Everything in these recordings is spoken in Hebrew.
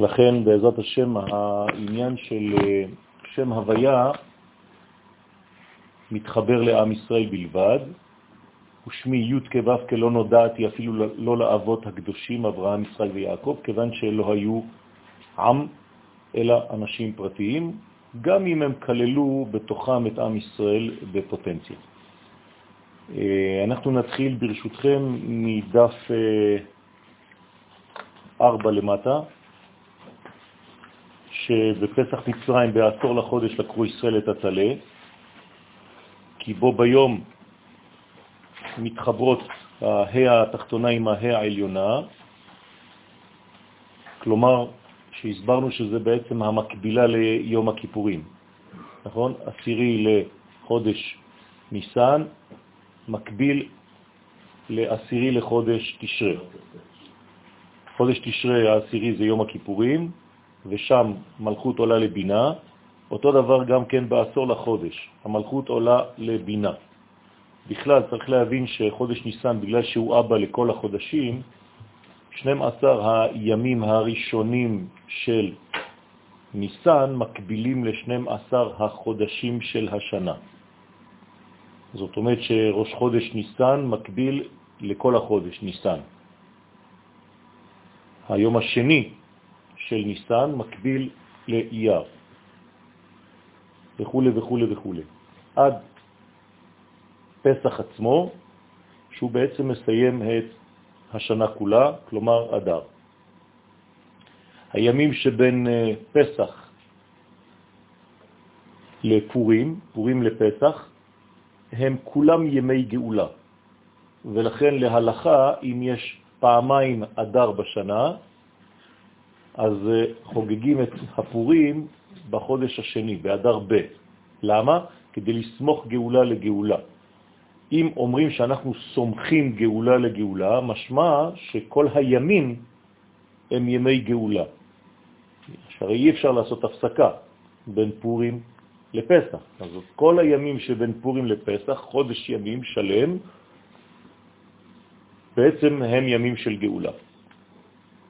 לכן בעזרת השם העניין של אה, שם הוויה מתחבר לעם ישראל בלבד, ושמי י' כו' כלא נודעתי אפילו לא לאבות הקדושים אברהם, ישראל ויעקב, כיוון שלא היו עם אלא אנשים פרטיים, גם אם הם כללו בתוכם את עם ישראל בפוטנציה. אה, אנחנו נתחיל ברשותכם מדף 4 אה, למטה, שבפסח מצרים בעשור לחודש לקחו ישראל את הטלה, כי בו ביום מתחברות ההא התחתונה עם ההא העליונה, כלומר שהסברנו שזה בעצם המקבילה ליום הכיפורים, נכון? עשירי לחודש ניסן, מקביל לעשירי לחודש תשרה. חודש תשרה העשירי זה יום הכיפורים, ושם מלכות עולה לבינה, אותו דבר גם כן בעשור לחודש, המלכות עולה לבינה. בכלל צריך להבין שחודש ניסן, בגלל שהוא אבא לכל החודשים, 12 הימים הראשונים של ניסן מקבילים ל-12 החודשים של השנה. זאת אומרת שראש חודש ניסן מקביל לכל החודש ניסן. היום השני של ניסן מקביל לאייר, וכו' וכו' וכו'. עד פסח עצמו, שהוא בעצם מסיים את השנה כולה, כלומר אדר. הימים שבין אה, פסח לפורים, פורים לפסח, הם כולם ימי גאולה, ולכן להלכה, אם יש פעמיים אדר בשנה, אז אה, חוגגים את הפורים בחודש השני, באדר ב'. למה? כדי לסמוך גאולה לגאולה. אם אומרים שאנחנו סומכים גאולה לגאולה, משמע שכל הימים הם ימי גאולה. שהרי אי אפשר לעשות הפסקה בין פורים לפסח. אז כל הימים שבין פורים לפסח, חודש ימים שלם, בעצם הם ימים של גאולה.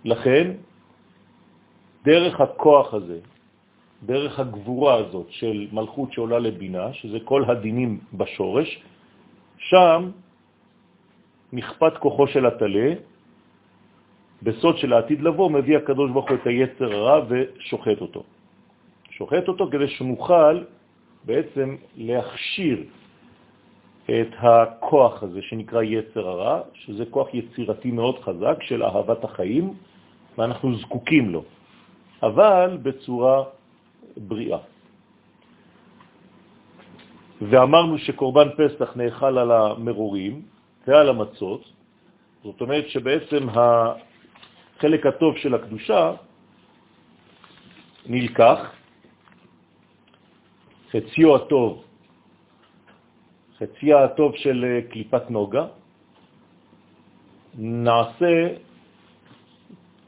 לכן, דרך הכוח הזה, דרך הגבורה הזאת של מלכות שעולה לבינה, שזה כל הדינים בשורש, שם נכפת כוחו של התלה, בסוד של העתיד לבוא מביא הקדוש ברוך הוא את היצר הרע ושוחט אותו. שוחט אותו כדי שנוכל בעצם להכשיר את הכוח הזה שנקרא יצר הרע, שזה כוח יצירתי מאוד חזק של אהבת החיים, ואנחנו זקוקים לו, אבל בצורה בריאה. ואמרנו שקורבן פסח נאכל על המרורים ועל המצות, זאת אומרת שבעצם החלק הטוב של הקדושה נלקח, חציו הטוב, חציה הטוב של קליפת נוגה, נעשה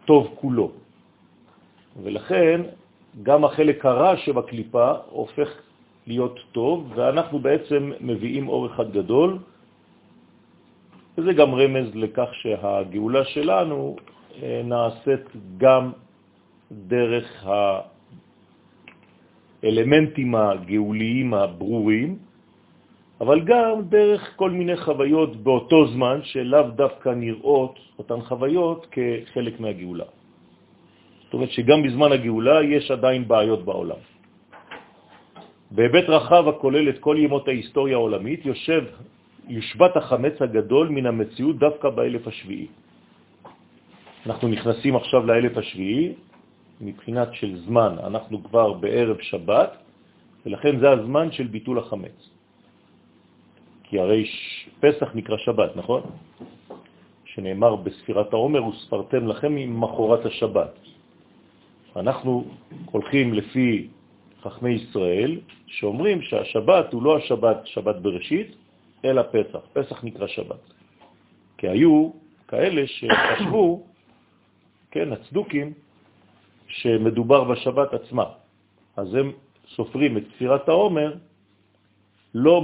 טוב כולו. ולכן גם החלק הרע שבקליפה הופך להיות טוב, ואנחנו בעצם מביאים אור אחד גדול, וזה גם רמז לכך שהגאולה שלנו אה, נעשית גם דרך האלמנטים הגאוליים הברורים, אבל גם דרך כל מיני חוויות באותו זמן שלאו דווקא נראות אותן חוויות כחלק מהגאולה. זאת אומרת שגם בזמן הגאולה יש עדיין בעיות בעולם. בהיבט רחב הכולל את כל ימות ההיסטוריה העולמית, יושב, יושבת החמץ הגדול מן המציאות דווקא באלף השביעי. אנחנו נכנסים עכשיו לאלף השביעי, מבחינת של זמן, אנחנו כבר בערב שבת, ולכן זה הזמן של ביטול החמץ. כי הרי פסח נקרא שבת, נכון? שנאמר בספירת העומר, וספרתם לכם עם מחורת השבת. אנחנו הולכים לפי חכמי ישראל, שאומרים שהשבת הוא לא השבת, שבת בראשית, אלא פסח. פסח נקרא שבת. כי היו כאלה שחשבו, כן, הצדוקים, שמדובר בשבת עצמה. אז הם סופרים את ספירת העומר לא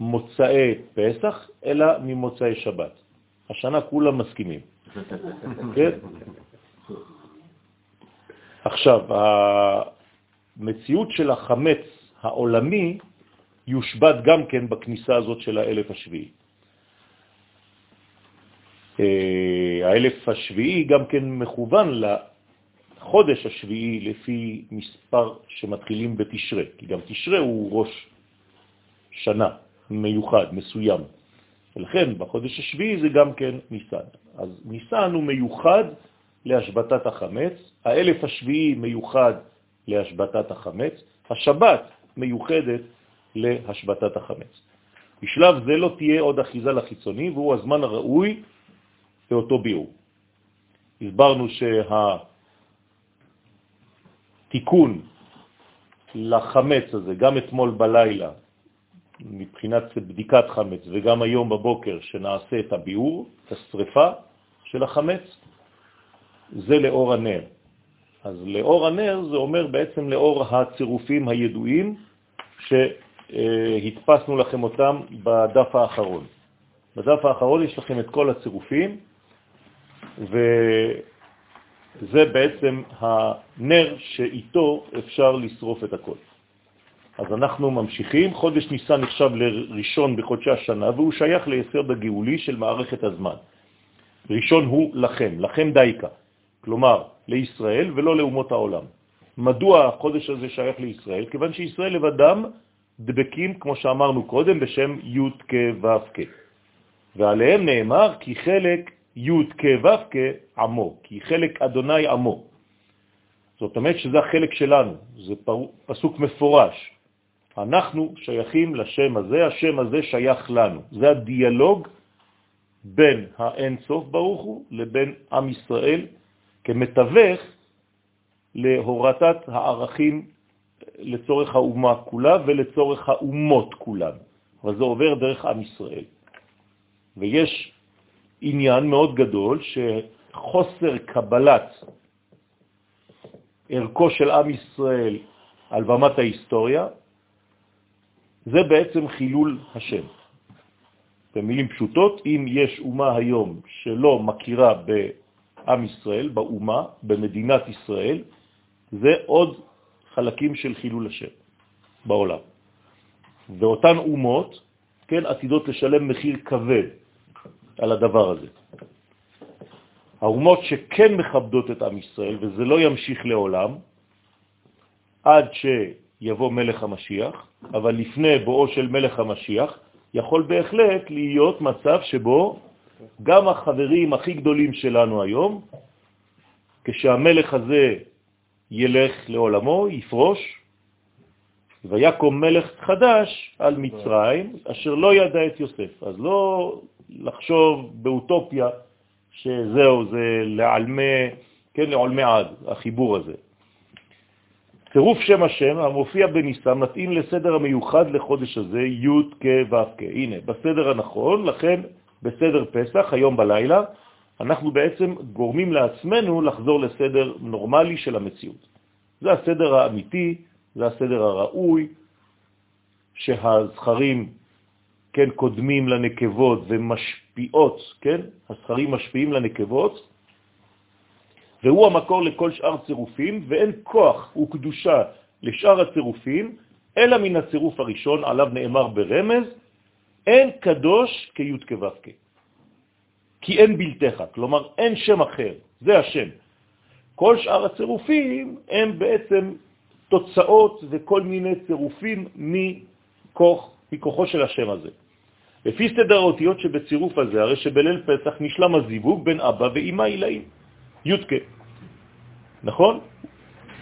ממוצאי פסח, אלא ממוצאי שבת. השנה כולם מסכימים. כן? עכשיו, המציאות של החמץ העולמי יושבת גם כן בכניסה הזאת של האלף השביעי. אה, האלף השביעי גם כן מכוון לחודש השביעי לפי מספר שמתחילים בתשרה, כי גם תשרה הוא ראש שנה מיוחד, מסוים. ולכן בחודש השביעי זה גם כן ניסן. אז ניסן הוא מיוחד להשבתת החמץ, האלף השביעי מיוחד להשבתת החמץ, השבת מיוחדת להשבתת החמץ. בשלב זה לא תהיה עוד אחיזה לחיצוני, והוא הזמן הראוי לאותו ביאור. הסברנו שהתיקון לחמץ הזה, גם אתמול בלילה, מבחינת בדיקת חמץ, וגם היום בבוקר שנעשה את הביאור, את השריפה של החמץ, זה לאור הנר. אז לאור הנר זה אומר בעצם לאור הצירופים הידועים שהדפסנו לכם אותם בדף האחרון. בדף האחרון יש לכם את כל הצירופים, וזה בעצם הנר שאיתו אפשר לשרוף את הכל. אז אנחנו ממשיכים. חודש ניסן נחשב לראשון בחודשי השנה, והוא שייך ליסוד הגאולי של מערכת הזמן. ראשון הוא לכם, לכם דייקה, כלומר לישראל ולא לאומות העולם. מדוע החודש הזה שייך לישראל? כיוון שישראל לבדם דבקים, כמו שאמרנו קודם, בשם י' כ' ו' כ'. ועליהם נאמר כי חלק י' כ' ו' כ' עמו, כי חלק אדוני עמו. זאת אומרת שזה החלק שלנו, זה פסוק מפורש. אנחנו שייכים לשם הזה, השם הזה שייך לנו. זה הדיאלוג בין האין סוף ברוך הוא לבין עם ישראל כמתווך להורתת הערכים לצורך האומה כולה ולצורך האומות כולן. אבל זה עובר דרך עם ישראל. ויש עניין מאוד גדול שחוסר קבלת ערכו של עם ישראל על במת ההיסטוריה זה בעצם חילול השם. במילים פשוטות, אם יש אומה היום שלא מכירה בעם ישראל, באומה, במדינת ישראל, זה עוד חלקים של חילול השם בעולם. ואותן אומות, כן, עתידות לשלם מחיר כבד על הדבר הזה. האומות שכן מכבדות את עם ישראל, וזה לא ימשיך לעולם, עד ש... יבוא מלך המשיח, אבל לפני בואו של מלך המשיח יכול בהחלט להיות מצב שבו גם החברים הכי גדולים שלנו היום, כשהמלך הזה ילך לעולמו, יפרוש, ויקום מלך חדש על מצרים, אשר לא ידע את יוסף. אז לא לחשוב באוטופיה שזהו, זה לעלמי, כן, לעולמי עד, החיבור הזה. צירוף שם השם המופיע בניסה מתאים לסדר המיוחד לחודש הזה, י' כ' ו' כ'. הנה, בסדר הנכון, לכן בסדר פסח, היום בלילה, אנחנו בעצם גורמים לעצמנו לחזור לסדר נורמלי של המציאות. זה הסדר האמיתי, זה הסדר הראוי, שהזכרים, כן, קודמים לנקבות ומשפיעות, כן, הזכרים משפיעים לנקבות, והוא המקור לכל שאר צירופים, ואין כוח וקדושה לשאר הצירופים, אלא מן הצירוף הראשון עליו נאמר ברמז, אין קדוש כי' כו' כי אין בלתך, כלומר אין שם אחר, זה השם. כל שאר הצירופים הם בעצם תוצאות וכל מיני צירופים מכוח, מכוחו של השם הזה. לפי סדר האותיות שבצירוף הזה, הרי שבליל פסח נשלם הזיווג בין אבא ואמא עילאים. יודקה. נכון?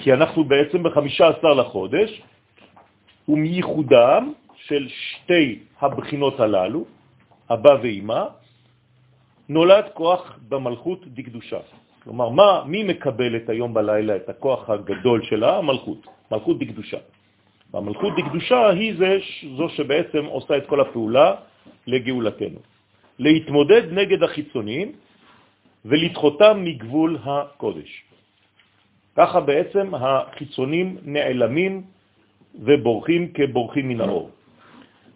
כי אנחנו בעצם ב-15 לחודש, ומייחודם של שתי הבחינות הללו, אבא ואמא, נולד כוח במלכות דקדושה. כלומר, מה, מי את היום בלילה את הכוח הגדול שלה? המלכות, מלכות דקדושה. והמלכות דקדושה היא זה, זו שבעצם עושה את כל הפעולה לגאולתנו. להתמודד נגד החיצונים ולדחותם מגבול הקודש. ככה בעצם החיצונים נעלמים ובורחים כבורחים מן האור.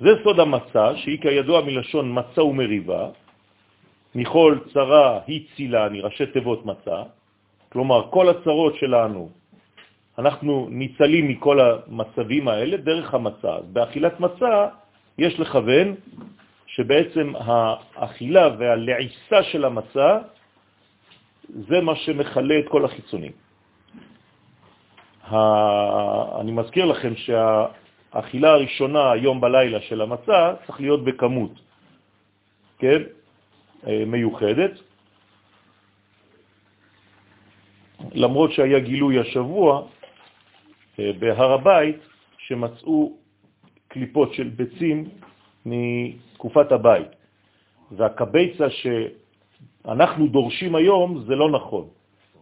זה סוד המצה, שהיא כידוע מלשון מצה ומריבה, מכל צרה צילה, ראשי תיבות מצה, כלומר כל הצרות שלנו אנחנו ניצלים מכל המצבים האלה דרך המצה. באכילת מצה יש לכוון שבעצם האכילה והלעיסה של המצה זה מה שמחלה את כל החיצונים. אני מזכיר לכם שהאכילה הראשונה היום בלילה של המצה צריך להיות בכמות, כן, אה, מיוחדת, למרות שהיה גילוי השבוע אה, בהר הבית שמצאו קליפות של ביצים מתקופת הבית, והקבצה שאנחנו דורשים היום זה לא נכון.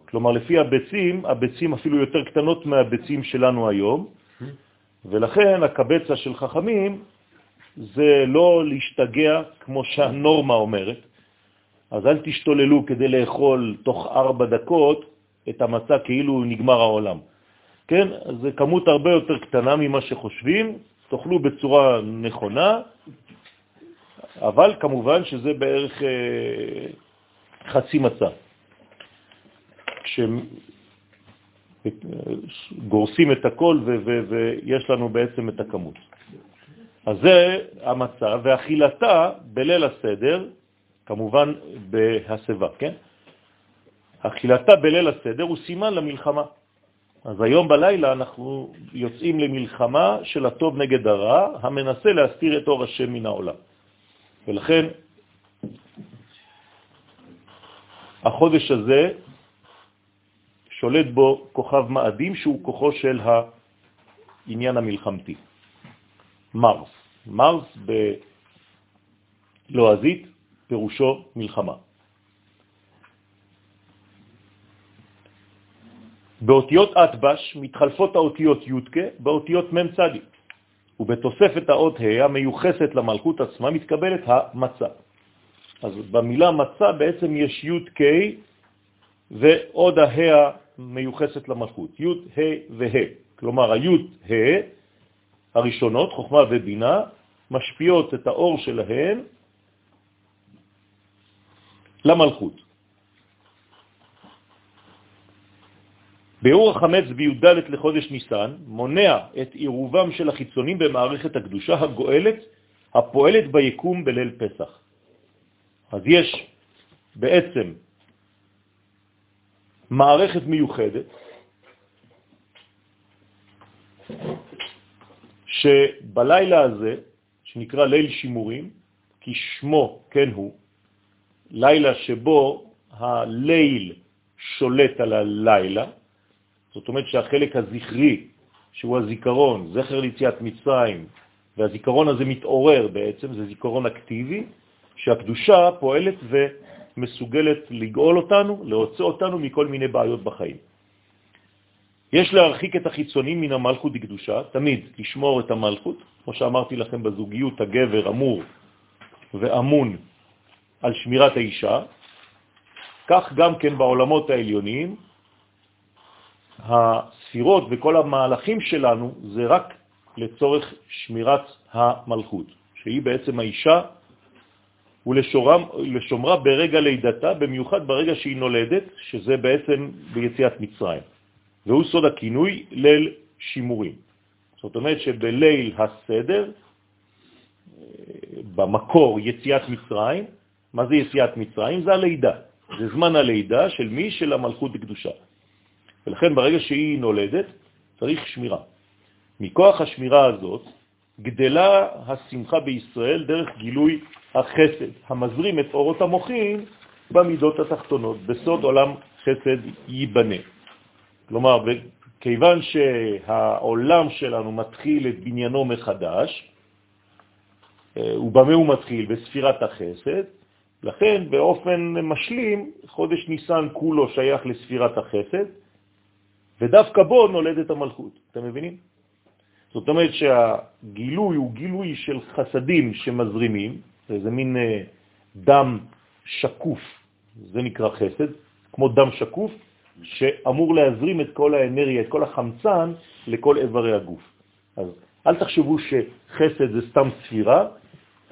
כלומר, לפי הביצים, הביצים אפילו יותר קטנות מהביצים שלנו היום, ולכן הקבצה של חכמים זה לא להשתגע כמו שהנורמה אומרת. אז אל תשתוללו כדי לאכול תוך ארבע דקות את המצה כאילו נגמר העולם. כן? זה כמות הרבה יותר קטנה ממה שחושבים, תאכלו בצורה נכונה, אבל כמובן שזה בערך אה, חצי מצה. כשגורסים את הכל ויש לנו בעצם את הכמות. אז זה המצה, ואכילתה בליל הסדר, כמובן בהסבה, כן? אכילתה בליל הסדר הוא סימן למלחמה. אז היום בלילה אנחנו יוצאים למלחמה של הטוב נגד הרע, המנסה להסתיר את אור השם מן העולם. ולכן החודש הזה שולט בו כוכב מאדים שהוא כוחו של העניין המלחמתי. מרס. מרס בלועזית פירושו מלחמה. באותיות אטבש מתחלפות האותיות יודקה באותיות צדיק, ובתוספת האות ה' המיוחסת למלכות עצמה מתקבלת המצה. אז במילה מצה בעצם יש י' ק' ועוד ה' מיוחסת למלכות, י' ה' וה'. כלומר, הי' ה' הראשונות, חוכמה ובינה, משפיעות את האור שלהן למלכות. ביאור החמץ בי"ד לחודש ניסן מונע את עירובם של החיצונים במערכת הקדושה הגואלת הפועלת ביקום בליל פסח. אז יש בעצם מערכת מיוחדת שבלילה הזה, שנקרא ליל שימורים, כי שמו כן הוא, לילה שבו הליל שולט על הלילה, זאת אומרת שהחלק הזכרי, שהוא הזיכרון, זכר ליציאת מצרים, והזיכרון הזה מתעורר בעצם, זה זיכרון אקטיבי, שהקדושה פועלת ומסוגלת לגאול אותנו, להוצא אותנו מכל מיני בעיות בחיים. יש להרחיק את החיצונים מן המלכות דקדושה, תמיד לשמור את המלכות, כמו שאמרתי לכם בזוגיות, הגבר אמור ואמון על שמירת האישה, כך גם כן בעולמות העליוניים, הספירות וכל המהלכים שלנו זה רק לצורך שמירת המלכות, שהיא בעצם האישה ולשומרה ברגע לידתה, במיוחד ברגע שהיא נולדת, שזה בעצם ביציאת מצרים. והוא סוד הכינוי ליל שימורים. זאת אומרת שבליל הסדר, במקור יציאת מצרים, מה זה יציאת מצרים? זה הלידה. זה זמן הלידה של מי? של המלכות הקדושה. ולכן ברגע שהיא נולדת, צריך שמירה. מכוח השמירה הזאת גדלה השמחה בישראל דרך גילוי החסד, המזרים את אורות המוחים במידות התחתונות, בסוד עולם חסד ייבנה. כלומר, כיוון שהעולם שלנו מתחיל את בניינו מחדש, אה, ובמה הוא מתחיל? בספירת החסד, לכן באופן משלים חודש ניסן כולו שייך לספירת החסד, ודווקא בו נולדת המלכות. אתם מבינים? זאת אומרת שהגילוי הוא גילוי של חסדים שמזרימים, זה מין אה, דם שקוף, זה נקרא חסד, כמו דם שקוף, שאמור להזרים את כל האנרגיה, את כל החמצן, לכל איברי הגוף. אז אל תחשבו שחסד זה סתם ספירה,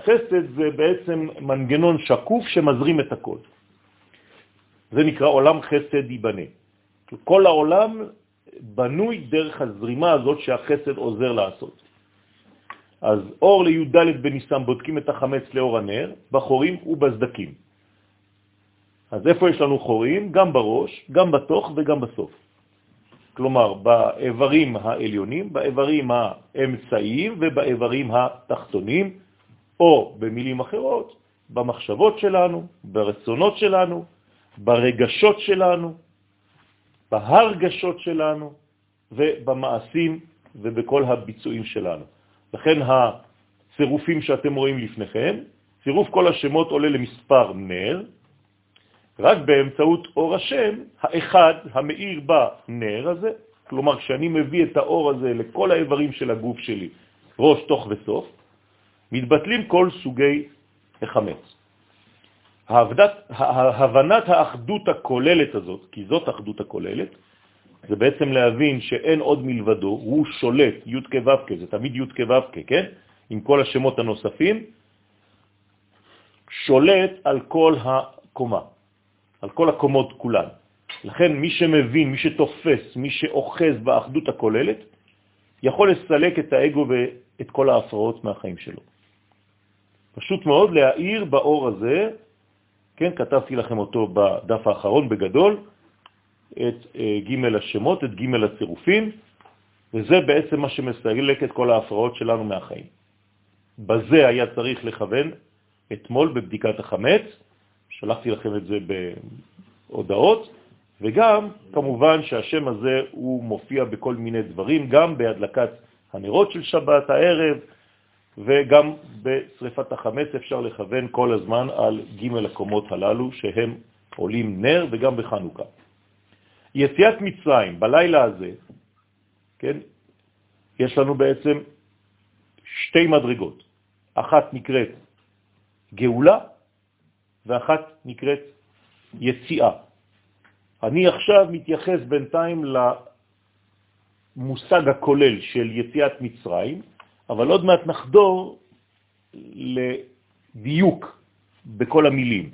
חסד זה בעצם מנגנון שקוף שמזרים את הכל. זה נקרא עולם חסד ייבנה. כל העולם בנוי דרך הזרימה הזאת שהחסד עוזר לעשות. אז אור לי"ד בניסם בודקים את החמץ לאור הנר, בחורים ובסדקים. אז איפה יש לנו חורים? גם בראש, גם בתוך וגם בסוף. כלומר, באיברים העליונים, באיברים האמצעיים ובאיברים התחתונים, או במילים אחרות, במחשבות שלנו, ברצונות שלנו, ברגשות שלנו, בהרגשות שלנו ובמעשים ובכל הביצועים שלנו. לכן הצירופים שאתם רואים לפניכם, צירוף כל השמות עולה למספר נר, רק באמצעות אור השם, האחד המאיר בנר הזה, כלומר כשאני מביא את האור הזה לכל האיברים של הגוף שלי, ראש, תוך וסוף, מתבטלים כל סוגי החמץ. ההבנת, הבנת האחדות הכוללת הזאת, כי זאת אחדות הכוללת, זה בעצם להבין שאין עוד מלבדו, הוא שולט, י' כו' זה תמיד י' כו' כן? עם כל השמות הנוספים, שולט על כל הקומה, על כל הקומות כולן. לכן מי שמבין, מי שתופס, מי שאוחז באחדות הכוללת, יכול לסלק את האגו ואת כל ההפרעות מהחיים שלו. פשוט מאוד להאיר באור הזה, כן, כתבתי לכם אותו בדף האחרון בגדול, את אה, ג' השמות, את ג' הצירופים, וזה בעצם מה שמסלק את כל ההפרעות שלנו מהחיים. בזה היה צריך לכוון אתמול בבדיקת החמץ, שלחתי לכם את זה בהודעות, וגם כמובן שהשם הזה הוא מופיע בכל מיני דברים, גם בהדלקת הנרות של שבת הערב, וגם בשריפת החמץ אפשר לכוון כל הזמן על ג' הקומות הללו שהם עולים נר וגם בחנוכה. יציאת מצרים, בלילה הזה, כן, יש לנו בעצם שתי מדרגות. אחת נקראת גאולה ואחת נקראת יציאה. אני עכשיו מתייחס בינתיים למושג הכולל של יציאת מצרים, אבל עוד מעט נחדור לדיוק בכל המילים.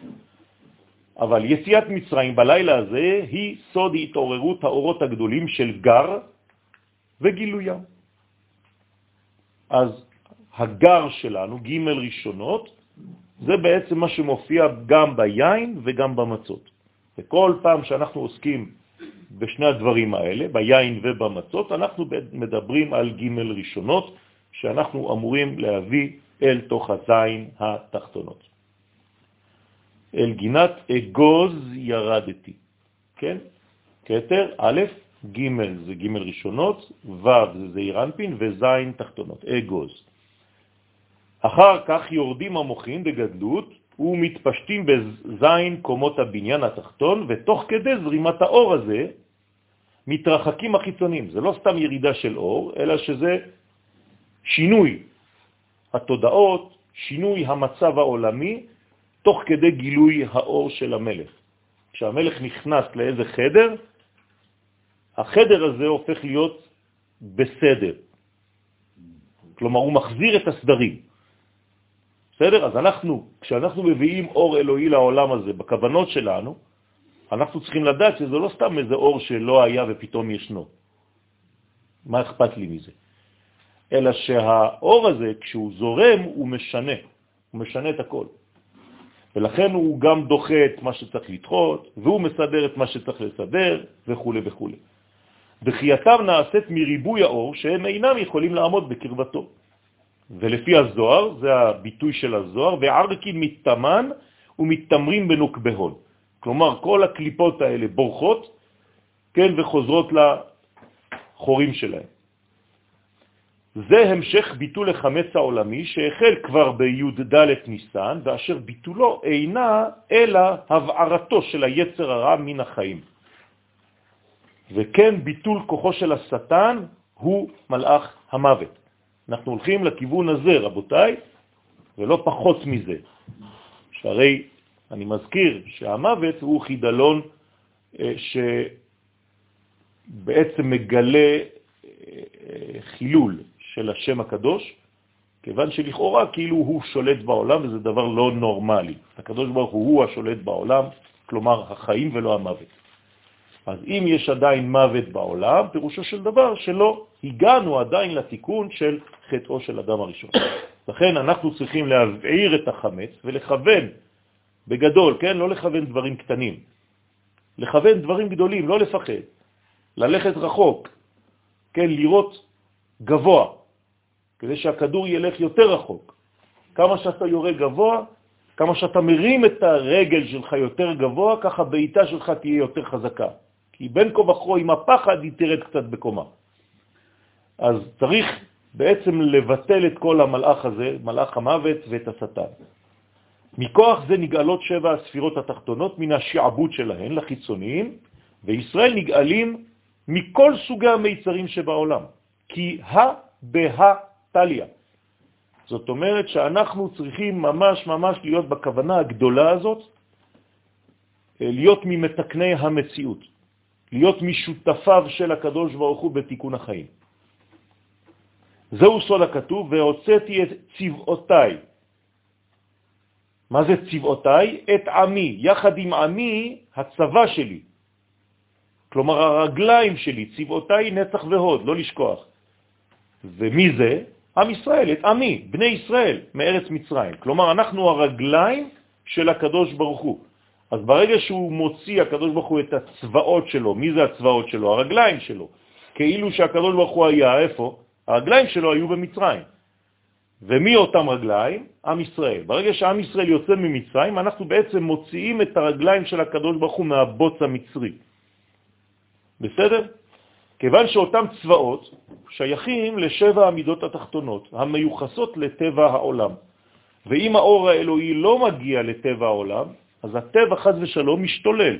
אבל יציאת מצרים בלילה הזה היא סוד התעוררות האורות הגדולים של גר וגילוים. אז הגר שלנו, ג' ראשונות, זה בעצם מה שמופיע גם ביין וגם במצות. וכל פעם שאנחנו עוסקים בשני הדברים האלה, ביין ובמצות, אנחנו מדברים על ג' ראשונות, שאנחנו אמורים להביא אל תוך הזין התחתונות. אל גינת אגוז ירדתי, כן? כתר, א', ג' זה ג' ראשונות, ו' זה זעיר אנפין וז' תחתונות, אגוז. אחר כך יורדים המוחים בגדלות ומתפשטים בזין קומות הבניין התחתון, ותוך כדי זרימת האור הזה מתרחקים החיצונים. זה לא סתם ירידה של אור, אלא שזה שינוי התודעות, שינוי המצב העולמי, תוך כדי גילוי האור של המלך. כשהמלך נכנס לאיזה חדר, החדר הזה הופך להיות בסדר. כלומר, הוא מחזיר את הסדרים. בסדר? אז אנחנו, כשאנחנו מביאים אור אלוהי לעולם הזה בכוונות שלנו, אנחנו צריכים לדעת שזה לא סתם איזה אור שלא היה ופתאום ישנו. מה אכפת לי מזה? אלא שהאור הזה, כשהוא זורם, הוא משנה, הוא משנה את הכל. ולכן הוא גם דוחה את מה שצריך לדחות, והוא מסדר את מה שצריך לסדר, וכו' וכו'. דחייתם נעשית מריבוי האור שהם אינם יכולים לעמוד בקרבתו. ולפי הזוהר, זה הביטוי של הזוהר, וערקין מתאמן ומתאמרים בנוקבהון. כלומר, כל הקליפות האלה בורחות, כן, וחוזרות לחורים שלהם. זה המשך ביטול החמץ העולמי שהחל כבר בי"ד ניסן, ואשר ביטולו אינה אלא הבערתו של היצר הרע מן החיים. וכן ביטול כוחו של השטן הוא מלאך המוות. אנחנו הולכים לכיוון הזה, רבותיי, ולא פחות מזה. שהרי אני מזכיר שהמוות הוא חידלון אה, שבעצם מגלה אה, חילול של השם הקדוש, כיוון שלכאורה כאילו הוא שולט בעולם וזה דבר לא נורמלי. הקדוש ברוך הוא הוא השולט בעולם, כלומר החיים ולא המוות. אז אם יש עדיין מוות בעולם, פירושו של דבר שלא הגענו עדיין לתיקון של חטאו של אדם הראשון. לכן אנחנו צריכים להבעיר את החמץ ולכוון בגדול, כן? לא לכוון דברים קטנים, לכוון דברים גדולים, לא לפחד, ללכת רחוק, כן? לראות גבוה, כדי שהכדור ילך יותר רחוק. כמה שאתה יורה גבוה, כמה שאתה מרים את הרגל שלך יותר גבוה, ככה בעיטה שלך תהיה יותר חזקה. כי בין כה וכה עם הפחד היא תרד קצת בקומה. אז צריך בעצם לבטל את כל המלאך הזה, מלאך המוות ואת השטן. מכוח זה נגאלות שבע הספירות התחתונות מן השעבוד שלהן לחיצוניים, וישראל נגאלים מכל סוגי המיצרים שבעולם, כי הא בהא תליה. זאת אומרת שאנחנו צריכים ממש ממש להיות בכוונה הגדולה הזאת, להיות ממתקני המציאות, להיות משותפיו של הקדוש ברוך הוא בתיקון החיים. זהו סוד הכתוב, והוצאתי את צבעותיי. מה זה צבעותיי? את עמי, יחד עם עמי, הצבא שלי. כלומר, הרגליים שלי, צבעותיי נצח והוד, לא לשכוח. ומי זה? עם ישראל, את עמי, בני ישראל, מארץ מצרים. כלומר, אנחנו הרגליים של הקדוש ברוך הוא. אז ברגע שהוא מוציא, הקדוש ברוך הוא, את הצבאות שלו, מי זה הצבאות שלו? הרגליים שלו. כאילו שהקדוש ברוך הוא היה, איפה? הרגליים שלו היו במצרים. ומי אותם רגליים? עם ישראל. ברגע שעם ישראל יוצא ממצרים, אנחנו בעצם מוציאים את הרגליים של הקדוש ברוך הוא מהבוץ המצרי. בסדר? כיוון שאותם צבאות שייכים לשבע המידות התחתונות, המיוחסות לטבע העולם. ואם האור האלוהי לא מגיע לטבע העולם, אז הטבע חז ושלום משתולל,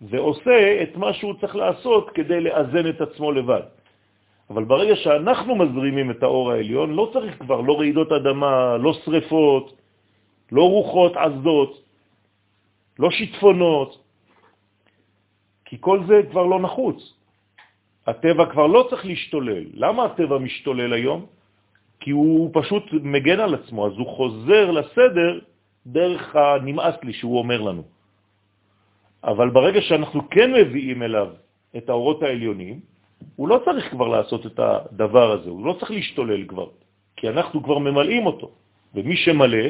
ועושה את מה שהוא צריך לעשות כדי לאזן את עצמו לבד. אבל ברגע שאנחנו מזרימים את האור העליון, לא צריך כבר לא רעידות אדמה, לא שריפות, לא רוחות עזות, לא שיטפונות, כי כל זה כבר לא נחוץ. הטבע כבר לא צריך להשתולל. למה הטבע משתולל היום? כי הוא פשוט מגן על עצמו, אז הוא חוזר לסדר דרך הנמאס לי שהוא אומר לנו. אבל ברגע שאנחנו כן מביאים אליו את האורות העליונים, הוא לא צריך כבר לעשות את הדבר הזה, הוא לא צריך להשתולל כבר, כי אנחנו כבר ממלאים אותו, ומי שמלא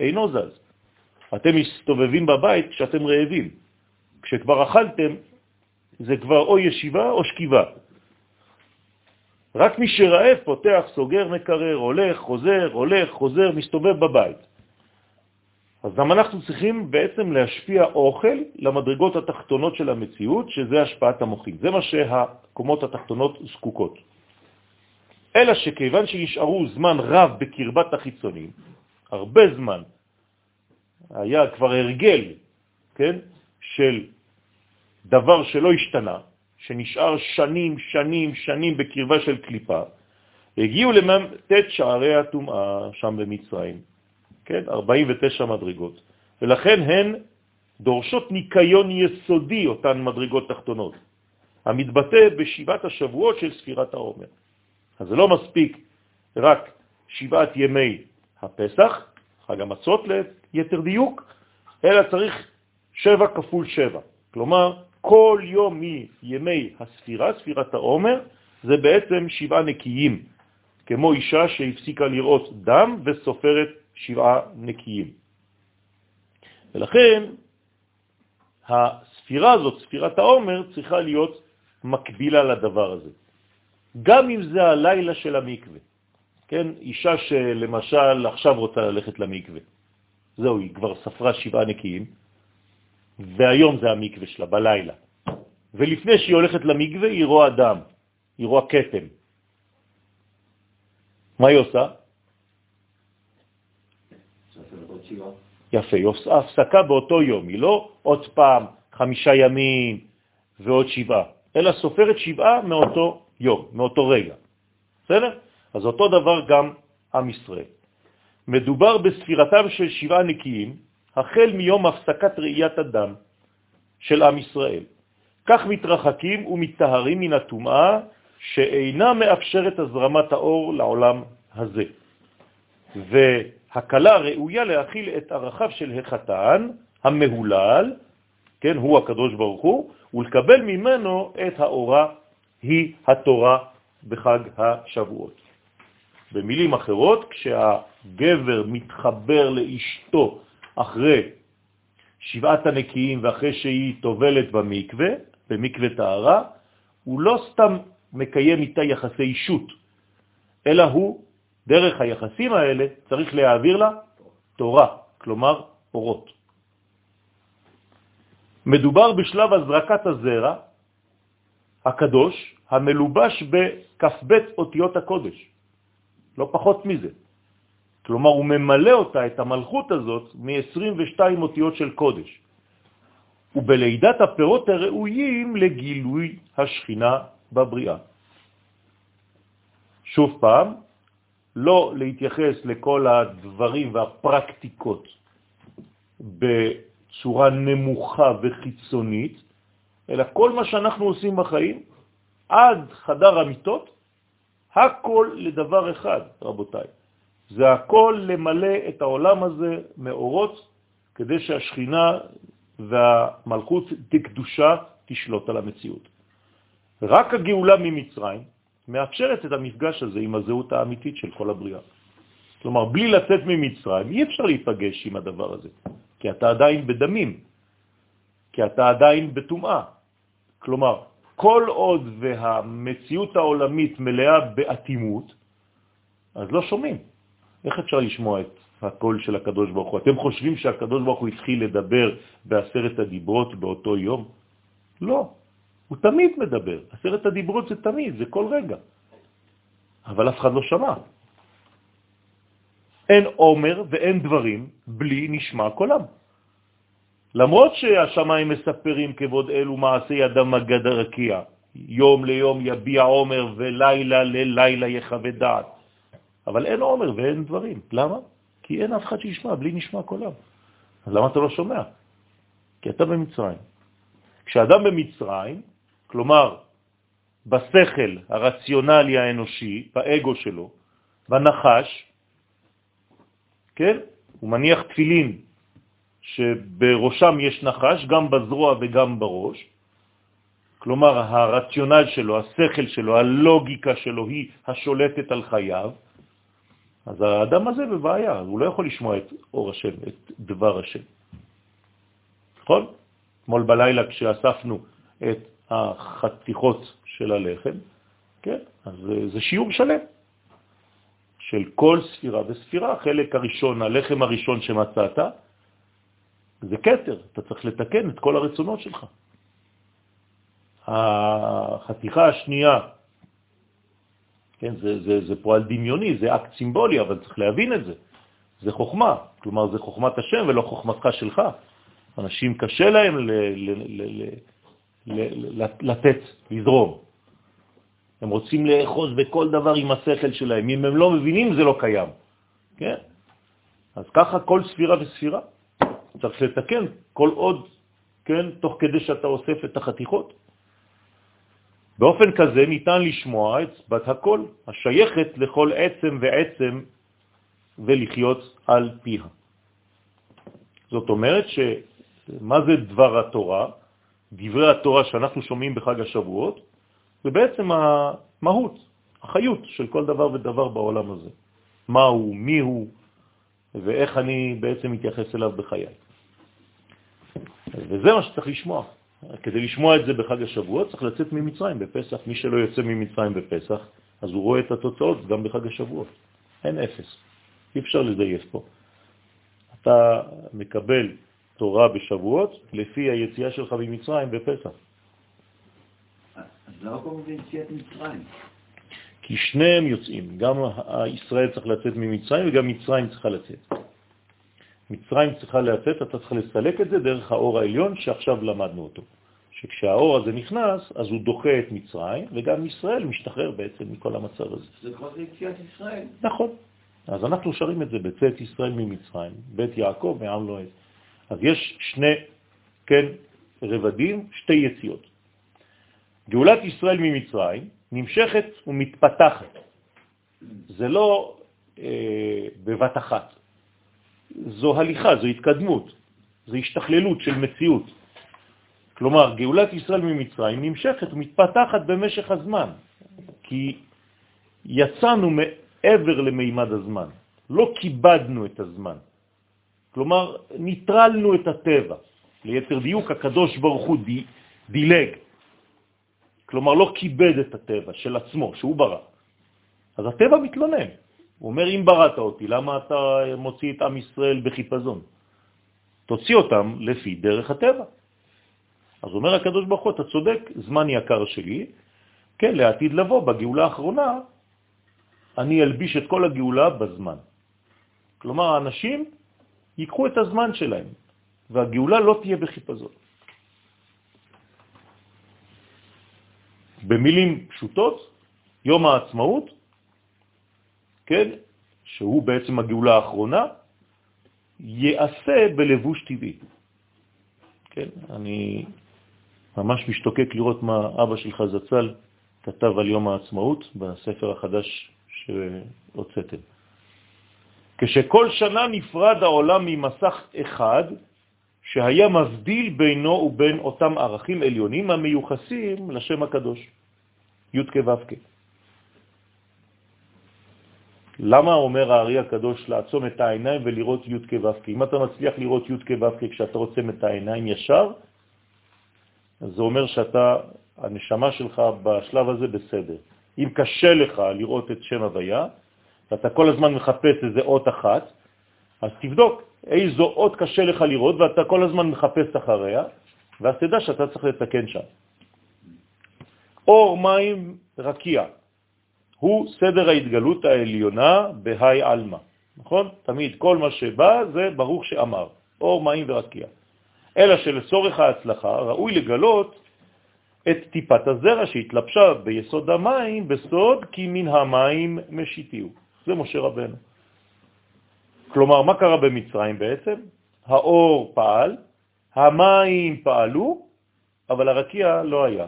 אינו זז. אתם מסתובבים בבית כשאתם רעבים. כשכבר אכלתם, זה כבר או ישיבה או שכיבה. רק מי שרעב פותח, סוגר, מקרר, הולך, חוזר, הולך, חוזר, מסתובב בבית. אז גם אנחנו צריכים בעצם להשפיע אוכל למדרגות התחתונות של המציאות, שזה השפעת המוחים. זה מה שהקומות התחתונות זקוקות. אלא שכיוון שנשארו זמן רב בקרבת החיצונים, הרבה זמן, היה כבר הרגל, כן, של דבר שלא השתנה, שנשאר שנים, שנים, שנים בקרבה של קליפה, הגיעו למ"ט שערי הטומאה שם במצרים, כן, 49 מדרגות, ולכן הן דורשות ניקיון יסודי, אותן מדרגות תחתונות, המתבטא בשבעת השבועות של ספירת העומר. אז זה לא מספיק רק שבעת ימי הפסח, חג המצות ליתר דיוק, אלא צריך שבע כפול שבע. כלומר, כל יום מימי הספירה, ספירת העומר, זה בעצם שבעה נקיים, כמו אישה שהפסיקה לראות דם וסופרת שבעה נקיים. ולכן הספירה הזאת, ספירת העומר, צריכה להיות מקבילה לדבר הזה. גם אם זה הלילה של המקווה. כן, אישה שלמשל עכשיו רוצה ללכת למקווה, זהו, היא כבר ספרה שבעה נקיים, והיום זה המקווה שלה, בלילה. ולפני שהיא הולכת למקווה היא רואה דם, היא רואה קטם. מה היא עושה? יפה, היא עושה הפסקה באותו יום, היא לא עוד פעם חמישה ימים ועוד שבעה, אלא סופרת שבעה מאותו יום, מאותו רגע. בסדר? אז אותו דבר גם עם ישראל. מדובר בספירתם של שבעה נקיים, החל מיום הפסקת ראיית הדם של עם ישראל. כך מתרחקים ומתטהרים מן הטומאה שאינה מאפשרת הזרמת האור לעולם הזה. והקלה ראויה להכיל את ערכיו של החתן המהולל, כן, הוא הקדוש ברוך הוא, ולקבל ממנו את האורה, היא התורה בחג השבועות. במילים אחרות, כשהגבר מתחבר לאשתו אחרי שבעת הנקיים ואחרי שהיא טובלת במקווה, במקווה טהרה, הוא לא סתם מקיים איתה יחסי אישות, אלא הוא, דרך היחסים האלה, צריך להעביר לה תורה, כלומר אורות. מדובר בשלב הזרקת הזרע הקדוש, המלובש בכ"ב אותיות הקודש, לא פחות מזה. כלומר, הוא ממלא אותה, את המלכות הזאת, מ-22 אותיות של קודש. ובלידת הפירות הראויים לגילוי השכינה בבריאה. שוב פעם, לא להתייחס לכל הדברים והפרקטיקות בצורה נמוכה וחיצונית, אלא כל מה שאנחנו עושים בחיים, עד חדר המיטות, הכל לדבר אחד, רבותיי. זה הכל למלא את העולם הזה מאורות, כדי שהשכינה והמלכות תקדושה תשלוט על המציאות. רק הגאולה ממצרים מאפשרת את המפגש הזה עם הזהות האמיתית של כל הבריאה. כלומר, בלי לצאת ממצרים אי אפשר להיפגש עם הדבר הזה, כי אתה עדיין בדמים, כי אתה עדיין בטומאה. כלומר, כל עוד והמציאות העולמית מלאה באטימות, אז לא שומעים. איך אפשר לשמוע את הקול של הקדוש ברוך הוא? אתם חושבים שהקדוש ברוך הוא התחיל לדבר בעשרת הדיברות באותו יום? לא, הוא תמיד מדבר. עשרת הדיברות זה תמיד, זה כל רגע. אבל אף אחד לא שמע. אין עומר ואין דברים בלי נשמע קולם. למרות שהשמיים מספרים כבוד אלו מעשי ידם מגד הרקיע, יום ליום יביע עומר ולילה ללילה יחווה דעת. אבל אין עומר ואין דברים. למה? כי אין אף אחד שישמע, בלי נשמע קולם. אז למה אתה לא שומע? כי אתה במצרים. כשאדם במצרים, כלומר, בשכל הרציונלי האנושי, באגו שלו, בנחש, כן? הוא מניח תפילין שבראשם יש נחש, גם בזרוע וגם בראש, כלומר הרציונל שלו, השכל שלו, הלוגיקה שלו היא השולטת על חייו, אז האדם הזה בבעיה, הוא לא יכול לשמוע את אור השם, את דבר השם. נכון? אתמול בלילה כשאספנו את החתיכות של הלחם, כן, אז זה שיעור שלם של כל ספירה וספירה. החלק הראשון, הלחם הראשון שמצאת, זה קטר, אתה צריך לתקן את כל הרצונות שלך. החתיכה השנייה כן, זה, זה, זה פועל דמיוני, זה אקט סימבולי, אבל צריך להבין את זה. זה חוכמה, כלומר זה חוכמת השם ולא חוכמתך שלך. אנשים קשה להם ל, ל, ל, ל, ל, ל, לתת, לזרום. הם רוצים לאחוז בכל דבר עם השכל שלהם. אם הם לא מבינים, זה לא קיים. כן? אז ככה כל ספירה וספירה. צריך לתקן כל עוד, כן, תוך כדי שאתה אוסף את החתיכות. באופן כזה ניתן לשמוע את בת הכל, השייכת לכל עצם ועצם ולחיות על פיה. זאת אומרת שמה זה דבר התורה? דברי התורה שאנחנו שומעים בחג השבועות, זה בעצם המהות, החיות של כל דבר ודבר בעולם הזה. מה הוא, מי הוא, ואיך אני בעצם מתייחס אליו בחיי. וזה מה שצריך לשמוע. כדי לשמוע את זה בחג השבועות צריך לצאת ממצרים בפסח. מי שלא יוצא ממצרים בפסח, אז הוא רואה את התוצאות גם בחג השבועות. אין אפס. אי אפשר לזייף פה. אתה מקבל תורה בשבועות לפי היציאה שלך ממצרים בפסח. אז למה קוראים לזה יציאת מצרים? כי שניהם יוצאים, גם ישראל צריך לצאת ממצרים וגם מצרים צריכה לצאת. מצרים צריכה לצאת, אתה צריך לסלק את זה דרך האור העליון שעכשיו למדנו אותו. שכשהאור הזה נכנס, אז הוא דוחה את מצרים, וגם ישראל משתחרר בעצם מכל המצב הזה. זה כבר יציאת ישראל. נכון. אז אנחנו שרים את זה בצאת ישראל ממצרים, בית יעקב מעם לא עז. אז יש שני, כן, רבדים, שתי יציאות. גאולת ישראל ממצרים נמשכת ומתפתחת. זה לא אה, בבת אחת. זו הליכה, זו התקדמות, זו השתכללות של מציאות. כלומר, גאולת ישראל ממצרים נמשכת ומתפתחת במשך הזמן, כי יצאנו מעבר למימד הזמן, לא כיבדנו את הזמן. כלומר, ניטרלנו את הטבע. ליתר דיוק, הקדוש ברוך הוא די, דילג. כלומר, לא כיבד את הטבע של עצמו, שהוא ברא. אז הטבע מתלונן. הוא אומר, אם בראת אותי, למה אתה מוציא את עם ישראל בחיפזון? תוציא אותם לפי דרך הטבע. אז אומר הקדוש ברוך הוא, אתה צודק, זמן יקר שלי, כן, לעתיד לבוא, בגאולה האחרונה, אני אלביש את כל הגאולה בזמן. כלומר, האנשים ייקחו את הזמן שלהם, והגאולה לא תהיה בחיפזון. במילים פשוטות, יום העצמאות, כן, שהוא בעצם הגאולה האחרונה, יעשה בלבוש טבעי. כן, אני ממש משתוקק לראות מה אבא שלך זצ"ל כתב על יום העצמאות בספר החדש שהוצאתם. כשכל שנה נפרד העולם ממסך אחד שהיה מבדיל בינו ובין אותם ערכים עליונים המיוחסים לשם הקדוש, י' כו' כ'. למה אומר הארי הקדוש לעצום את העיניים ולראות י' כו'? אם אתה מצליח לראות י' כו' כשאתה עוצם את העיניים ישר, זה אומר שאתה, הנשמה שלך בשלב הזה בסדר. אם קשה לך לראות את שם הוויה, ואתה כל הזמן מחפש איזה אות אחת, אז תבדוק איזו אות קשה לך לראות, ואתה כל הזמן מחפש אחריה, ואז תדע שאתה צריך לתקן שם. אור מים רקיע הוא סדר ההתגלות העליונה בהי אלמה, נכון? תמיד כל מה שבא זה ברוך שאמר, אור מים ורקיע. אלא שלצורך ההצלחה ראוי לגלות את טיפת הזרע שהתלבשה ביסוד המים בסוד כי מן המים משיתיו. זה משה רבנו. כלומר, מה קרה במצרים בעצם? האור פעל, המים פעלו, אבל הרקיע לא היה.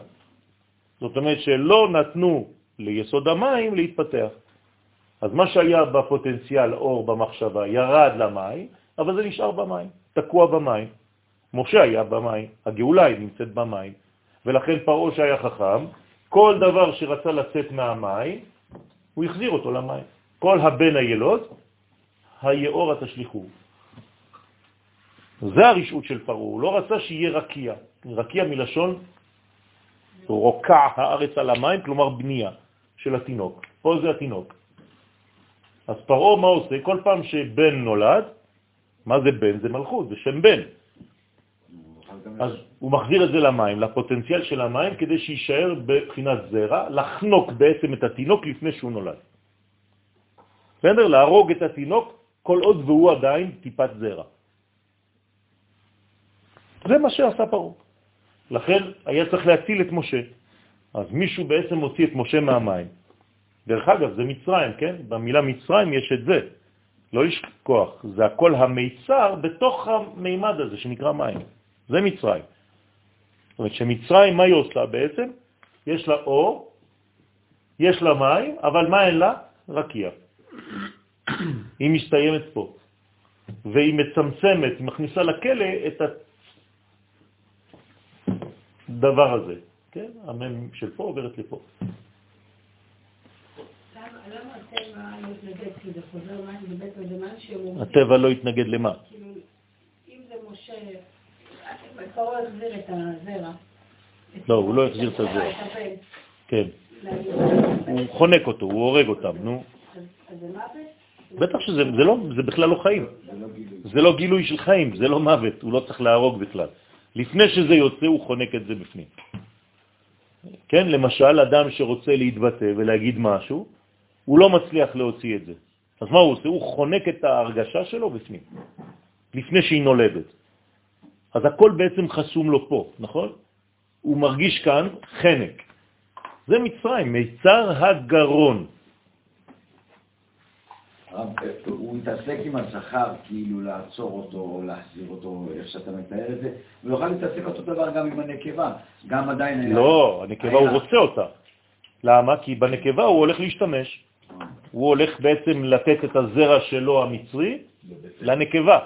זאת אומרת שלא נתנו ליסוד המים להתפתח. אז מה שהיה בפוטנציאל אור במחשבה ירד למים, אבל זה נשאר במים, תקוע במים. משה היה במים, הגאולה היא נמצאת במים, ולכן פרעה שהיה חכם, כל דבר שרצה לצאת מהמים, הוא החזיר אותו למים. כל הבן הילוד, היאור התשליחו. זה הרשעות של פרעה, הוא לא רצה שיהיה רקיע, רקיע מלשון רוקע הארץ על המים, כלומר בנייה של התינוק. פה זה התינוק. אז פרעה מה עושה? כל פעם שבן נולד, מה זה בן? זה מלכות, זה שם בן. אז הוא מחזיר את זה למים, לפוטנציאל של המים, כדי שישאר בבחינת זרע, לחנוק בעצם את התינוק לפני שהוא נולד. בסדר? להרוג את התינוק כל עוד והוא עדיין טיפת זרע. זה מה שעשה פרעה. לכן היה צריך להציל את משה. אז מישהו בעצם הוציא את משה מהמים. דרך אגב, זה מצרים, כן? במילה מצרים יש את זה. לא לשכוח, זה הכל המיצר בתוך המימד הזה שנקרא מים. זה מצרים. זאת אומרת שמצרים, מה היא עושה בעצם? יש לה אור, יש לה מים, אבל מה אין לה? רקיע. היא מסתיימת פה, והיא מצמצמת, היא מכניסה לכלא את הדבר הזה, כן? המם של פה עוברת לפה. הטבע לא התנגד למה? כאילו, אם זה משה, פרעה החזיר את הזרע. לא, הוא לא החזיר את הזרע. כן. הוא חונק אותו, הוא הורג אותם, נו. אז זה מוות? בטח שזה זה לא, זה בכלל לא חיים. זה לא גילוי של חיים, זה לא מוות, הוא לא צריך להרוג בכלל. לפני שזה יוצא, הוא חונק את זה בפנים. כן, למשל, אדם שרוצה להתבטא ולהגיד משהו, הוא לא מצליח להוציא את זה. אז מה הוא עושה? הוא חונק את ההרגשה שלו בפנים, לפני שהיא נולדת. אז הכל בעצם חסום לו פה, נכון? הוא מרגיש כאן חנק. זה מצרים, מיצר הגרון. הוא מתעסק עם הזכר, כאילו לעצור אותו או להחזיר אותו, איך שאתה מתאר את זה, הוא יוכל להתעסק אותו דבר גם עם הנקבה, גם עדיין היה... לא, הנקבה הוא רוצה אותה. למה? כי בנקבה הוא הולך להשתמש. הוא הולך בעצם לתת את הזרע שלו המצרי לנקבה,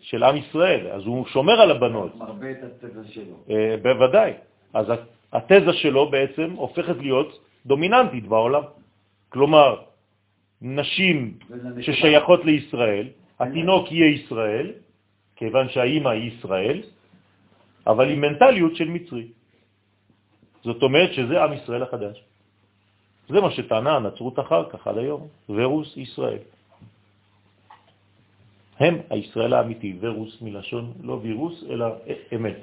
של עם ישראל, אז הוא שומר על הבנות. מרבה את התזה שלו. אה, בוודאי. אז התזה שלו בעצם הופכת להיות דומיננטית בעולם. כלומר, נשים ששייכות לישראל, התינוק יהיה ישראל, כיוון שהאימא היא ישראל, אבל עם מנטליות של מצרי. זאת אומרת שזה עם ישראל החדש. זה מה שטענה הנצרות אחר כך, עד היום, ורוס ישראל. הם הישראל האמיתי, ורוס מלשון לא וירוס, אלא אמת.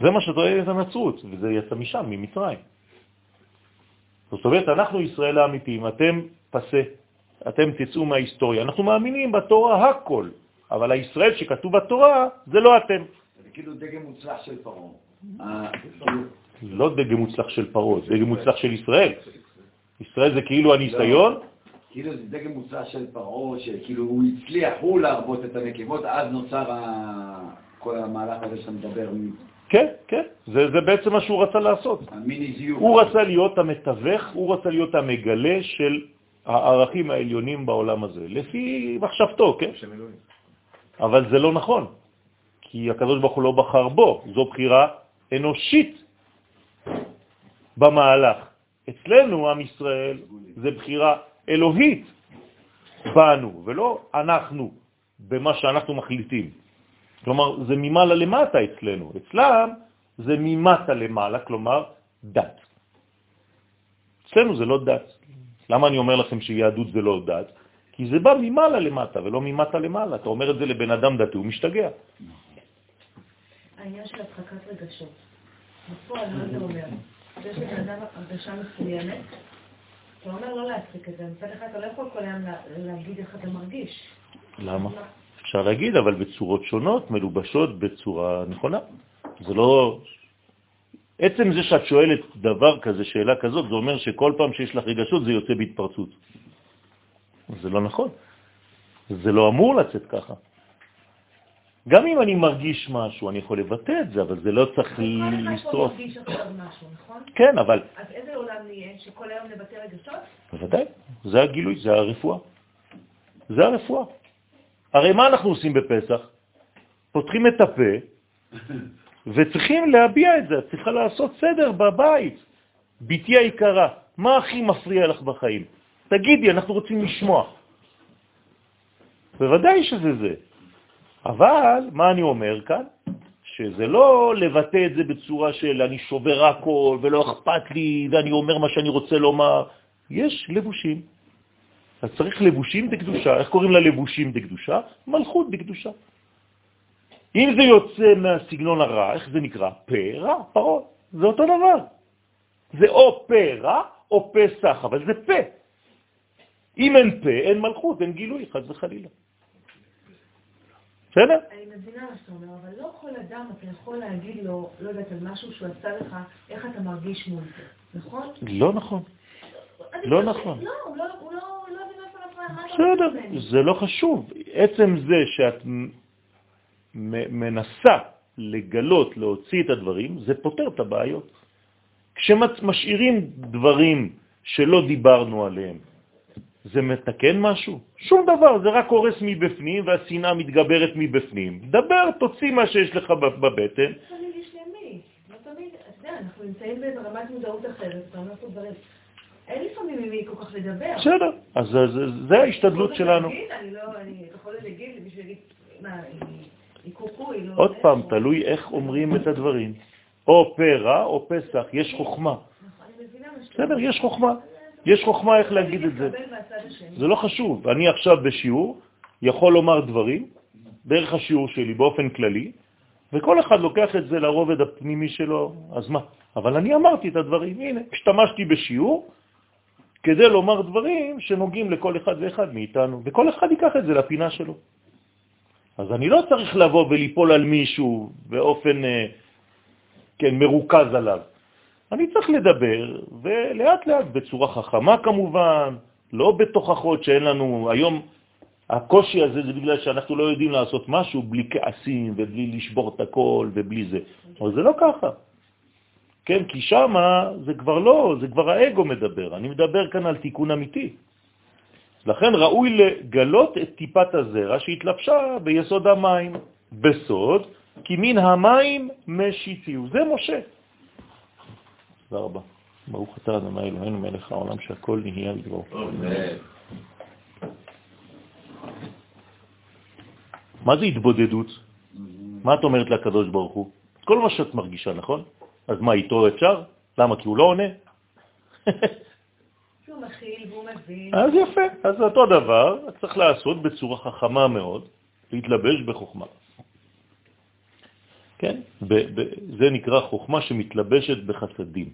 זה מה שטוען את הנצרות, וזה יצא משם, ממצרים. זאת אומרת, אנחנו ישראל האמיתיים, אתם פסה, אתם תצאו מההיסטוריה. אנחנו מאמינים בתורה הכל, אבל הישראל שכתוב בתורה זה לא אתם. זה כאילו דגם מוצלח של פרעה. לא דגם מוצלח של פרעה, זה דגם מוצלח של ישראל. ישראל זה כאילו הניסיון. לא, כאילו זה דגם מוצלח של פרעה, שכאילו הוא הצליח, הוא להרבות את הנקבות, אז נוצר כל המהלך הזה שאתה מדבר. כן, כן, זה, זה בעצם מה שהוא רצה לעשות. הוא רצה להיות המתווך, הוא רצה להיות המגלה של הערכים העליונים בעולם הזה, לפי מחשבתו, כן? אבל זה לא נכון, כי הקדוש ברוך הוא לא בחר בו, זו בחירה אנושית במהלך. אצלנו, עם ישראל, זה בחירה אלוהית בנו, ולא אנחנו, במה שאנחנו מחליטים. כלומר, זה ממעלה למטה אצלנו. אצלם זה ממטה למעלה, כלומר, דת. אצלנו זה לא דת. למה אני אומר לכם שיהדות זה לא דת? כי זה בא ממעלה למטה ולא ממטה למעלה. אתה אומר את זה לבן אדם דתי, הוא משתגע. העניין של הדחקת רגשות. בפועל, מה זה אומר? יש לבן אדם הרגשה מסוימת, אתה אומר לא להצחיק את זה. מצד אחד אתה לא יכול כל היום להגיד איך אתה מרגיש. למה? אפשר להגיד, אבל בצורות שונות, מלובשות בצורה נכונה. זה לא... עצם זה שאת שואלת דבר כזה, שאלה כזאת, זה אומר שכל פעם שיש לך רגשות זה יוצא בהתפרצות. זה לא נכון. זה לא אמור לצאת ככה. גם אם אני מרגיש משהו, אני יכול לבטא את זה, אבל זה לא צריך לשרוף. נכון? כן, אבל... אז איזה עולם נהיה? שכל היום נבטא רגשות? בוודאי, זה הגילוי, זה הרפואה. זה הרפואה. הרי מה אנחנו עושים בפסח? פותחים את הפה וצריכים להביע את זה, צריכה לעשות סדר בבית. ביתי היקרה, מה הכי מפריע לך בחיים? תגידי, אנחנו רוצים לשמוע. בוודאי שזה זה. אבל מה אני אומר כאן? שזה לא לבטא את זה בצורה של אני שובר הכל ולא אכפת לי ואני אומר מה שאני רוצה לומר. יש לבושים. אז צריך לבושים בקדושה. איך קוראים ללבושים בקדושה? מלכות בקדושה. אם זה יוצא מהסגנון הרע, איך זה נקרא? פה רע. זה אותו דבר. זה או פה רע או פה סך, אבל זה פה. אם אין פה, אין מלכות, אין גילוי, חז וחלילה. בסדר? אני מבינה מה שאתה אומר, אבל לא כל אדם אתה יכול להגיד לו, לא יודעת, על משהו שהוא עשה לך, איך אתה מרגיש מול זה, נכון? לא נכון. לא נכון. לא, הוא לא, בסדר, זה לא חשוב. עצם זה שאת מנסה לגלות, להוציא את הדברים, זה פותר את הבעיות. כשמשאירים דברים שלא דיברנו עליהם, זה מתקן משהו? שום דבר, זה רק הורס מבפנים והשנאה מתגברת מבפנים. דבר, תוציא מה שיש לך בבטן. לא תמיד יש למי, לא תמיד, אנחנו נמצאים ברמת מודעות אחרת, פה דברים. אין לפעמים עם מי כל כך לדבר. בסדר, אז זה ההשתדלות שלנו. אני לא, אני יכול להגיד, בשביל להגיד, מה, היא קוקוי, לא... עוד פעם, תלוי איך אומרים את הדברים. או פרע או פסח, יש חוכמה. נכון, בסדר, יש חוכמה. יש חוכמה איך להגיד את זה. זה לא חשוב. אני עכשיו בשיעור יכול לומר דברים דרך השיעור שלי באופן כללי, וכל אחד לוקח את זה לרובד הפנימי שלו, אז מה? אבל אני אמרתי את הדברים, הנה, השתמשתי בשיעור כדי לומר דברים שנוגעים לכל אחד ואחד מאיתנו, וכל אחד ייקח את זה לפינה שלו. אז אני לא צריך לבוא וליפול על מישהו באופן, אה, כן, מרוכז עליו. אני צריך לדבר, ולאט לאט, בצורה חכמה כמובן, לא בתוכחות שאין לנו, היום הקושי הזה זה בגלל שאנחנו לא יודעים לעשות משהו בלי כעסים ובלי לשבור את הכל ובלי זה. אבל זה לא ככה. כן, כי שם זה כבר לא, זה כבר האגו מדבר. אני מדבר כאן על תיקון אמיתי. לכן ראוי לגלות את טיפת הזרע שהתלבשה ביסוד המים, בסוד, כי מן המים משיתיו. זה משה. תודה רבה. ברוך אתה אדוני אלוהינו מלך העולם שהכל נהיה בדברו. מה זה התבודדות? מה את אומרת לקדוש ברוך הוא? כל מה שאת מרגישה, נכון? אז מה, איתו אפשר? למה? כי הוא לא עונה? הוא מכיל והוא מבין. אז יפה, אז אותו דבר צריך לעשות בצורה חכמה מאוד, להתלבש בחוכמה. כן? זה נקרא חוכמה שמתלבשת בחסדים.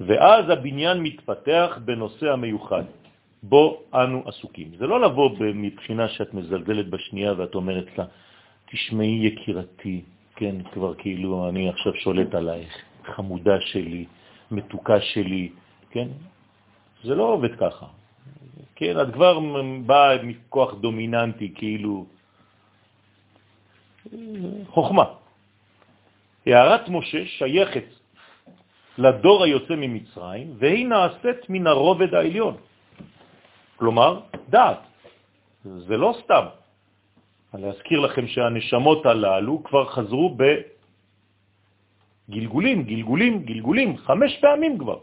ואז הבניין מתפתח בנושא המיוחד, בו אנו עסוקים. זה לא לבוא מבחינה שאת מזלזלת בשנייה ואת אומרת לה, תשמעי יקירתי, כן, כבר כאילו אני עכשיו שולט עלייך, חמודה שלי, מתוקה שלי, כן? זה לא עובד ככה. כן, את כבר באה מכוח דומיננטי, כאילו, חוכמה. הערת משה שייכת לדור היוצא ממצרים, והיא נעשית מן הרובד העליון. כלומר, דעת. זה לא סתם. אני אזכיר לכם שהנשמות הללו כבר חזרו בגלגולים, גלגולים, גלגולים, חמש פעמים כבר.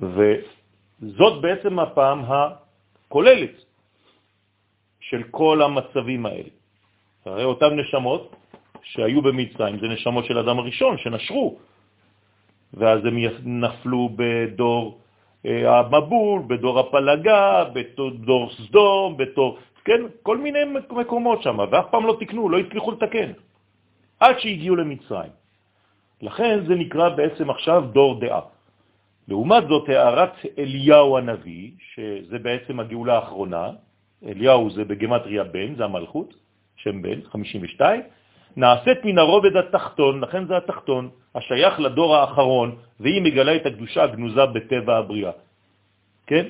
וזאת בעצם הפעם הכוללת של כל המצבים האלה. הרי אותן נשמות שהיו במצרים זה נשמות של אדם הראשון שנשרו, ואז הם נפלו בדור אה, המבול, בדור הפלגה, בדור סדום, בתור, כן, כל מיני מקומות שם, ואף פעם לא תקנו, לא הצליחו לתקן, עד שהגיעו למצרים. לכן זה נקרא בעצם עכשיו דור דעה. לעומת זאת, הערת אליהו הנביא, שזה בעצם הגאולה האחרונה, אליהו זה בגמטריה בן, זה המלכות, שם בן, 52, נעשית מן הרובד התחתון, לכן זה התחתון, השייך לדור האחרון, והיא מגלה את הקדושה הגנוזה בטבע הבריאה. כן?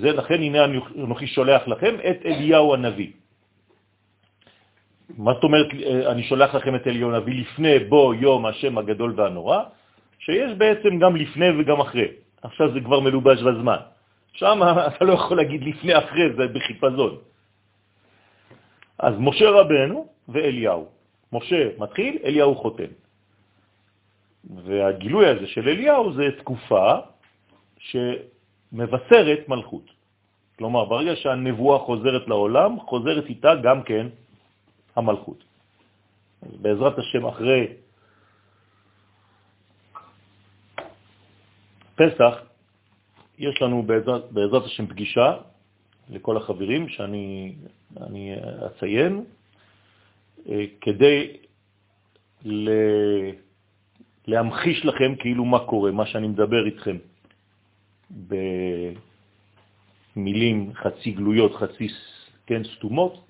זה לכן, הנה אנוכי שולח לכם את אליהו הנביא. מה זאת אומרת, אני שולח לכם את אליהו הנביא לפני בו יום השם הגדול והנורא? שיש בעצם גם לפני וגם אחרי. עכשיו זה כבר מלובש בזמן. שם אתה לא יכול להגיד לפני אחרי, זה בחיפזון. אז משה רבנו ואליהו. משה מתחיל, אליהו חותם. והגילוי הזה של אליהו זה תקופה שמבשרת מלכות. כלומר, ברגע שהנבואה חוזרת לעולם, חוזרת איתה גם כן המלכות. בעזרת השם, אחרי פסח, יש לנו בעזרת, בעזרת השם פגישה לכל החברים שאני אני אציין, אה, כדי ל... להמחיש לכם כאילו מה קורה, מה שאני מדבר איתכם במילים חצי גלויות, חצי כן, סתומות.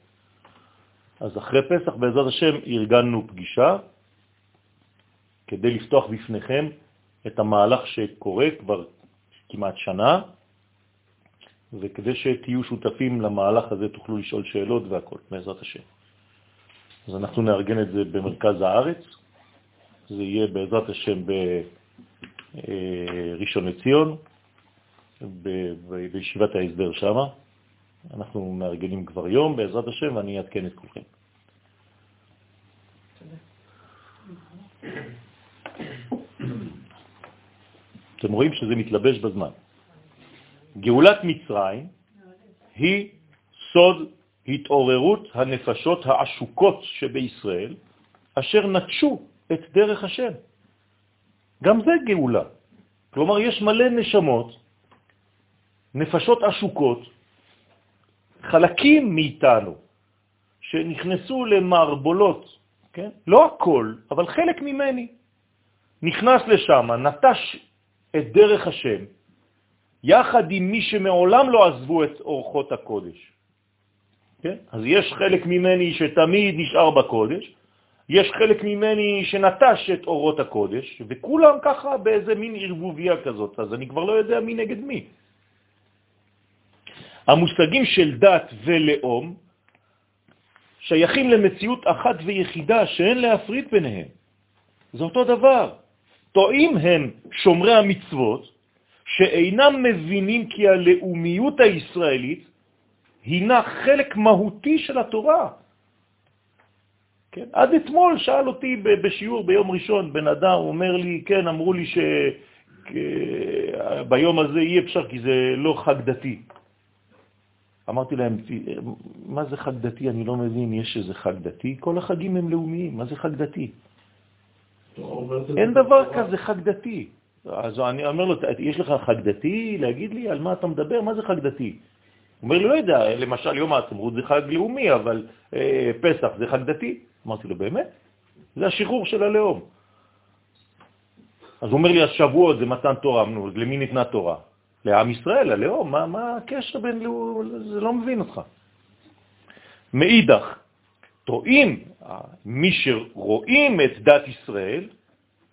אז אחרי פסח, בעזרת השם, ארגנו פגישה כדי לפתוח בפניכם את המהלך שקורה כבר כמעט שנה, וכדי שתהיו שותפים למהלך הזה תוכלו לשאול שאלות והכל, בעזרת השם. אז אנחנו נארגן את זה במרכז הארץ, זה יהיה בעזרת השם בראשון לציון, בישיבת ההסדר שם. אנחנו מארגנים כבר יום, בעזרת השם, ואני אעדכן את כולכם. אתם רואים שזה מתלבש בזמן. גאולת מצרים היא סוד התעוררות הנפשות העשוקות שבישראל, אשר נטשו את דרך השם. גם זה גאולה. כלומר, יש מלא נשמות, נפשות עשוקות, חלקים מאיתנו, שנכנסו למערבולות, כן? לא הכל, אבל חלק ממני, נכנס לשם, נטש את דרך השם, יחד עם מי שמעולם לא עזבו את אורחות הקודש. כן? אז יש חלק ממני שתמיד נשאר בקודש, יש חלק ממני שנטש את אורות הקודש, וכולם ככה באיזה מין ערבוביה כזאת, אז אני כבר לא יודע מי נגד מי. המושגים של דת ולאום שייכים למציאות אחת ויחידה שאין להפריד ביניהם. זה אותו דבר. טועים הם שומרי המצוות שאינם מבינים כי הלאומיות הישראלית הינה חלק מהותי של התורה. כן? עד אתמול שאל אותי בשיעור ביום ראשון, בן אדם אומר לי, כן, אמרו לי שביום הזה אי אפשר כי זה לא חג דתי. אמרתי להם, מה זה חג דתי? אני לא מבין, יש איזה חג דתי? כל החגים הם לאומיים, מה זה חג דתי? אין דבר כזה חג דתי. אז אני אומר לו, יש לך חג דתי? להגיד לי על מה אתה מדבר? מה זה חג דתי? הוא אומר לי, לא יודע, למשל יום העצמאות זה חג לאומי, אבל אה, פסח זה חג דתי. אמרתי לו, באמת? זה השחרור של הלאום. אז הוא אומר לי, השבועות זה מתן תורה, נו, למי ניתנה תורה? לעם ישראל, הלאום, מה, מה הקשר בין לאום? זה לא מבין אותך. מאידך, טועים מי שרואים את דת ישראל,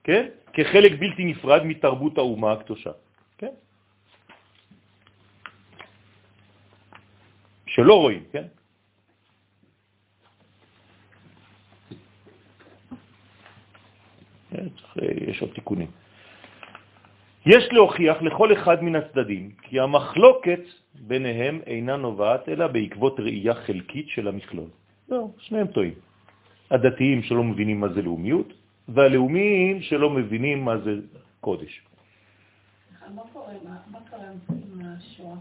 כן, כחלק בלתי נפרד מתרבות האומה הקדושה. כן? שלא רואים, כן? יש עוד תיקונים. יש להוכיח לכל אחד מן הצדדים כי המחלוקת ביניהם אינה נובעת אלא בעקבות ראייה חלקית של המכלול. לא, שניהם טועים. הדתיים שלא מבינים מה זה לאומיות, והלאומיים שלא מבינים מה זה קודש. מה קורה עם השואה?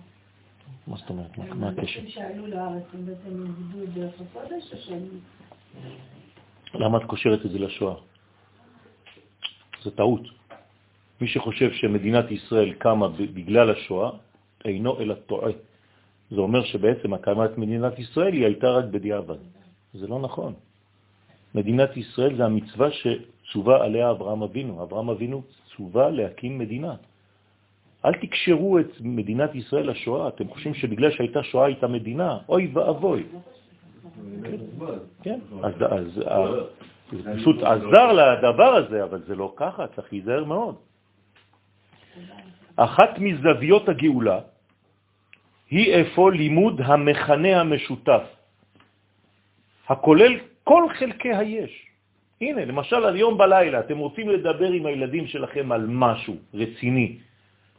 מה זאת אומרת? מה הקשר? אנשים שעלו לארץ הם בעצם איבדו את דרך הקודש או שהם... למה את קושרת את זה לשואה? זה טעות. מי שחושב שמדינת ישראל קמה בגלל השואה, אינו אלא טועה. זה אומר שבעצם הקמת מדינת ישראל היא הייתה רק בדיעבד. זה לא נכון. מדינת ישראל זה המצווה שצובה עליה אברהם אבינו. אברהם אבינו צובה להקים מדינה. אל תקשרו את מדינת ישראל לשואה. אתם חושבים שבגלל שהייתה שואה הייתה מדינה? אוי ואבוי. כן, אז זה פשוט עזר לדבר הזה, אבל זה לא ככה, צריך להיזהר מאוד. אחת מזוויות הגאולה היא איפה לימוד המכנה המשותף, הכולל כל חלקי היש. הנה, למשל, היום בלילה אתם רוצים לדבר עם הילדים שלכם על משהו רציני,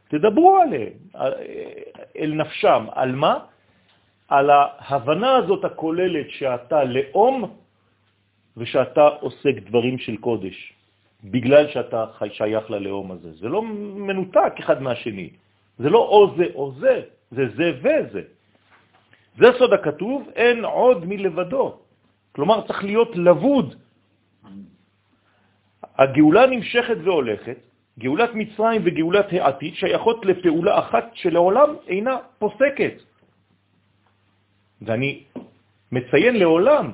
תדברו עליהם, אל נפשם. על מה? על ההבנה הזאת הכוללת שאתה לאום ושאתה עוסק דברים של קודש, בגלל שאתה שייך ללאום הזה. זה לא מנותק אחד מהשני. זה לא או זה או זה, זה זה וזה. זה סוד הכתוב, אין עוד מלבדו. כלומר, צריך להיות לבוד. הגאולה נמשכת והולכת, גאולת מצרים וגאולת העתיד שייכות לפעולה אחת שלעולם אינה פוסקת. ואני מציין לעולם,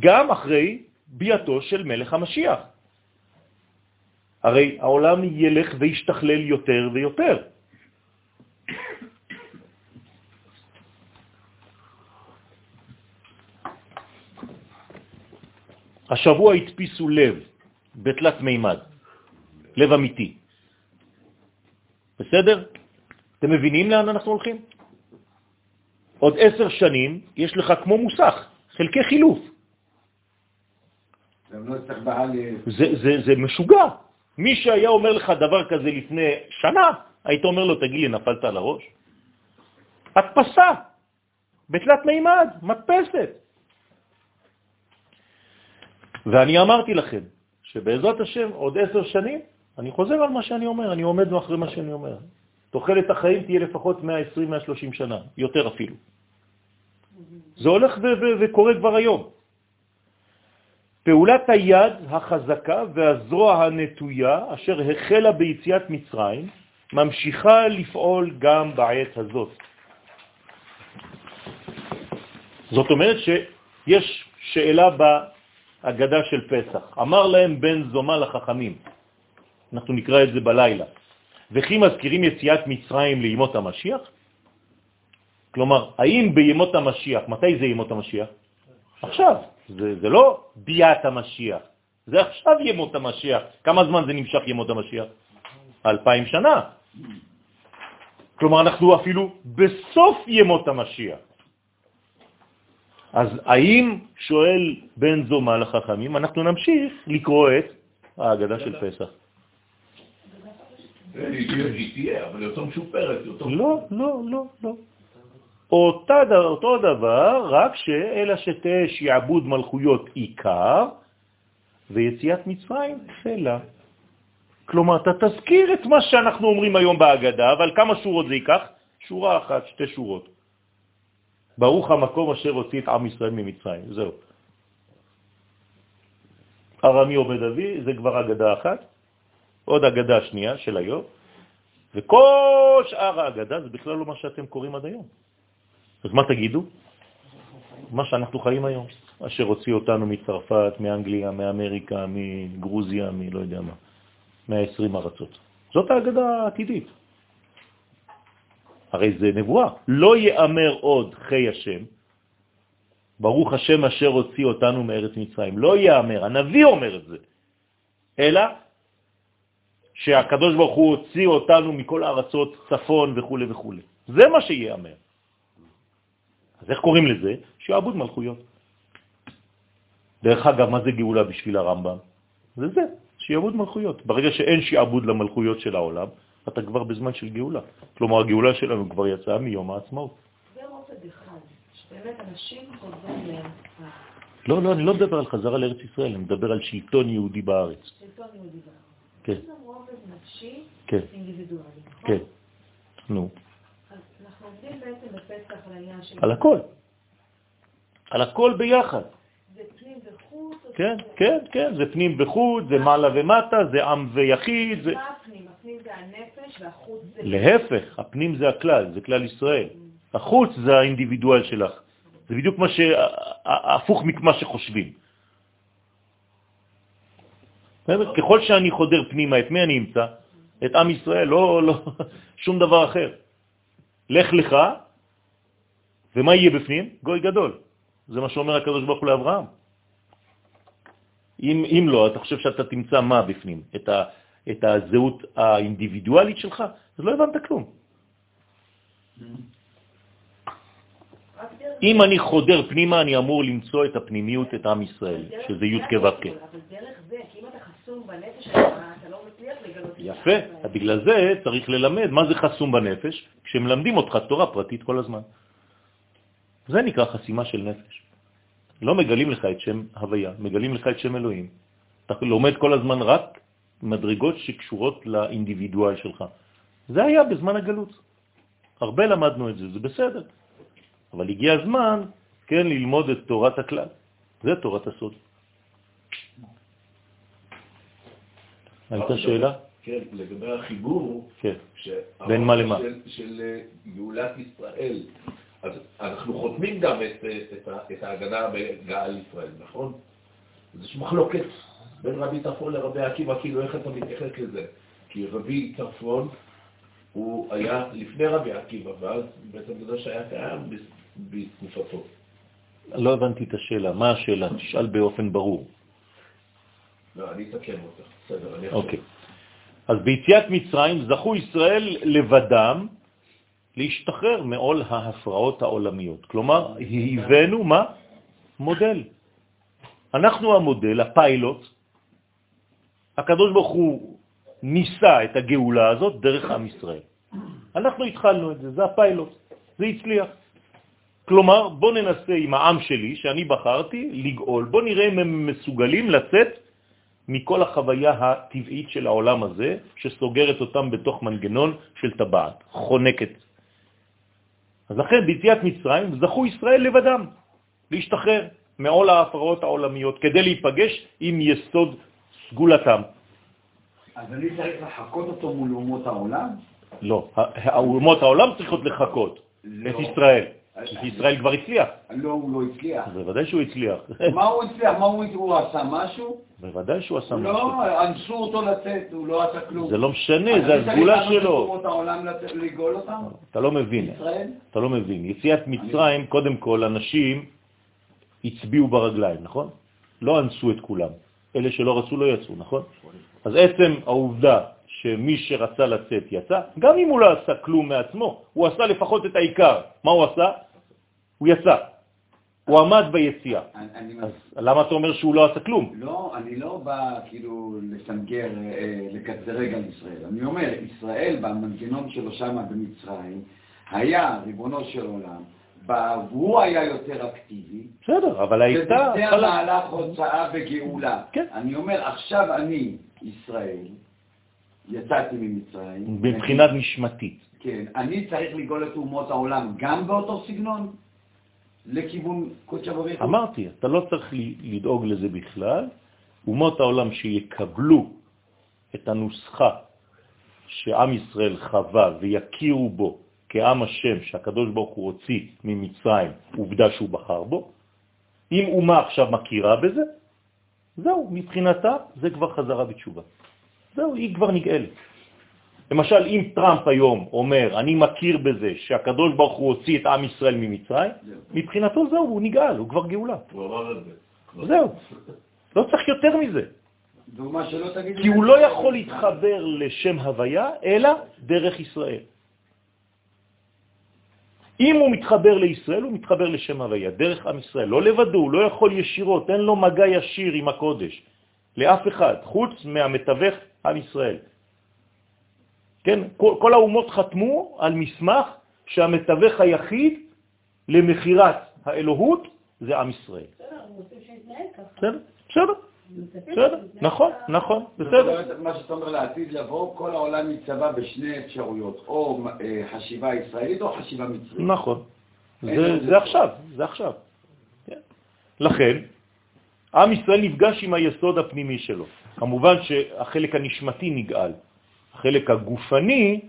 גם אחרי ביאתו של מלך המשיח. הרי העולם ילך וישתכלל יותר ויותר. השבוע התפיסו לב בתלת מימד, לב אמיתי. בסדר? אתם מבינים לאן אנחנו הולכים? עוד עשר שנים יש לך כמו מוסך, חלקי חילוף. לא זה, זה, זה משוגע. מי שהיה אומר לך דבר כזה לפני שנה, היית אומר לו, תגיד לי, נפלת על הראש? הדפסה, בתלת מימד, מדפסת. ואני אמרתי לכם שבעזרת השם עוד עשר שנים, אני חוזר על מה שאני אומר, אני עומד מאחרי מה שאני אומר. תוחלת החיים תהיה לפחות 120-130 שנה, יותר אפילו. זה הולך וקורה כבר היום. פעולת היד החזקה והזרוע הנטויה, אשר החלה ביציאת מצרים, ממשיכה לפעול גם בעת הזאת. זאת אומרת שיש שאלה בהגדה של פסח. אמר להם בן זומה לחכמים, אנחנו נקרא את זה בלילה, וכי מזכירים יציאת מצרים לימות המשיח? כלומר, האם בימות המשיח, מתי זה ימות המשיח? עכשיו. זה, זה לא ביאת המשיח, זה עכשיו ימות המשיח. כמה זמן זה נמשך ימות המשיח? אלפיים שנה. כלומר, אנחנו אפילו בסוף ימות המשיח. אז האם, שואל בן זומה לחכמים, אנחנו נמשיך לקרוא את ההגדה של פסח. היא תהיה, אבל יותר משופרת. לא, לא, לא, לא. אותה, אותו דבר, רק שאלה שתהיה שיעבוד מלכויות עיקר, ויציאת מצרים תפלה. כלומר, אתה תזכיר את מה שאנחנו אומרים היום בהגדה, אבל כמה שורות זה ייקח? שורה אחת, שתי שורות. ברוך המקום אשר הוציא את עם ישראל ממצרים. זהו. ארמי עובד אבי, זה כבר אגדה אחת, עוד אגדה שנייה של היום, וכל שאר האגדה זה בכלל לא מה שאתם קוראים עד היום. אז מה תגידו? מה שאנחנו חיים היום, אשר הוציא אותנו מצרפת, מאנגליה, מאמריקה, מגרוזיה, מלא יודע מה, 120 ארצות. זאת האגדה העתידית. הרי זה נבואה. לא יאמר עוד חי השם, ברוך השם אשר הוציא אותנו מארץ מצרים. לא יאמר, הנביא אומר את זה, אלא שהקדוש ברוך הוא הוציא אותנו מכל הארצות צפון וכו' וכו'. זה מה שיאמר. אז איך קוראים לזה? שעבוד מלכויות. דרך אגב, מה זה גאולה בשביל הרמב"ם? זה זה, שיעבוד מלכויות. ברגע שאין שיעבוד למלכויות של העולם, אתה כבר בזמן של גאולה. כלומר, הגאולה שלנו כבר יצאה מיום העצמאות. זה רובד אחד, שבאמת אנשים חוזרים לארץ לא, לא, אני לא מדבר על חזרה לארץ ישראל, אני מדבר על שלטון יהודי בארץ. שלטון יהודי בארץ. כן. גם רובד נפשי כן. אינדיבידואלי, נכון? כן. נו, אז אנחנו עובדים בעצם בפסח על הכל. על הכל ביחד. זה פנים וחוץ? או כן, כן, כן, זה פנים בחוץ, זה מעלה ומטה, זה עם ויחיד, זה... מה הפנים? הפנים זה הנפש והחוץ זה... להפך, הפנים זה הכלל, זה כלל ישראל. החוץ זה האינדיבידואל שלך. זה בדיוק מה ש... הפוך ממה שחושבים. בסדר? ככל שאני חודר פנימה, את מי אני אמצא? את עם ישראל, לא, לא, שום דבר אחר. לך לך, ומה יהיה בפנים? גוי גדול. זה מה שאומר הקדוש ברוך הוא לאברהם. אם, אם לא, אתה חושב שאתה תמצא מה בפנים? את, ה, את הזהות האינדיבידואלית שלך? אז לא הבנת כלום. אם אני חודר פנימה, אני אמור למצוא את הפנימיות, את עם ישראל, שזה י' כו' כ'. אבל דרך זה, כי אם אתה חסום בנפש שלך, אתה לא מצליח לגלות... את יפה. בגלל זה צריך ללמד מה זה חסום בנפש, כשמלמדים אותך תורה פרטית כל הזמן. זה נקרא חסימה של נפש. לא מגלים לך את שם הוויה, מגלים לך את שם אלוהים. אתה לומד כל הזמן רק מדרגות שקשורות לאינדיבידואל שלך. זה היה בזמן הגלות. הרבה למדנו את זה, זה בסדר. אבל הגיע הזמן, כן, ללמוד את תורת הכלל. זה תורת הסוד. הייתה שאלה? כן, לגבי החיבור, כן. בין מה למה? של, של אה, גאולת ישראל, אז אנחנו חותמים גם את, את, את ההגנה בגאל ישראל, נכון? אז יש מחלוקת בין רבי טרפון לרבי עקיבא, כאילו איך אתה מתייחס לזה? כי רבי טרפון הוא היה לפני רבי עקיבא, ואז בית המקדש היה קיים בתקופתו. לא הבנתי את השאלה. מה השאלה? תשאל באופן ברור. לא, אני אתקן אותך, בסדר, אני אוקיי. אז ביציאת מצרים זכו ישראל לבדם להשתחרר מעול ההפרעות העולמיות. כלומר, הבאנו מה? מודל. אנחנו המודל, הפיילוט. הקדוש ברוך הוא ניסה את הגאולה הזאת דרך עם ישראל. אנחנו התחלנו את זה, זה הפיילוט, זה הצליח. כלומר, בוא ננסה עם העם שלי, שאני בחרתי, לגאול. בוא נראה אם הם מסוגלים לצאת מכל החוויה הטבעית של העולם הזה, שסוגרת אותם בתוך מנגנון של טבעת, חונקת. אז לכן ביציאת מצרים זכו ישראל לבדם להשתחרר מעול ההפרעות העולמיות כדי להיפגש עם יסוד סגולתם. אז אני צריך לחקות אותו מול אומות העולם? לא, האומות העולם צריכות לחכות לא. את ישראל, כי ישראל כבר הצליח. לא, הוא לא הצליח. בוודאי שהוא הצליח. מה הוא הצליח? מה הוא הוא עשה? משהו? בוודאי שהוא עשה משהו. לא, אנסו אותו לצאת, הוא לא עשה כלום. זה לא משנה, זה הסגולה שלו. אתה לא מבין. ישראל? אתה לא מבין. יציאת מצרים, קודם כל, אנשים הצביעו ברגליים, נכון? לא אנסו את כולם. אלה שלא רצו לא יצאו, נכון? אז עצם העובדה שמי שרצה לצאת יצא, גם אם הוא לא עשה כלום מעצמו, הוא עשה לפחות את העיקר. מה הוא עשה? הוא יצא. הוא עמד ביציאה. אני- אני אז למה אתה אומר שהוא לא עשה כלום? לא, אני לא בא כאילו לסנגר, אה, לקצרג על ישראל. אני אומר, ישראל במנגנון שלו שם במצרים, היה ריבונו של עולם, והוא היה יותר אקטיבי, בסדר, אבל הייתה... וזה התחלה. המהלך הוצאה וגאולה. כן. אני אומר, עכשיו אני, ישראל, יצאתי ממצרים. מבחינת נשמתית. כן, אני צריך לגאול את אומות העולם גם באותו סגנון? לכיוון קודשא בריך? אמרתי, אתה לא צריך לדאוג לזה בכלל. אומות העולם שיקבלו את הנוסחה שעם ישראל חווה ויכירו בו כעם השם שהקדוש ברוך הוא הוציא ממצרים, עובדה שהוא בחר בו, אם אומה עכשיו מכירה בזה, זהו, מבחינתה זה כבר חזרה בתשובה. זהו, היא כבר נגאלת. למשל, אם טראמפ היום אומר, אני מכיר בזה שהקדוש ברוך הוא הוציא את עם ישראל ממצרים, זהו. מבחינתו זהו, הוא נגאל, הוא כבר גאולה. הוא אמר את זה. זהו. לא צריך יותר מזה. ומה שלא תגיד... כי הוא לא יכול להתחבר לשם הוויה, אלא דרך ישראל. אם הוא מתחבר לישראל, הוא מתחבר לשם הוויה, דרך עם ישראל. לא לבדו, הוא לא יכול ישירות, אין לו מגע ישיר עם הקודש. לאף אחד, חוץ מהמתווך עם ישראל. כן? כל, כל האומות חתמו על מסמך שהמתווך היחיד למחירת האלוהות זה עם ישראל. בסדר, אנחנו רוצים שיתנהג ככה. בסדר? בסדר, נכון. נכון, זאת בסדר. אומרת, מה שאתה אומר לעתיד לבוא, כל העולם יצבע בשני אפשרויות, או אה, חשיבה ישראלית או חשיבה מצרית. נכון. זה עכשיו, זה עכשיו. כן. לכן, עם ישראל נפגש עם היסוד הפנימי שלו. כמובן שהחלק הנשמתי נגאל. החלק הגופני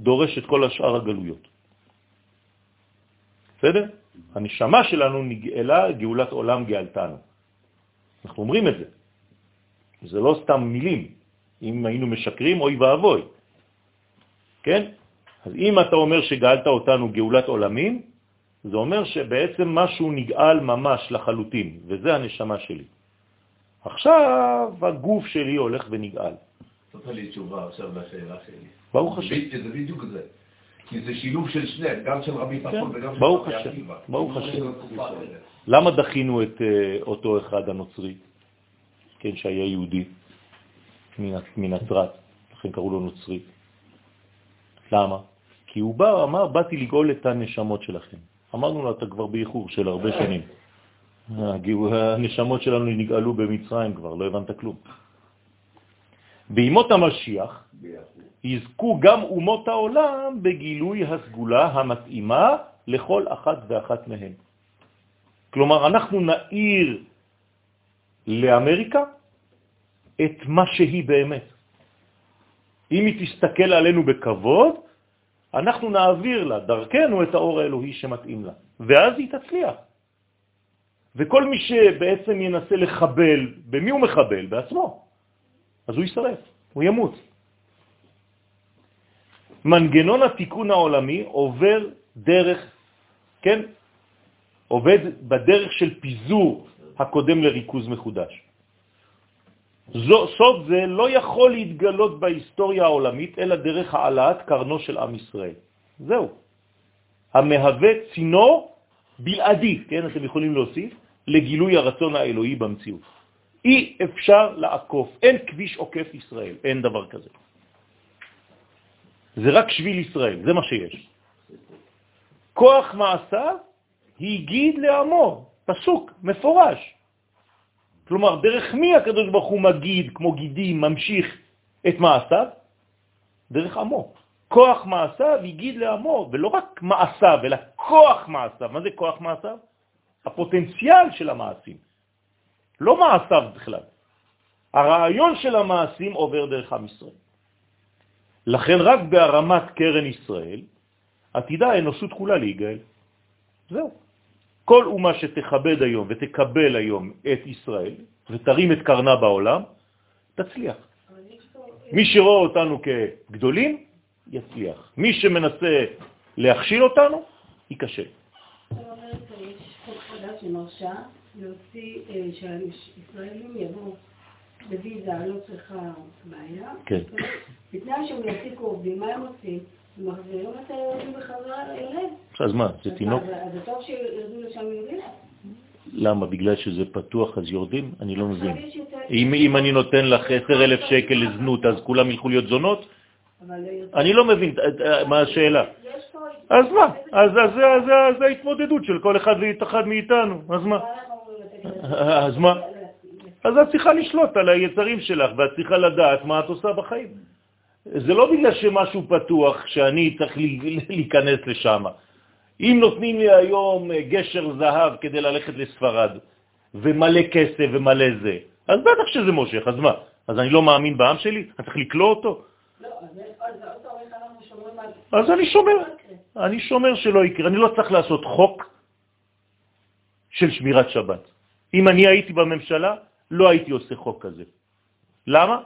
דורש את כל השאר הגלויות. בסדר? הנשמה שלנו נגאלה, גאולת עולם גאלתנו. אנחנו אומרים את זה. זה לא סתם מילים. אם היינו משקרים, אוי ואבוי. כן? אז אם אתה אומר שגאלת אותנו גאולת עולמים, זה אומר שבעצם משהו נגאל ממש לחלוטין, וזה הנשמה שלי. עכשיו הגוף שלי הולך ונגאל. נתת לי תשובה עכשיו לשאלה שלי. ברוך השם. זה בדיוק זה. כי זה שילוב של שניהם, גם של רבי פחון וגם של רבי עקיבא. ברוך השם. למה דחינו את אה, אותו אחד הנוצרי, כן, שהיה יהודי מנ- מנצרת, לכן קראו לו נוצרי? למה? כי הוא בא, אמר, באתי לגאול את הנשמות שלכם. אמרנו לו, אתה כבר באיחור של הרבה שנים. הנשמות שלנו נגאלו במצרים כבר, לא הבנת כלום. בימות המשיח יזכו גם אומות העולם בגילוי הסגולה המתאימה לכל אחת ואחת מהן. כלומר, אנחנו נאיר לאמריקה את מה שהיא באמת. אם היא תסתכל עלינו בכבוד, אנחנו נעביר לה דרכנו את האור האלוהי שמתאים לה, ואז היא תצליח. וכל מי שבעצם ינסה לחבל, במי הוא מחבל? בעצמו. אז הוא ישרף, הוא ימות. מנגנון התיקון העולמי עובר דרך, כן, עובד בדרך של פיזור הקודם לריכוז מחודש. זו, סוד זה לא יכול להתגלות בהיסטוריה העולמית, אלא דרך העלאת קרנו של עם ישראל. זהו. המהווה צינור בלעדי, כן, אתם יכולים להוסיף, לגילוי הרצון האלוהי במציאות. אי אפשר לעקוף, אין כביש עוקף ישראל, אין דבר כזה. זה רק שביל ישראל, זה מה שיש. כוח מעשיו הגיד לעמו, פסוק, מפורש. כלומר, דרך מי הקדוש ברוך הוא מגיד, כמו גידים, ממשיך את מעשיו? דרך עמו. כוח מעשיו הגיד לעמו, ולא רק מעשיו, אלא כוח מעשיו. מה זה כוח מעשיו? הפוטנציאל של המעשים. לא מעשיו בכלל. הרעיון של המעשים עובר דרך עם ישראל. לכן רק בהרמת קרן ישראל עתידה האנושות כולה להיגאל. זהו. כל אומה שתכבד היום ותקבל היום את ישראל ותרים את קרנה בעולם, תצליח. מי שרואה אותנו כגדולים, יצליח. מי שמנסה להכשיל אותנו, ייכשל. חדש שמרשה להוציא, אה, שהישראלים יבואו בוויזה, לא צריכה בעיה. כן. בתנאי שהם יעסיקו עובדים, מה הם עושים? מחזירים את היהודים בחזרה לילד. אז מה, זה תינוק? אז זה טוב שירדו לשם יהודים? למה? בגלל שזה פתוח אז יורדים? אני לא מבין. אם, אם אני נותן לך 10,000 שקל לזנות, אז כולם ילכו להיות זונות? אני לא מבין אה, מה השאלה. אז מה? אז זה ההתמודדות של כל אחד ואחד מאיתנו, אז מה? אז מה? אז את צריכה לשלוט על היצרים שלך, ואת צריכה לדעת מה את עושה בחיים. זה לא בגלל שמשהו פתוח שאני צריך להיכנס לשם. אם נותנים לי היום אה, גשר זהב כדי ללכת לספרד, ומלא כסף ומלא זה, אז בטח שזה מושך, אז מה? אז אני לא מאמין בעם שלי? אני צריך לקלוא אותו? לא, אז אני שומר. לא. אני שומר שלא יקרה. אני לא צריך לעשות חוק של שמירת שבת. אם אני הייתי בממשלה, לא הייתי עושה חוק כזה. למה?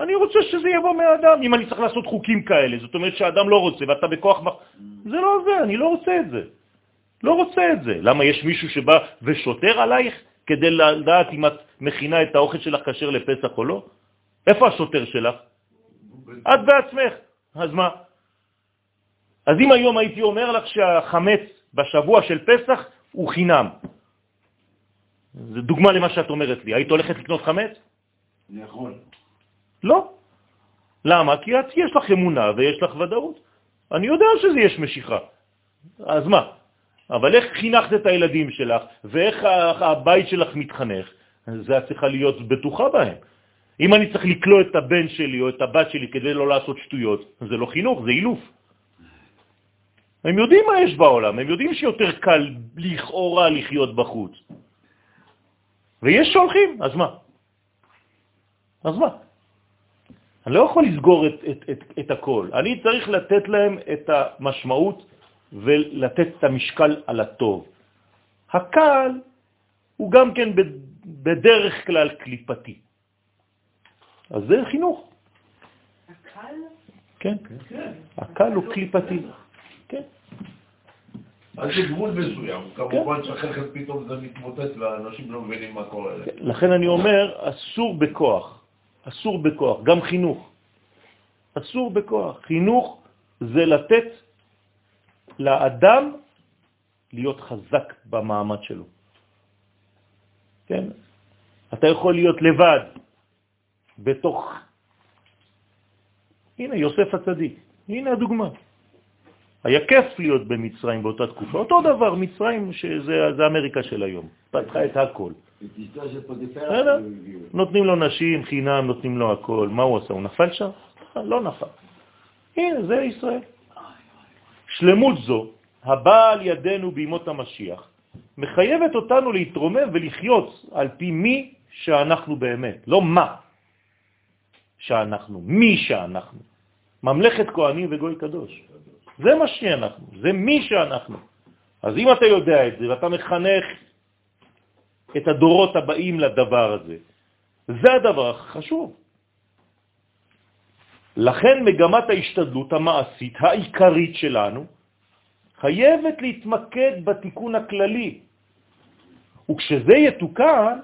אני רוצה שזה יבוא מהאדם. אם אני צריך לעשות חוקים כאלה, זאת אומרת שהאדם לא רוצה ואתה בכוח... מח- זה לא זה, אני לא רוצה את זה. לא רוצה את זה. למה יש מישהו שבא ושוטר עלייך כדי לדעת אם את מכינה את האוכל שלך כשר לפסח או לא? איפה השוטר שלך? את בעצמך. אז מה? אז אם היום הייתי אומר לך שהחמץ בשבוע של פסח הוא חינם, זה דוגמה למה שאת אומרת לי, היית הולכת לקנות חמץ? אני יכול. לא. למה? כי את, יש לך אמונה ויש לך ודאות. אני יודע שזה יש משיכה. אז מה? אבל איך חינכת את הילדים שלך ואיך הבית שלך מתחנך, זה את צריכה להיות בטוחה בהם. אם אני צריך לקלוא את הבן שלי או את הבת שלי כדי לא לעשות שטויות, זה לא חינוך, זה אילוף. הם יודעים מה יש בעולם, הם יודעים שיותר קל לכאורה לחיות בחוץ. ויש שהולכים, אז מה? אז מה? אני לא יכול לסגור את, את, את, את הכל. אני צריך לתת להם את המשמעות ולתת את המשקל על הטוב. הקל הוא גם כן בדרך כלל קליפתי. אז זה חינוך. הקל? כן, הקל הוא קליפתי. כן. אז יש גבול מסוים, כמובן שאחרי כן פתאום זה מתמוטט ואנשים לא מבינים מה קורה. לכן אני אומר, אסור בכוח. אסור בכוח, גם חינוך. אסור בכוח. חינוך זה לתת לאדם להיות חזק במעמד שלו. כן? אתה יכול להיות לבד בתוך... הנה, יוסף הצדיק. הנה הדוגמה. היה כיף להיות במצרים באותה תקופה. אותו דבר, מצרים, שזה זה אמריקה של היום. פתחה את הכל. בסדר. נותנים לו נשים חינם, נותנים לו הכל. מה הוא עשה? הוא נפל שם? לא נפל. הנה, זה ישראל. שלמות זו, הבאה על ידינו בימות המשיח, מחייבת אותנו להתרומם ולחיות על פי מי שאנחנו באמת, לא מה שאנחנו, מי שאנחנו. ממלכת כהנים וגוי קדוש. זה מה שאנחנו, זה מי שאנחנו. אז אם אתה יודע את זה ואתה מחנך את הדורות הבאים לדבר הזה, זה הדבר החשוב. לכן מגמת ההשתדלות המעשית העיקרית שלנו חייבת להתמקד בתיקון הכללי. וכשזה יתוקן,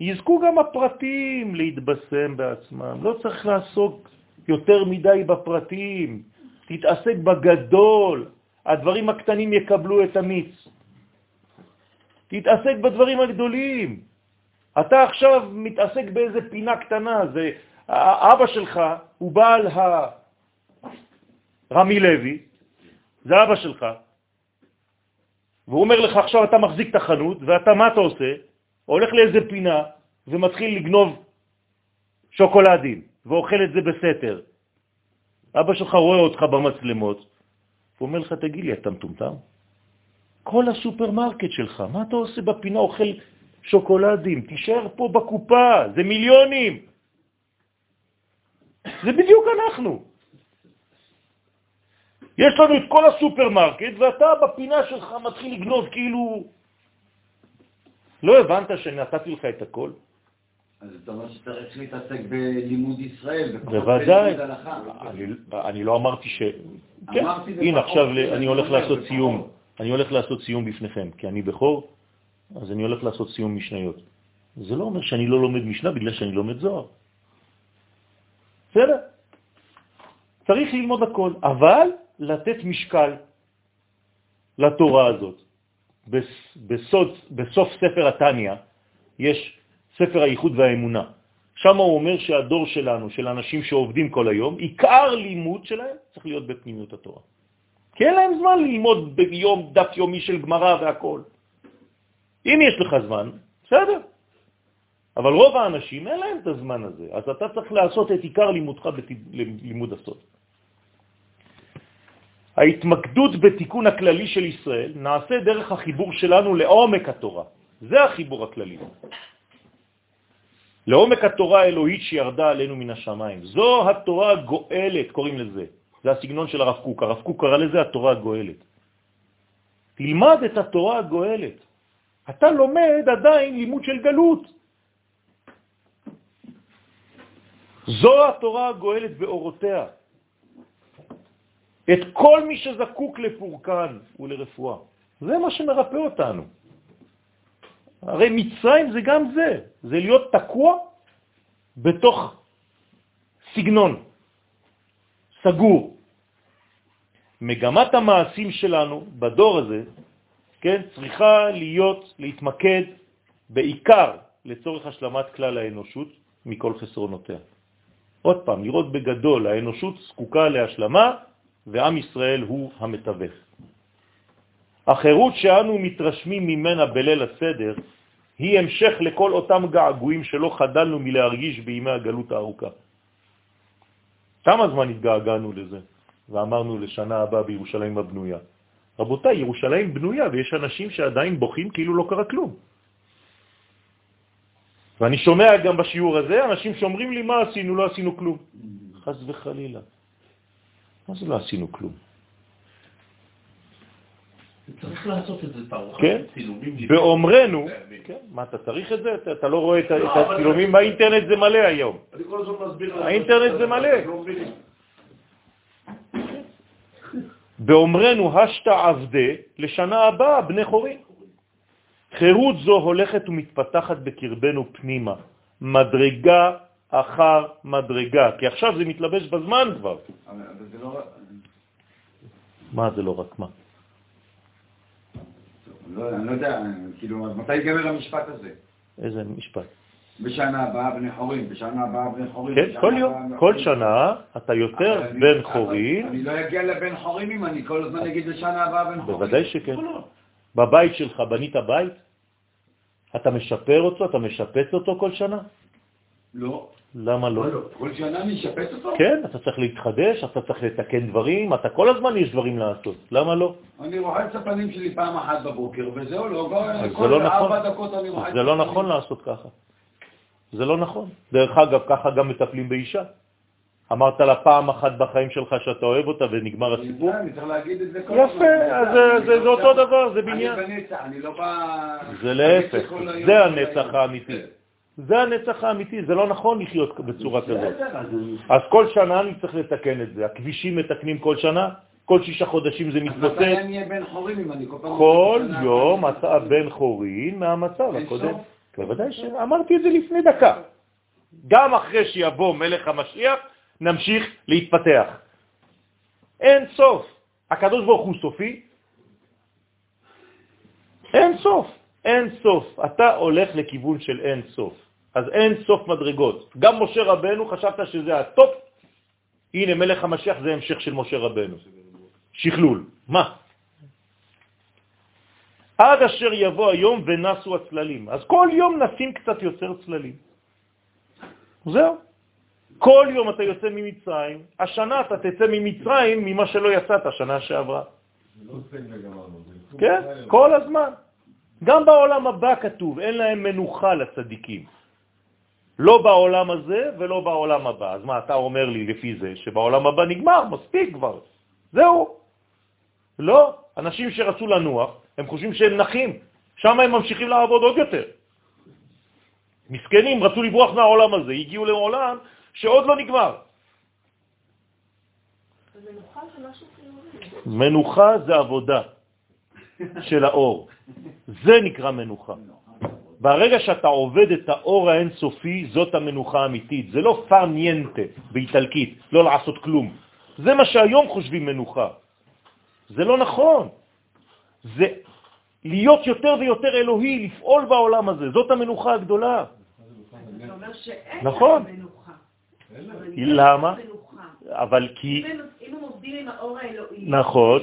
יזכו גם הפרטים להתבשם בעצמם. לא צריך לעסוק יותר מדי בפרטים, תתעסק בגדול, הדברים הקטנים יקבלו את המיץ. תתעסק בדברים הגדולים. אתה עכשיו מתעסק באיזה פינה קטנה, זה האבא שלך הוא בעל ה... רמי לוי, זה אבא שלך, והוא אומר לך עכשיו אתה מחזיק את החנות, ואתה מה אתה עושה? הולך לאיזה פינה ומתחיל לגנוב שוקולדים, ואוכל את זה בסתר. אבא שלך רואה אותך במצלמות, הוא אומר לך, תגיד לי, אתה מטומטם? כל הסופרמרקט שלך, מה אתה עושה בפינה אוכל שוקולדים? תישאר פה בקופה, זה מיליונים. זה בדיוק אנחנו. יש לנו את כל הסופרמרקט, ואתה בפינה שלך מתחיל לגנוב כאילו... לא הבנת שנתתי לך את הכל? אז אתה אומר שצריך להתעסק בלימוד ישראל, בוודאי. אני, לא אמרתי ש... כן, הנה עכשיו אני הולך לעשות. סיום. אני הולך לעשות סיום בפניכם, כי אני בכור, אז אני הולך לעשות סיום משניות. זה לא אומר שאני לא לומד משנה בגלל שאני לומד זוהר. בסדר? צריך ללמוד הכל, אבל לתת משקל לתורה הזאת. בסוד, בסוף ספר התניא יש ספר הייחוד והאמונה. שם הוא אומר שהדור שלנו, של אנשים שעובדים כל היום, עיקר לימוד שלהם צריך להיות בפנימיות התורה. כי אין להם זמן ללמוד ביום דף יומי של גמרא והכל. אם יש לך זמן, בסדר. אבל רוב האנשים אין להם את הזמן הזה, אז אתה צריך לעשות את עיקר לימודך בלימוד הסוד. ההתמקדות בתיקון הכללי של ישראל נעשה דרך החיבור שלנו לעומק התורה. זה החיבור הכללי. לעומק התורה האלוהית שירדה עלינו מן השמיים. זו התורה הגואלת, קוראים לזה. זה הסגנון של הרב קוק. הרב קוק קרא לזה התורה הגואלת. תלמד את התורה הגואלת. אתה לומד עדיין לימוד של גלות. זו התורה הגואלת באורותיה. את כל מי שזקוק לפורקן ולרפואה. זה מה שמרפא אותנו. הרי מצרים זה גם זה, זה להיות תקוע בתוך סגנון סגור. מגמת המעשים שלנו בדור הזה, כן, צריכה להיות, להתמקד בעיקר לצורך השלמת כלל האנושות מכל חסרונותיה. עוד פעם, לראות בגדול, האנושות זקוקה להשלמה ועם ישראל הוא המתווך. החירות שאנו מתרשמים ממנה בליל הסדר היא המשך לכל אותם געגועים שלא חדלנו מלהרגיש בימי הגלות הארוכה. כמה זמן התגעגענו לזה ואמרנו לשנה הבאה בירושלים הבנויה? רבותיי, ירושלים בנויה ויש אנשים שעדיין בוכים כאילו לא קרה כלום. ואני שומע גם בשיעור הזה אנשים שאומרים לי מה עשינו, לא עשינו כלום. חס וחלילה. מה זה לא עשינו כלום? צריך לעשות את זה תערוכת כן, צילומים. באומרנו, כן, מה אתה צריך את זה? אתה- אתה לא רואה את לא, את הצילומים באינטרנט זה מלא היום. אני כל הזמן מסביר... האינטרנט זה מלא. באומרנו השתה עבדה לשנה הבאה בני חורים. חירות זו הולכת ומתפתחת בקרבנו פנימה, מדרגה אחר מדרגה, כי עכשיו זה מתלבש בזמן כבר. אבל זה לא... מה זה לא רק מה? לא, אני לא יודע, כאילו, מתי ייגמר המשפט הזה? איזה משפט. בשנה הבאה בני חורים, בשנה הבאה בני חורים. כן, כל יום, כל. שנה אתה יותר בן חורים, אני לא אגיע לבן חורים אם אני כל הזמן אגיד בשנה הבאה בן חורים. בוודאי שכן. לא, לא. בבית שלך בנית בית? אתה משפר אותו, אתה משפץ אותו כל שנה? לא. למה לא? כל שנה אני אשפץ אותו? כן, אתה צריך להתחדש, אתה צריך לתקן דברים, אתה כל הזמן יש דברים לעשות, למה לא? אני רוחץ את הפנים שלי פעם אחת בבוקר, וזהו, לא, כל לא נכון. ארבע דקות אני רוחץ את זה לא הפנים. נכון לעשות ככה. זה לא נכון. דרך אגב, ככה גם מטפלים באישה. אמרת לה פעם אחת בחיים שלך שאתה אוהב אותה ונגמר הסיפור? אני צריך להגיד את זה כל יפה, הזמן. אז אני זה- אותו. דבר, זה בניין. אני בנצח, אני לא בא... זה להפך, זה הנצח. האמיתי. זה הנצח האמיתי, זה לא נכון לחיות בצורה כזאת. אז כל שנה אני צריך לתקן את זה. הכבישים מתקנים כל שנה, כל שישה חודשים זה אז מתי מתפוצץ. אני אהיה בן חורין אם אני כל פעם... כל יום? אתה בן חורין מהמצב הקודם. בוודאי שאמרתי את זה לפני דקה. גם אחרי שיבוא מלך המשיח, נמשיך להתפתח. אין סוף. הקדוש ברוך הוא סופי? אין סוף. אין סוף. אתה הולך לכיוון של אין סוף. אז אין סוף מדרגות. גם משה רבנו חשבת שזה הטופ, הנה מלך המשיח זה המשך של משה רבנו. שכלול. מה? עד אשר יבוא היום ונסו הצללים. אז כל יום נשים קצת יותר צללים. זהו. כל יום אתה יוצא ממצרים, השנה אתה תצא ממצרים ממה שלא יצאת השנה שעברה. כן, כל הזמן. גם בעולם הבא כתוב, אין להם מנוחה לצדיקים. לא בעולם הזה ולא בעולם הבא. אז מה, אתה אומר לי לפי זה שבעולם הבא נגמר, מספיק כבר. זהו. לא, אנשים שרצו לנוח, הם חושבים שהם נחים, שם הם ממשיכים לעבוד עוד יותר. מסכנים, רצו לברוח מהעולם הזה, הגיעו לעולם שעוד לא נגמר. ומנוחה זה משהו חיובי. מנוחה זה עבודה של האור. זה נקרא מנוחה. ברגע שאתה עובד את האור האינסופי, זאת המנוחה האמיתית. זה לא פרניינטה באיטלקית, לא לעשות כלום. זה מה שהיום חושבים מנוחה. זה לא נכון. זה להיות יותר ויותר אלוהי, לפעול בעולם הזה. זאת המנוחה הגדולה. זה אומר שאין נכון. להם מנוחה. למה? מנוחה. אבל כי, אם הם- עובדים עם האור האלוהי, נכון.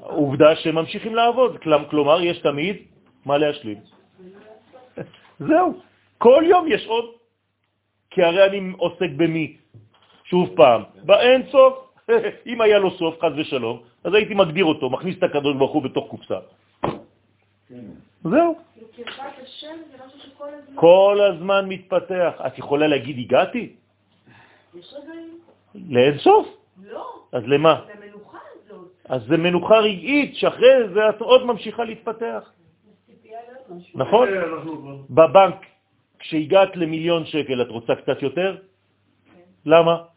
עובדה שהם ממשיכים לעבוד. כלומר- כלומר, יש תמיד מה להשלים. זהו. כל יום יש עוד. כי הרי אני עוסק במי? שוב פעם, באין סוף. אם היה לו סוף, חז ושלום, אז הייתי מגדיר אותו, מכניס את הקדוש ברוך הוא בתוך קופסה. כן. זהו. כל הזמן מתפתח. את יכולה להגיד, הגעתי? יש רגעים? לאין סוף. לא. אז למה? הזאת. אז זה מנוחה רגעית, שאחרי זה את עוד ממשיכה להתפתח. נכון? אנחנו- בבנק, כשהגעת למיליון שקל, את רוצה קצת יותר? למה?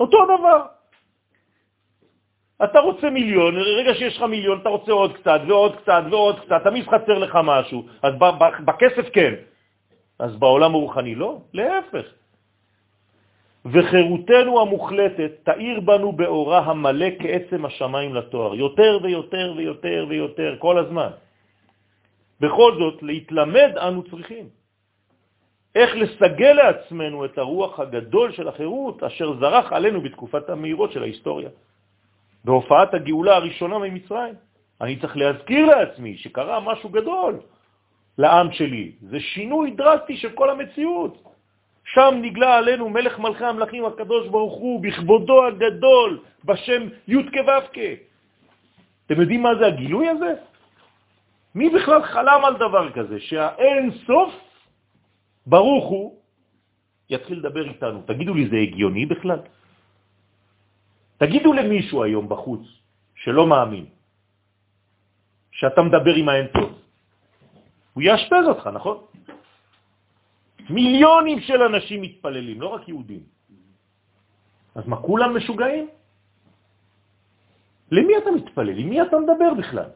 אותו דבר. אתה רוצה מיליון, רגע שיש לך מיליון, אתה רוצה עוד קצת ועוד קצת ועוד קצת, תמיד חסר לך משהו. אז בכסף כן. אז בעולם הרוחני לא, להפך. וחירותנו המוחלטת תאיר בנו באורה המלא כעצם השמיים לתואר, יותר ויותר ויותר ויותר, כל הזמן. בכל זאת, להתלמד אנו צריכים. איך לסגל לעצמנו את הרוח הגדול של החירות אשר זרח עלינו בתקופת המהירות של ההיסטוריה. בהופעת הגאולה הראשונה ממצרים. אני צריך להזכיר לעצמי שקרה משהו גדול לעם שלי. זה שינוי דרסטי של כל המציאות. שם נגלה עלינו מלך מלכי המלכים הקדוש ברוך הוא בכבודו הגדול בשם י' כו' אתם יודעים מה זה הגילוי הזה? מי בכלל חלם על דבר כזה, שהאין סוף ברוך הוא יתחיל לדבר איתנו. תגידו לי, זה הגיוני בכלל? תגידו למישהו היום בחוץ שלא מאמין, שאתה מדבר עם האין סוף. הוא יאשפז אותך, נכון? מיליונים של אנשים מתפללים, לא רק יהודים. אז מה, כולם משוגעים? למי אתה מתפלל? עם מי אתה מדבר בכלל?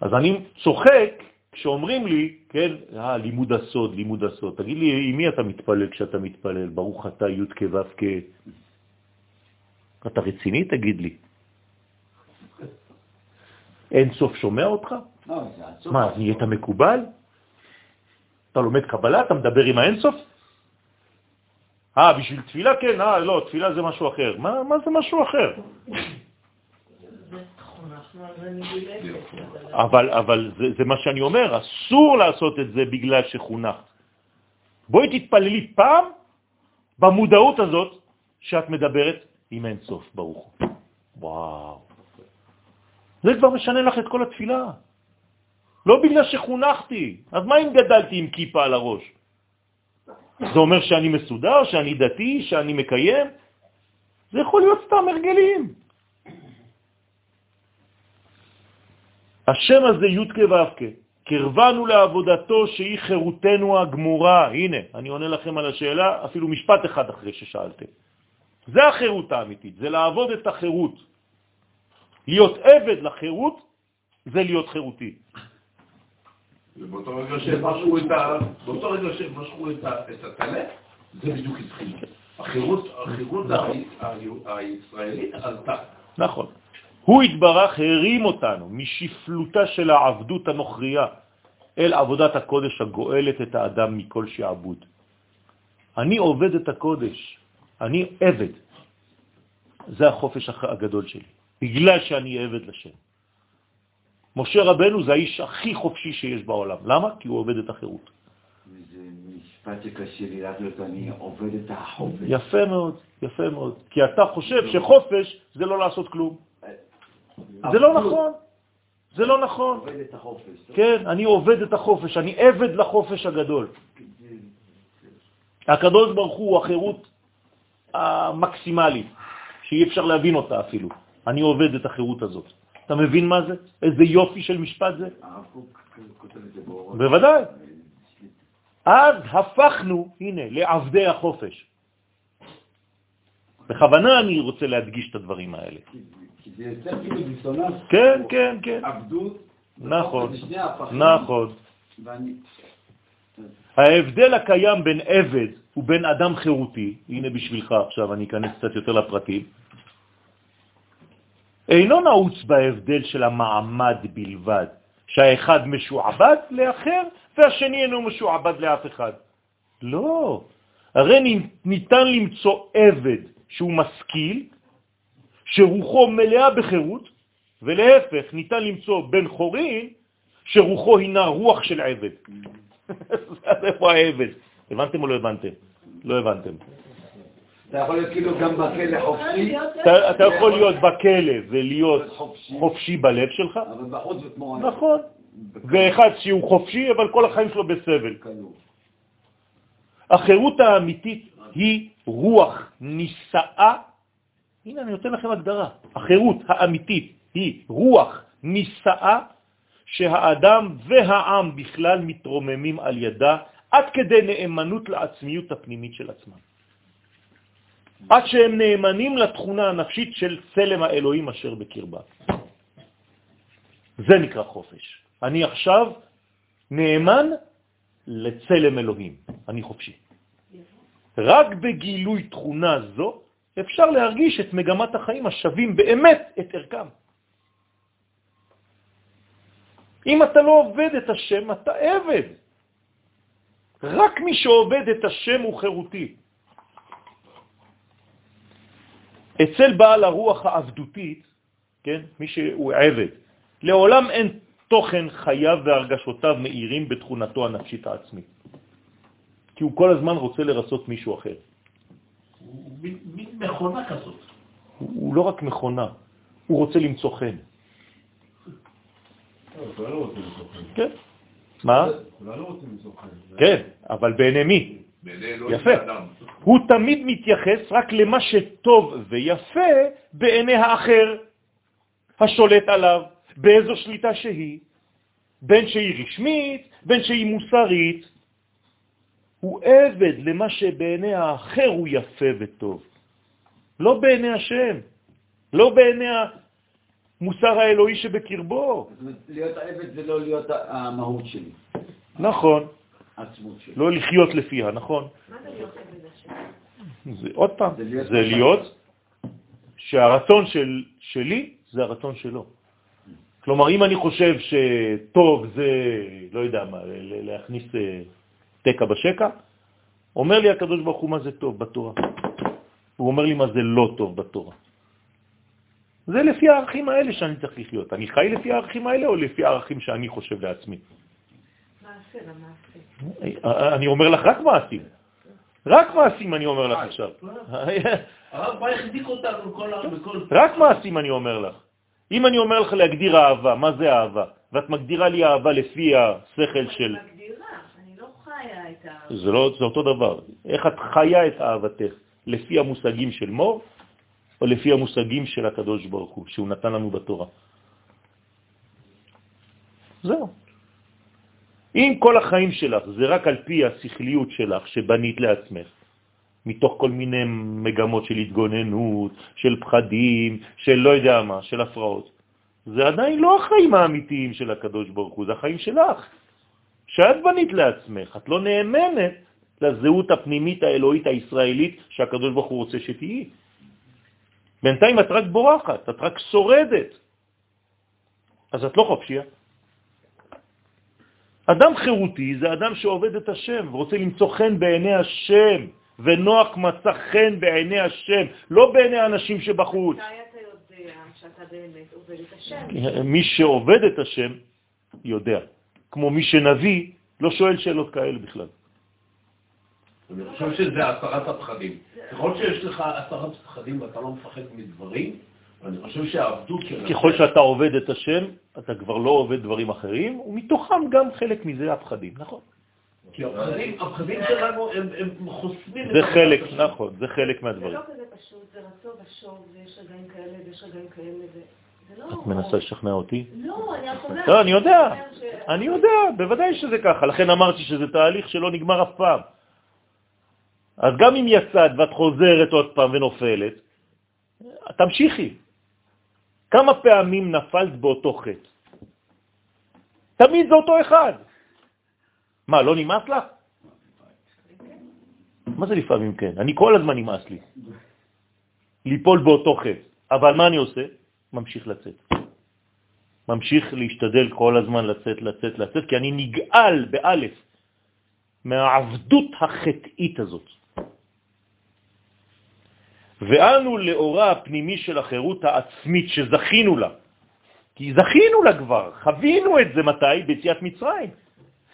אז אני צוחק כשאומרים לי, כן, אה, לימוד הסוד, לימוד הסוד. תגיד לי, עם מי אתה מתפלל כשאתה מתפלל? ברוך אתה י' כו' כ... אתה רציני? תגיד לי. אין סוף שומע אותך? לא. מה, נהיית מקובל? אתה לומד קבלה? אתה מדבר עם האינסוף? אה, בשביל תפילה כן, אה, לא, תפילה זה משהו אחר. מה, מה זה משהו אחר? חונכנו על זה מגיל אפס. אבל, אבל זה, זה מה שאני אומר, אסור לעשות את זה בגלל שחונכת. בואי תתפללי פעם במודעות הזאת שאת מדברת עם אין סוף, ברוך הוא. וואו. זה כבר משנה לך את כל התפילה. לא בגלל שחונכתי. אז מה אם גדלתי עם כיפה על הראש? זה אומר שאני מסודר, שאני דתי, שאני מקיים? זה יכול להיות סתם הרגלים. השם הזה י' כו' קרבנו לעבודתו שהיא חירותנו הגמורה. הנה, אני עונה לכם על השאלה, אפילו משפט אחד אחרי ששאלתם. זה החירות האמיתית, זה לעבוד את החירות. להיות עבד לחירות זה להיות חירותי. ובאותו רגע שהם משכו את הטלה, זה בדיוק התחיל. החירות ה- הישראלית עלתה. נכון. הוא התברך הרים אותנו משפלותה של העבדות הנוכריה אל עבודת הקודש הגואלת את האדם מכל שעבוד. אני עובד את הקודש, אני עבד. זה החופש הח- הגדול שלי, בגלל שאני עבד לשם. משה רבנו זה האיש הכי חופשי שיש בעולם. למה? כי הוא עובד את החירות. זה משפט שקשה לי אותו, אני עובד את החופש. יפה מאוד, יפה מאוד. כי אתה חושב שחופש זה לא לעשות כלום. זה לא נכון. זה לא נכון. עובד את החופש. כן, אני עובד את החופש, אני עבד לחופש הגדול. הקדוש ברוך הוא החירות המקסימלית, שאי אפשר להבין אותה אפילו. אני עובד את החירות הזאת. אתה מבין מה זה? איזה יופי של משפט זה? בוודאי. אז הפכנו, הנה, לעבדי החופש. בכוונה אני רוצה להדגיש את הדברים האלה. כי- כי זה יוצר כאילו דיסוננס. כן, כן, כן. עבדות. נכון. נכון. ההבדל הקיים בין עבד ובין אדם חירותי, הנה בשבילך עכשיו אני אכנס קצת יותר לפרטים, אינו נעוץ בהבדל של המעמד בלבד, שהאחד משועבד לאחר והשני אינו משועבד לאף אחד. לא, הרי ניתן למצוא עבד שהוא משכיל, שרוחו מלאה בחירות, ולהפך, ניתן למצוא בן חורין, שרוחו הינה רוח של עבד. אז איפה העבד? הבנתם או לא הבנתם? לא הבנתם. אתה יכול להיות כאילו גם בכלא חופשי. אתה יכול להיות בכלא ולהיות חופשי בלב שלך. אבל בחוץ זה כמו... נכון. ואחד שהוא חופשי, אבל כל החיים שלו בסבל. החירות האמיתית היא רוח נישאה, הנה אני נותן לכם הגדרה, החירות האמיתית היא רוח נישאה שהאדם והעם בכלל מתרוממים על ידה עד כדי נאמנות לעצמיות הפנימית של עצמם. עד שהם נאמנים לתכונה הנפשית של צלם האלוהים אשר בקרבה. זה נקרא חופש. אני עכשיו נאמן לצלם אלוהים, אני חופשי. רק בגילוי תכונה זו אפשר להרגיש את מגמת החיים השווים באמת את ערכם. אם אתה לא עובד את השם, אתה עבד. רק מי שעובד את השם הוא חירותי. אצל בעל הרוח העבדותית, כן, מי שהוא עבד, לעולם אין תוכן חייו והרגשותיו מאירים בתכונתו הנפשית העצמית. כי הוא כל הזמן רוצה לרסות מישהו אחר. הוא מין מכונה כזאת. הוא, הוא לא רק מכונה, הוא רוצה למצוא חן. כן. מה? כן, אבל בעיני מי? יפה. הוא תמיד מתייחס רק למה שטוב ויפה בעיני האחר, השולט עליו, באיזו שליטה שהיא, בין שהיא רשמית, בין שהיא מוסרית. הוא עבד למה שבעיני האחר הוא יפה וטוב. לא בעיני השם, לא בעיני המוסר האלוהי שבקרבו. להיות עבד זה לא להיות המהות שלי. נכון. העצמות שלי. לא לחיות לפיה, נכון? מה זה להיות עבד השם? זה עוד פעם, זה להיות שהרצון של, שלי זה הרצון שלו. כלומר, אם אני חושב שטוב זה, לא יודע מה, להכניס אה, תקע בשקע, אומר לי הקדוש ברוך הוא מה זה טוב בתורה. הוא אומר לי מה זה לא טוב בתורה. זה לפי הערכים האלה שאני צריך לחיות. אני חי לפי הערכים האלה או לפי הערכים שאני חושב לעצמי? מעשה למעשה. אני אומר לך רק מעשים. רק מעשים אני אומר לך עכשיו. הרב מה החזיק אותנו. בכל... רק מעשים אני אומר לך. אם אני אומר לך להגדיר אהבה, מה זה אהבה? ואת מגדירה לי אהבה לפי השכל של... אני מגדירה, אני לא חיה זה, לא, זה אותו דבר. איך את חיה את אהבתך? לפי המושגים של מור, או לפי המושגים של הקדוש ברוך הוא, שהוא נתן לנו בתורה? זהו. אם כל החיים שלך זה רק על פי השכליות שלך שבנית לעצמך, מתוך כל מיני מגמות של התגוננות, של פחדים, של לא יודע מה, של הפרעות, זה עדיין לא החיים האמיתיים של הקדוש ברוך הוא, זה החיים שלך, שאת בנית לעצמך, את לא נאמנת לזהות הפנימית האלוהית הישראלית שהקדוש ברוך הוא רוצה שתהיי. בינתיים את רק בורחת, את רק שורדת, אז את לא חופשייה. אדם חירותי זה אדם שעובד את השם ורוצה למצוא חן בעיני השם, ונוח מצא חן בעיני השם, לא בעיני האנשים שבחוץ. מי שעובד את השם יודע. כמו מי שנביא, לא שואל שאלות כאלה בכלל. אני חושב שזה הסרת הפחדים. ככל שיש לך הסרת פחדים ואתה לא מפחד מדברים, אני חושב שהעבדות של... ככל שאתה עובד את השם, אתה כבר לא עובד דברים אחרים, ומתוכם גם חלק מזה הפחדים, נכון. כי הפחדים, הפחדים שלנו הם, הם חוסמים... זה חלק. נכון, זה חלק זה מהדברים. לא כזה פשוט, זה רצון ושוב, ויש רגעים כאלה ויש רגעים כאלה, ו- זה. את מנסה לשכנע אותי? לא, אני רק אומרת... לא, אני יודע, אני יודע, בוודאי שזה ככה, לכן אמרתי שזה תהליך שלא נגמר אף פעם. אז גם אם יצאת ואת חוזרת עוד פעם ונופלת, תמשיכי. כמה פעמים נפלת באותו חטא? תמיד זה אותו אחד. מה, לא נמאס לך? מה זה לפעמים כן? אני כל הזמן נמאס לי. ליפול באותו חץ. אבל מה אני עושה? ממשיך לצאת. ממשיך להשתדל כל הזמן לצאת, לצאת, לצאת, כי אני נגאל באלף מהעבדות החטאית הזאת. ואנו לאורה הפנימי של החירות העצמית שזכינו לה, כי זכינו לה כבר, חווינו את זה מתי? ביציאת מצרים.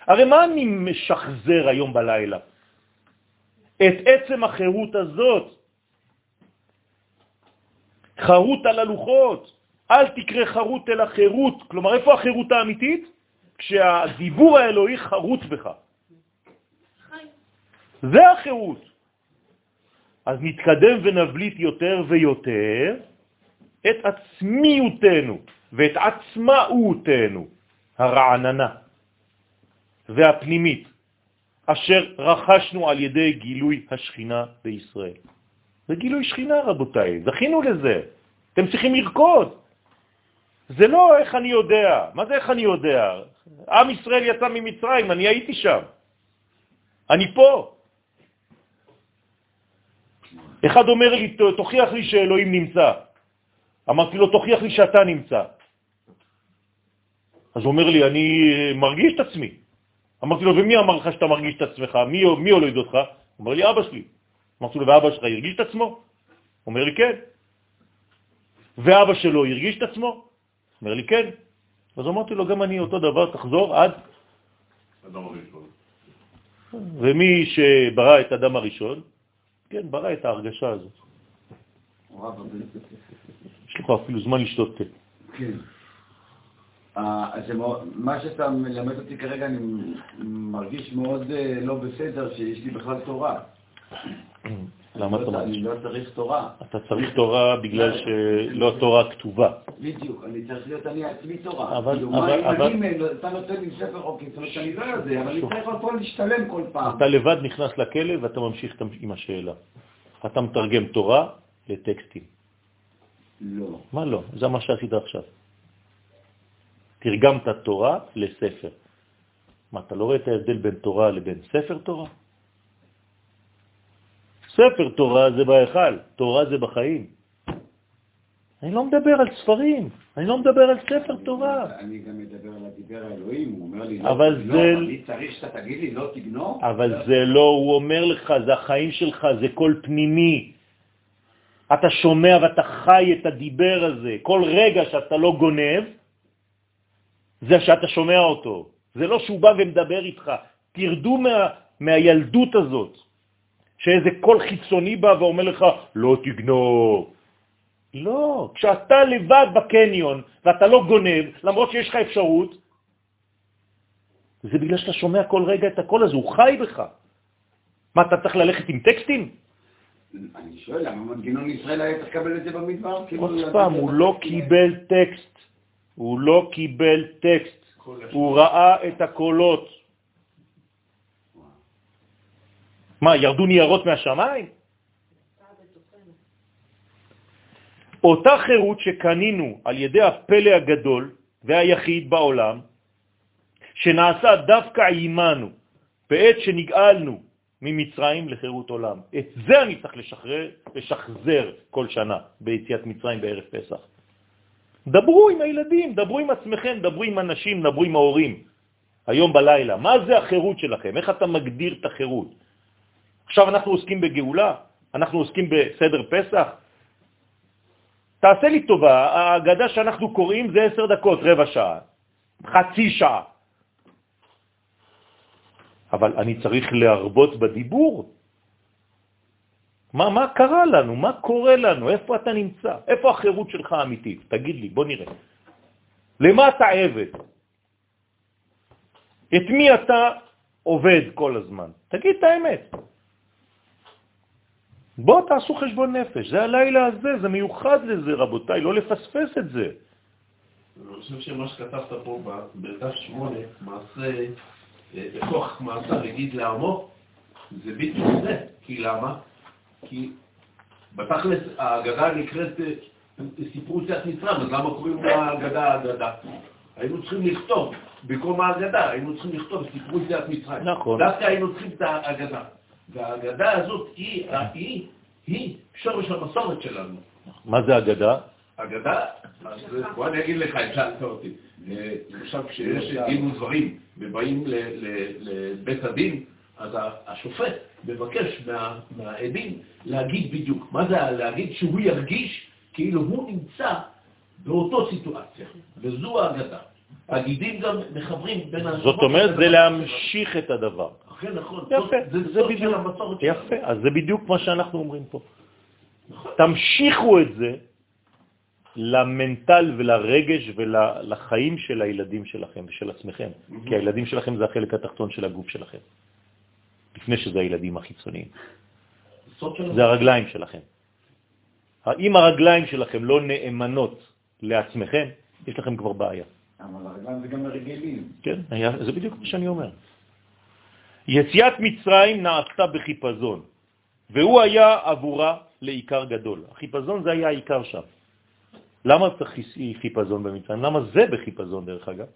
הרי מה אני משחזר היום בלילה? את עצם החירות הזאת. חרות על הלוחות, אל תקרא חרות אלא חירות. כלומר, איפה החירות האמיתית? כשהדיבור האלוהי חרוט בך. זה החירות. אז נתקדם ונבליט יותר ויותר את עצמיותנו ואת עצמאותנו הרעננה והפנימית, אשר רכשנו על ידי גילוי השכינה בישראל. זה גילוי שכינה, רבותיי, זכינו לזה. אתם צריכים לרקוד. זה לא איך אני יודע. מה זה איך אני יודע? עם ישראל יצא ממצרים, אני הייתי שם. אני פה. אחד אומר לי, תוכיח לי שאלוהים נמצא. אמרתי לו, תוכיח לי שאתה נמצא. אז הוא אומר לי, אני מרגיש את עצמי. אמרתי לו, ומי אמר לך שאתה מרגיש את עצמך? מי, מי הוליד אותך? הוא אומר לי, אבא שלי. אמרתי לו, ואבא שלך הרגיש את עצמו? אומר לי, כן. ואבא שלו הרגיש את עצמו? אומר לי, כן. אז אמרתי לו, גם אני אותו דבר, תחזור עד... אדם הראשון. ומי שברא את אדם הראשון, כן, ברא את ההרגשה הזאת. יש לך אפילו זמן לשתות תה. כן. אה, מה שאתה מלמד אותי כרגע, אני מרגיש מאוד אה, לא בסדר שיש לי בכלל תורה. למה אתה מרגיש? אני לא צריך תורה. אתה צריך תורה בגלל שלא תורה כתובה. בדיוק, אני צריך להיות אני עצמי תורה. אבל... כאילו, מה אם אני, אתה נותן לי ספר חוקים, זאת אומרת שאני לא יודע, אבל אני צריך פה להשתלם כל פעם. אתה לבד נכנס לכלא ואתה ממשיך עם השאלה. אתה מתרגם תורה לטקסטים. לא. מה לא? זה מה שעשית עכשיו. תרגמת תורה לספר. מה, אתה לא רואה את ההבדל בין תורה לבין ספר תורה? ספר תורה זה בהיכל, תורה זה בחיים. אני לא מדבר על ספרים, אני לא מדבר על ספר תורה. אני גם מדבר על הדיבר האלוהים, הוא אומר לי, לא תגנוב, אני צריך שאתה תגיד לי, לא תגנוב. אבל זה לא, הוא אומר לך, זה החיים שלך, זה קול פנימי. אתה שומע ואתה חי את הדיבר הזה. כל רגע שאתה לא גונב, זה שאתה שומע אותו. זה לא שהוא בא ומדבר איתך. תרדו מה, מהילדות הזאת, שאיזה קול חיצוני בא ואומר לך, לא תגנוב. לא, כשאתה לבד בקניון ואתה לא גונב, למרות שיש לך אפשרות, זה בגלל שאתה שומע כל רגע את הקול הזה, הוא חי בך. מה, אתה צריך ללכת עם טקסטים? אני שואל, למה מנגנון ישראל היה צריך לקבל את זה במדבר? עוד פעם, הוא לא קיבל טקסט. הוא לא קיבל טקסט. הוא ראה את הקולות. מה, ירדו ניירות מהשמיים? אותה חירות שקנינו על ידי הפלא הגדול והיחיד בעולם, שנעשה דווקא עימנו בעת שנגאלנו ממצרים לחירות עולם. את זה אני צריך לשחרר, לשחזר כל שנה ביציאת מצרים בערב פסח. דברו עם הילדים, דברו עם עצמכם, דברו עם אנשים, דברו עם ההורים. היום בלילה, מה זה החירות שלכם? איך אתה מגדיר את החירות? עכשיו אנחנו עוסקים בגאולה, אנחנו עוסקים בסדר פסח, תעשה לי טובה, ההגדה שאנחנו קוראים זה עשר דקות, רבע שעה, חצי שעה. אבל אני צריך להרבות בדיבור. מה, מה קרה לנו? מה קורה לנו? איפה אתה נמצא? איפה החירות שלך האמיתית? תגיד לי, בוא נראה. למה אתה עבד? את מי אתה עובד כל הזמן? תגיד את האמת. בואו תעשו חשבון נפש, זה הלילה הזה, זה מיוחד לזה, רבותיי, לא לפספס את זה. אני חושב שמה שכתבת פה בדף שמונה, מעשה, אה, מעשה יגיד לעמו, זה בדיוק זה. כי למה? כי בתכלס ההגדה נקראת אה, סיפור יציאת מצרים, אז למה קוראים להגדה הגדה? היינו צריכים לכתוב במקום ההגדה, היינו צריכים לכתוב סיפור יציאת מצרים. נכון. דווקא היינו צריכים את ההגדה. וההגדה הזאת היא, היא, היא שורש המסורת שלנו. מה זה אגדה? אגדה, בוא אני אגיד לך, שאלת אותי. אה, למשל, כשיש דין ודברים ובאים לבית הדין, אז השופט מבקש מה- מהעדים להגיד בדיוק. מה זה להגיד? שהוא ירגיש כאילו הוא נמצא באותו סיטואציה, וזו האגדה. הגידים גם מחברים בין. זאת אומרת, זה להמשיך את הדבר. אכן, נכון. יפה, זה בדיוק. יפה, אז זה בדיוק מה שאנחנו אומרים פה. תמשיכו את זה למנטל ולרגש ולחיים של הילדים שלכם ושל עצמכם, כי הילדים שלכם זה החלק התחתון של הגוף שלכם, לפני שזה הילדים החיצוניים. זה הרגליים שלכם. אם הרגליים שלכם לא נאמנות לעצמכם, יש לכם כבר בעיה. אבל הרגליים זה גם הרגלים. כן, זה בדיוק מה שאני אומר. יציאת מצרים נעשתה בחיפזון, והוא היה עבורה לעיקר גדול. החיפזון זה היה העיקר שם. למה צריך חיפזון במצרים? למה זה בחיפזון דרך אגב?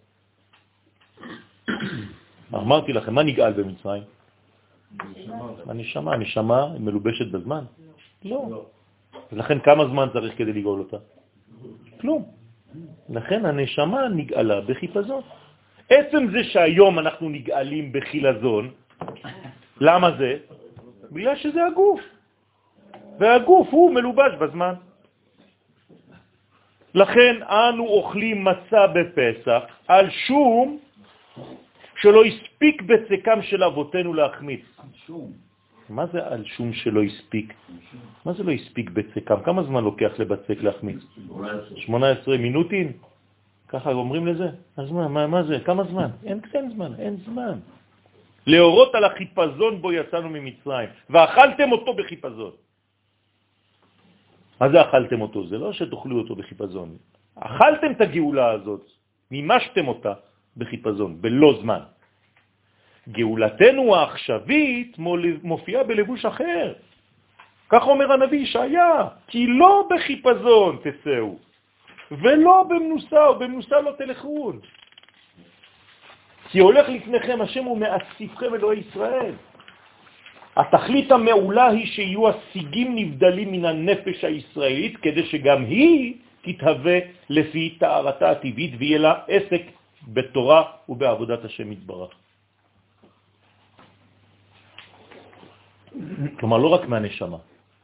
אמרתי לכם, מה נגאל במצרים? הנשמה, הנשמה מלובשת בזמן? לא. לכן כמה זמן צריך כדי לגאול אותה? כלום. לכן הנשמה נגאלה בחיפזון. עצם זה שהיום אנחנו נגאלים בחילזון, למה זה? בגלל שזה הגוף. והגוף הוא מלובש בזמן. לכן אנו אוכלים מצה בפסח על שום שלא הספיק בצקם של אבותינו להחמיץ. שום. מה זה על שום שלא הספיק? מה זה לא הספיק בצקם? כמה זמן לוקח לבצק להחמיץ? 18 מינוטים? ככה אומרים לזה? אז מה, מה, מה זה? כמה זמן? אין, אין זמן, אין זמן. להורות על החיפזון בו יצאנו ממצרים, ואכלתם אותו בחיפזון. מה זה אכלתם אותו? זה לא שתאכלו אותו בחיפזון. אכלתם את הגאולה הזאת, מימשתם אותה בחיפזון, בלא זמן. גאולתנו העכשווית מופיעה בלבוש אחר. כך אומר הנביא ישעיה, כי לא בחיפזון תצאו, ולא במנוסה, או במנוסה לא תלכון. כי הולך לפניכם השם ומאסיפכם אלוהי ישראל. התכלית המעולה היא שיהיו השיגים נבדלים מן הנפש הישראלית, כדי שגם היא תתהווה לפי תארתה הטבעית, ויהיה לה עסק בתורה ובעבודת השם יתברך. כלומר, לא רק מהנשמה,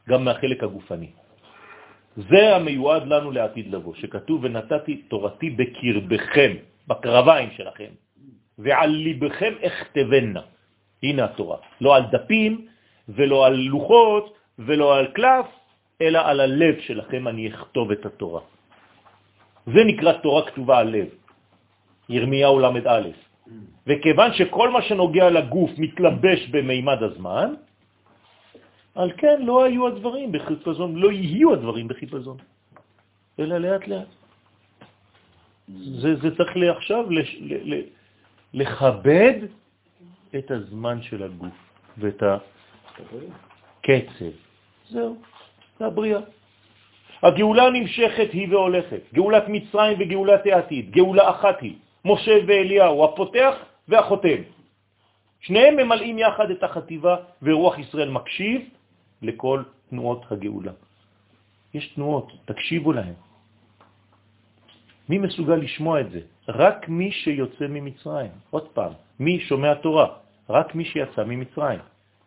גם מהחלק הגופני. זה המיועד לנו לעתיד לבוא, שכתוב ונתתי תורתי בקרבכם, בקרביים שלכם, ועל ליבכם אכתבנה. הנה התורה. לא על דפים ולא על לוחות ולא על קלף, אלא על הלב שלכם אני אכתוב את התורה. זה נקרא תורה כתובה על לב. ירמיהו ל"א. וכיוון שכל מה שנוגע לגוף מתלבש במימד הזמן, על כן לא היו הדברים בחיפזון, לא יהיו הדברים בחיפזון, אלא לאט לאט. זה, זה צריך עכשיו לש, ל, ל, לכבד את הזמן של הגוף ואת הקצב. זהו, זה הבריאה. הגאולה נמשכת היא והולכת, גאולת מצרים וגאולת העתיד, גאולה אחת היא, משה ואליהו, הפותח והחותם. שניהם ממלאים יחד את החטיבה ורוח ישראל מקשיב לכל תנועות הגאולה. יש תנועות, תקשיבו להן. מי מסוגל לשמוע את זה? רק מי שיוצא ממצרים. עוד פעם, מי שומע תורה? רק מי שיצא ממצרים.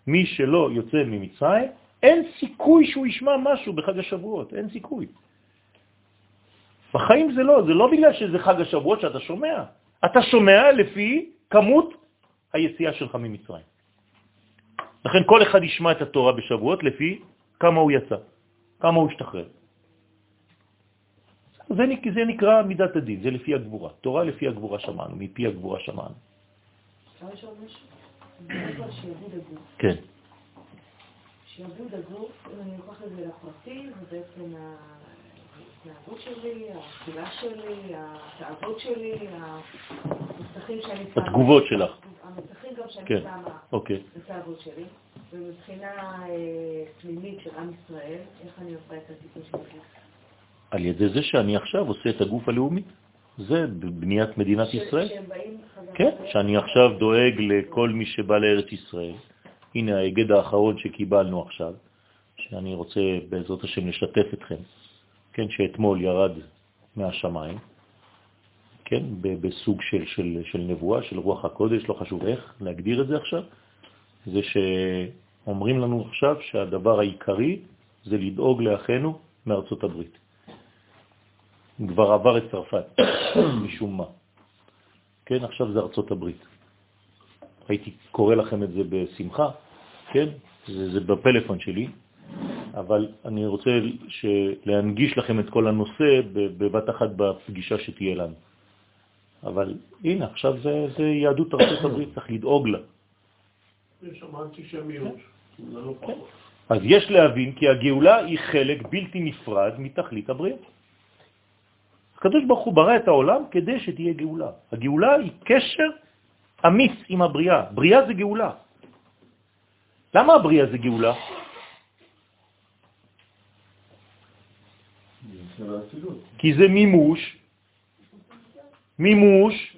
מי שלא יוצא ממצרים, אין סיכוי שהוא ישמע משהו בחג השבועות, אין סיכוי. בחיים זה לא, זה לא בגלל שזה חג השבועות שאתה שומע. אתה שומע לפי כמות היציאה שלך ממצרים. לכן כל אחד ישמע את התורה בשבועות לפי כמה הוא יצא, כמה הוא השתחרר. זה, זה נקרא מידת הדין, זה לפי הגבורה. תורה לפי הגבורה שמענו, מפי הגבורה שמענו. אפשר לשאול משהו? כן. שעבוד הגוף, אם אני אקח את זה לפרטי, זה בעצם ההתנהגות שלי, האכילה שלי, התאוות שלי, המסכים שאני. התגובות שלך. המסכים גם שאני כן. שמה אוקיי. בתאוות שלי. ומבחינה אה, פנימית של עם ישראל, איך אני עושה את הטיפול של הגוף? על ידי זה שאני עכשיו עושה את הגוף הלאומי. זה בניית מדינת ישראל. כן, שאני עכשיו דואג לכל מי שבא לארץ ישראל. הנה ההיגד האחרון שקיבלנו עכשיו, שאני רוצה בעזרת השם לשתף אתכם, כן, שאתמול ירד מהשמיים, כן, בסוג של, של, של נבואה, של רוח הקודש, לא חשוב איך להגדיר את זה עכשיו, זה שאומרים לנו עכשיו שהדבר העיקרי זה לדאוג לאחינו מארצות הברית. כבר עבר את צרפת, משום מה. כן, עכשיו זה ארצות הברית. הייתי קורא לכם את זה בשמחה, כן? זה, זה בפלאפון שלי, אבל אני רוצה. להנגיש לכם את כל הנושא בבת אחת בפגישה שתהיה לנו. אבל הנה, עכשיו זה, זה יהדות ארצות הברית, צריך לדאוג לה. יש שם אנטישמיות, זה לא פחות. אז יש להבין כי הגאולה היא חלק בלתי נפרד מתכלית הבריאה. הקדוש ברוך הוא ברא את העולם כדי שתהיה גאולה. הגאולה היא קשר אמיץ עם הבריאה. בריאה זה גאולה. למה הבריאה זה גאולה? כי זה מימוש, מימוש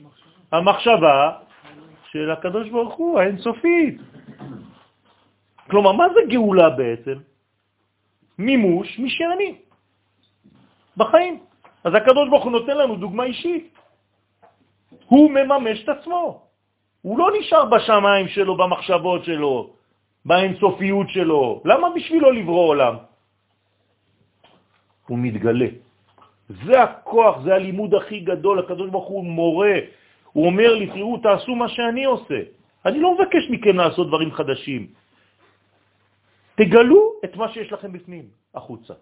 המחשבה של הקדוש ברוך הוא, האינסופית. כלומר, מה זה גאולה בעצם? מימוש מי בחיים. אז הקדוש ברוך הוא נותן לנו דוגמה אישית. הוא מממש את עצמו. הוא לא נשאר בשמיים שלו, במחשבות שלו, באינסופיות שלו. למה בשבילו לברוא עולם? הוא מתגלה. זה הכוח, זה הלימוד הכי גדול. הקדוש ברוך הוא מורה. הוא אומר לי, תראו, תעשו מה שאני עושה. אני לא מבקש מכם לעשות דברים חדשים. תגלו את מה שיש לכם בפנים, החוצה.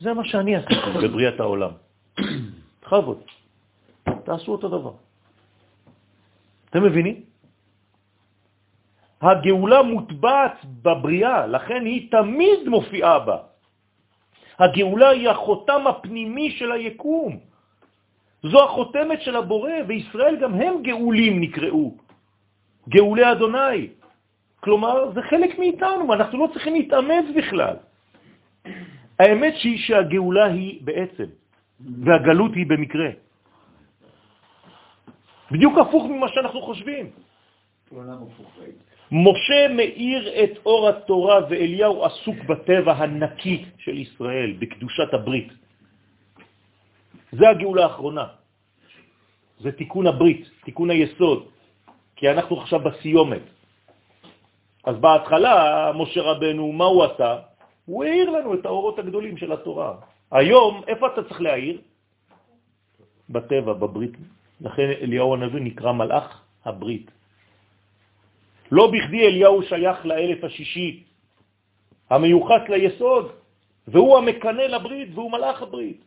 זה מה שאני עשיתי בבריאת העולם. בכבוד. תעשו אותו דבר. אתם מבינים? הגאולה מוטבעת בבריאה, לכן היא תמיד מופיעה בה. הגאולה היא החותם הפנימי של היקום. זו החותמת של הבורא, וישראל גם הם גאולים נקראו. גאולי אדוני. כלומר, זה חלק מאיתנו, אנחנו לא צריכים להתאמץ בכלל. האמת שהיא שהגאולה היא בעצם, והגלות היא במקרה. בדיוק הפוך ממה שאנחנו חושבים. עולם הפוך. משה מאיר את אור התורה ואליהו עסוק בטבע הנקי של ישראל, בקדושת הברית. זה הגאולה האחרונה. זה תיקון הברית, תיקון היסוד, כי אנחנו עכשיו בסיומת. אז בהתחלה, משה רבנו, מה הוא עשה? הוא העיר לנו את האורות הגדולים של התורה. היום, איפה אתה צריך להעיר? בטבע, בברית. לכן אליהו הנביא נקרא מלאך הברית. לא בכדי אליהו שייך לאלף השישי, המיוחס ליסוד, והוא המקנה לברית והוא מלאך הברית.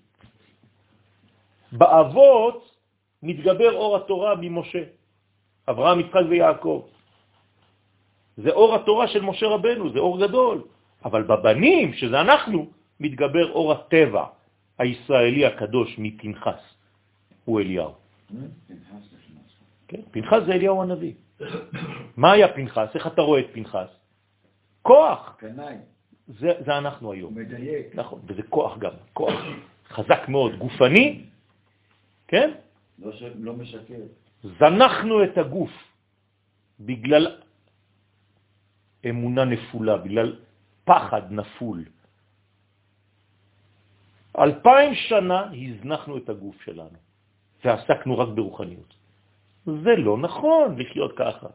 באבות מתגבר אור התורה ממשה, אברהם, יצחק ויעקב. זה אור התורה של משה רבנו, זה אור גדול. אבל בבנים, שזה אנחנו, מתגבר אור הטבע הישראלי הקדוש מפנחס, הוא אליהו. כן, פנחס זה אליהו הנביא. מה היה פנחס? איך אתה רואה את פנחס? כוח. קנאי, זה, זה אנחנו היום. מדייק. נכון, וזה כוח גם, כוח חזק מאוד, גופני, כן? לא ש- לא משקר. זנחנו את הגוף בגלל אמונה נפולה, בגלל פחד נפול. אלפיים שנה הזנחנו את הגוף שלנו, ועסקנו רק ברוחניות. זה לא נכון לחיות ככה.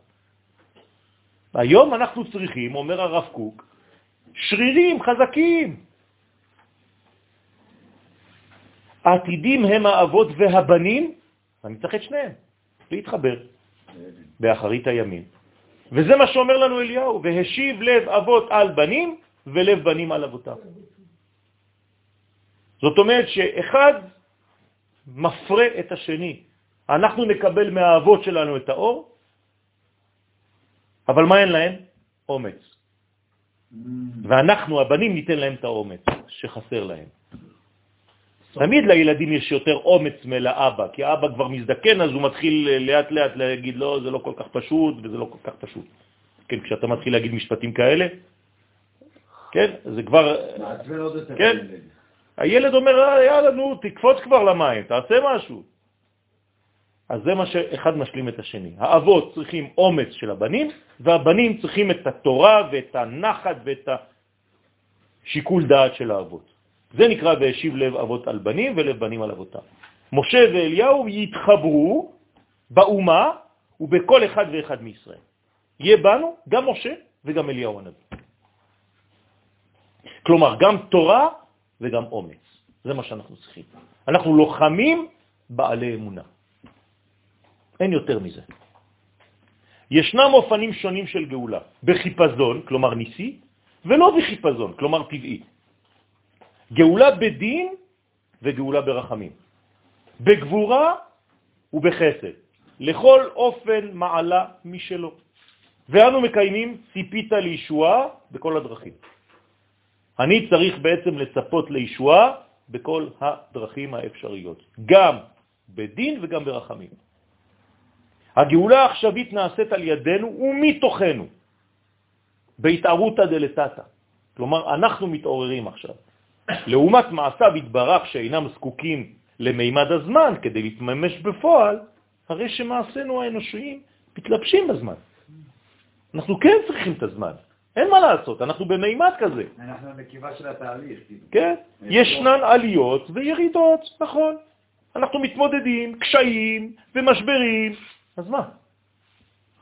היום אנחנו צריכים, אומר הרב קוק, שרירים חזקים. העתידים הם האבות והבנים, אני צריך את שניהם, להתחבר באחרית הימים. וזה מה שאומר לנו אליהו, והשיב לב אבות על בנים ולב בנים על אבותם. זאת אומרת שאחד מפרה את השני. אנחנו נקבל מהאבות שלנו את האור, אבל מה אין להם? אומץ. ואנחנו, הבנים, ניתן להם את האומץ שחסר להם. תמיד לילדים יש יותר אומץ מלאבא, כי האבא כבר מזדקן, אז הוא מתחיל לאט לאט להגיד, לא, זה לא כל כך פשוט, וזה לא כל כך פשוט. כן, כשאתה מתחיל להגיד משפטים כאלה, כן, זה כבר... מעצבן עוד יותר. כן. הילד. הילד אומר, "אה, יאללה, נו, תקפוץ כבר למים, תעשה משהו. אז זה מה שאחד משלים את השני. האבות צריכים אומץ של הבנים, והבנים צריכים את התורה ואת הנחת ואת השיקול דעת של האבות. זה נקרא והשיב לב אבות על בנים ולב בנים על אבותם. משה ואליהו יתחברו באומה ובכל אחד ואחד מישראל. יהיה בנו גם משה וגם אליהו הנביא. כלומר, גם תורה וגם אומץ. זה מה שאנחנו צריכים. אנחנו לוחמים בעלי אמונה. אין יותר מזה. ישנם אופנים שונים של גאולה, בחיפזון, כלומר ניסי, ולא בחיפזון, כלומר טבעי. גאולה בדין וגאולה ברחמים, בגבורה ובחסד, לכל אופן מעלה משלו. ואנו מקיימים ציפית לישועה בכל הדרכים. אני צריך בעצם לצפות לישועה בכל הדרכים האפשריות, גם בדין וגם ברחמים. הגאולה העכשווית נעשית על ידינו ומתוכנו, בהתערותא דלתתא. כלומר, אנחנו מתעוררים עכשיו. לעומת מעשיו התברך שאינם זקוקים למימד הזמן כדי להתממש בפועל, הרי שמעשינו האנושיים מתלבשים בזמן. אנחנו כן צריכים את הזמן, אין מה לעשות, אנחנו במימד כזה. אנחנו בקיבה של התהליך. כאילו. כן, ישנן עליות וירידות, נכון. אנחנו מתמודדים, קשיים ומשברים, אז מה?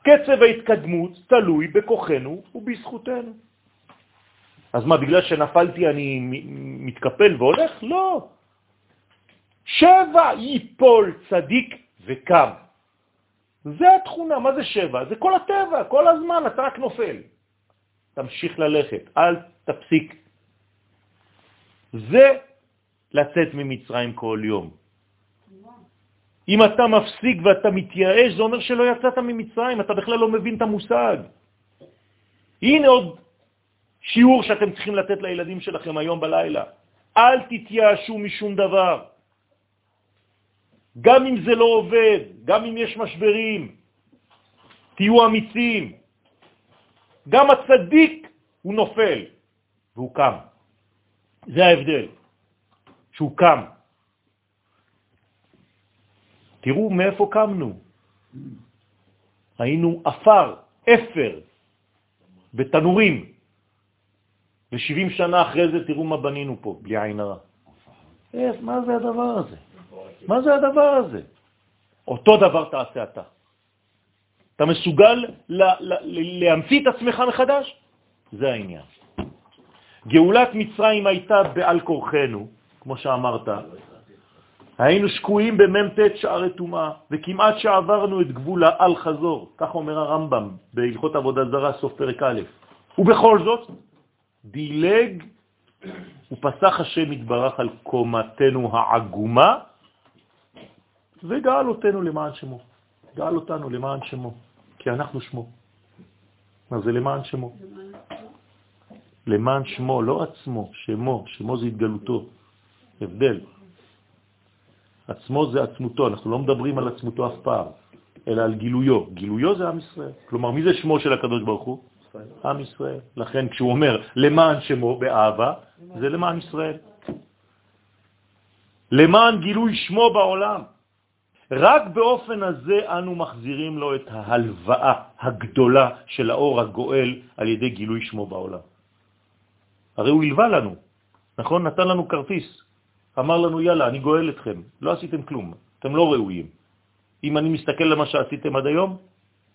קצב ההתקדמות תלוי בכוחנו ובזכותנו. אז מה, בגלל שנפלתי אני מתקפל והולך? לא. שבע ייפול צדיק וקם. זה התכונה, מה זה שבע? זה כל הטבע, כל הזמן, אתה רק נופל. תמשיך ללכת, אל תפסיק. זה לצאת ממצרים כל יום. אם אתה מפסיק ואתה מתייאש, זה אומר שלא יצאת ממצרים, אתה בכלל לא מבין את המושג. הנה עוד שיעור שאתם צריכים לתת לילדים שלכם היום בלילה. אל תתייאשו משום דבר. גם אם זה לא עובד, גם אם יש משברים, תהיו אמיצים. גם הצדיק הוא נופל, והוא קם. זה ההבדל, שהוא קם. תראו מאיפה קמנו. היינו אפר, אפר, בתנורים. ו-70 שנה אחרי זה תראו מה בנינו פה, בלי עין הרע. מה זה הדבר הזה? מה זה הדבר הזה? אותו דבר תעשה אתה. אתה מסוגל להמציא את עצמך מחדש? זה העניין. גאולת מצרים הייתה בעל כורחנו, כמו שאמרת. היינו שקועים במ"ט שערי טומאה, וכמעט שעברנו את גבול האל חזור, כך אומר הרמב"ם בהלכות עבודה זרה, סוף פרק א'. ובכל זאת, דילג ופסח השם יתברך על קומתנו העגומה, וגאל אותנו למען שמו. גאל אותנו למען שמו, כי אנחנו שמו. מה זה למען שמו? למען שמו, לא עצמו, שמו, שמו זה התגלותו. הבדל. עצמו זה עצמותו, אנחנו לא מדברים על עצמותו אף פעם, אלא על גילויו. גילויו זה עם ישראל. כלומר, מי זה שמו של הקדוש ברוך הוא? עם ישראל. לכן כשהוא אומר למען שמו באהבה, זה למען ישראל. למען גילוי שמו בעולם. רק באופן הזה אנו מחזירים לו את ההלוואה הגדולה של האור הגואל על ידי גילוי שמו בעולם. הרי הוא הלווה לנו, נכון? נתן לנו כרטיס, אמר לנו, יאללה, אני גואל אתכם. לא עשיתם כלום, אתם לא ראויים. אם אני מסתכל על מה שעשיתם עד היום,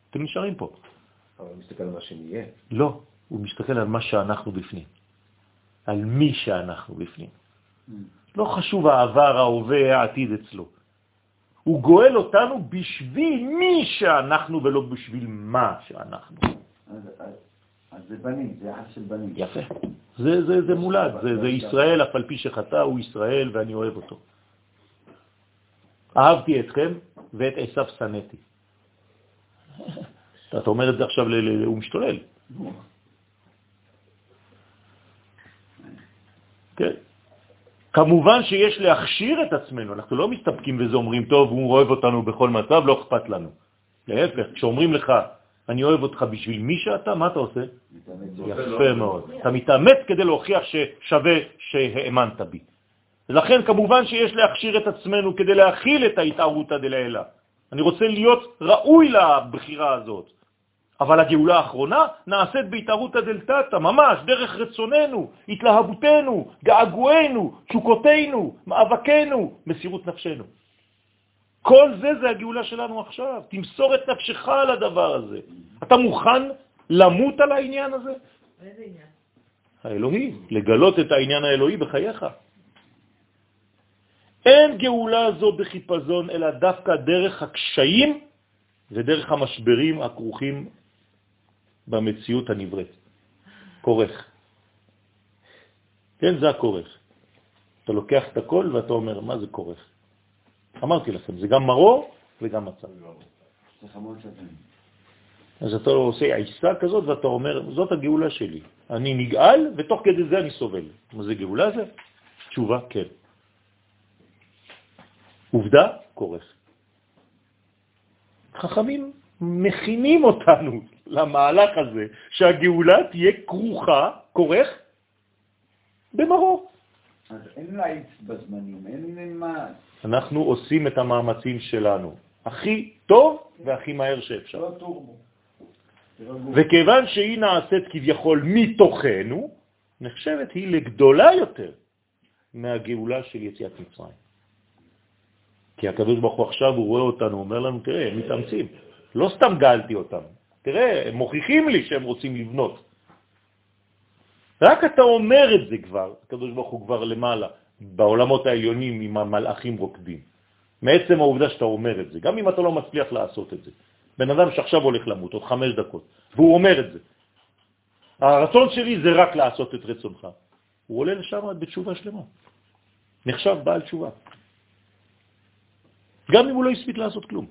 אתם נשארים פה. אבל הוא מסתכל על מה שנהיה. לא, הוא מסתכל על מה שאנחנו בפנים, על מי שאנחנו בפנים. Mm. לא חשוב העבר, ההווה, העתיד אצלו. הוא גואל אותנו בשביל מי שאנחנו ולא בשביל מה שאנחנו. אז, אז, אז זה בנים, זה יחס של בנים. יפה. זה, זה, זה מולד, זה, זה ישראל, אף על פי שחטא הוא ישראל ואני אוהב אותו. אהבתי אתכם ואת עשיו שנאתי. אתה אומר את זה עכשיו, הוא משתולל. כן. כמובן שיש להכשיר את עצמנו, אנחנו לא מסתפקים וזה אומרים, טוב, הוא אוהב אותנו בכל מצב, לא אכפת לנו. להפך, כשאומרים לך, אני אוהב אותך בשביל מי שאתה, מה אתה עושה? יפה מאוד. אתה מתאמץ כדי להוכיח ששווה שהאמנת בי. ולכן כמובן שיש להכשיר את עצמנו כדי להכיל את ההתערות דלעילה. אני רוצה להיות ראוי לבחירה הזאת. אבל הגאולה האחרונה נעשית בהתערות הדלתתא, ממש, דרך רצוננו, התלהבותנו, געגוענו, תשוקותינו, מאבקנו, מסירות נפשנו. כל זה זה הגאולה שלנו עכשיו. תמסור את נפשך על הדבר הזה. אתה מוכן למות על העניין הזה? איזה עניין? האלוהי, לגלות את העניין האלוהי בחייך. אין גאולה זו בחיפזון, אלא דווקא דרך הקשיים ודרך המשברים הכרוכים במציאות הנבראת. כורך. כן, זה הכורך. אתה לוקח את הכל ואתה אומר, מה זה כורך? אמרתי לכם, זה גם מרור וגם מצב. אז אתה עושה עיסה כזאת ואתה אומר, זאת הגאולה שלי. אני נגאל ותוך כדי זה אני סובל. מה זה גאולה זה? תשובה, כן. עובדה, כורך. חכמים מכינים אותנו למהלך הזה, שהגאולה תהיה כרוכה, כורך, במרור. אז אין להאיץ בזמנים, אין מה... אנחנו עושים את המאמצים שלנו, הכי טוב והכי מהר שאפשר. לא טורבו. וכיוון שהיא נעשית כביכול מתוכנו, נחשבת היא לגדולה יותר מהגאולה של יציאת מצרים. כי הקדוש ברוך הוא עכשיו, הוא רואה אותנו, אומר לנו, תראה, הם מתאמצים. לא סתם גאלתי אותם. תראה, הם מוכיחים לי שהם רוצים לבנות. רק אתה אומר את זה כבר, הקדוש ברוך הוא כבר למעלה, בעולמות העליונים עם המלאכים רוקדים. מעצם העובדה שאתה אומר את זה, גם אם אתה לא מצליח לעשות את זה. בן אדם שעכשיו הולך למות, עוד חמש דקות, והוא אומר את זה. הרצון שלי זה רק לעשות את רצונך. הוא עולה לשם בתשובה שלמה. נחשב בעל תשובה. גם אם הוא לא הספיק לעשות כלום.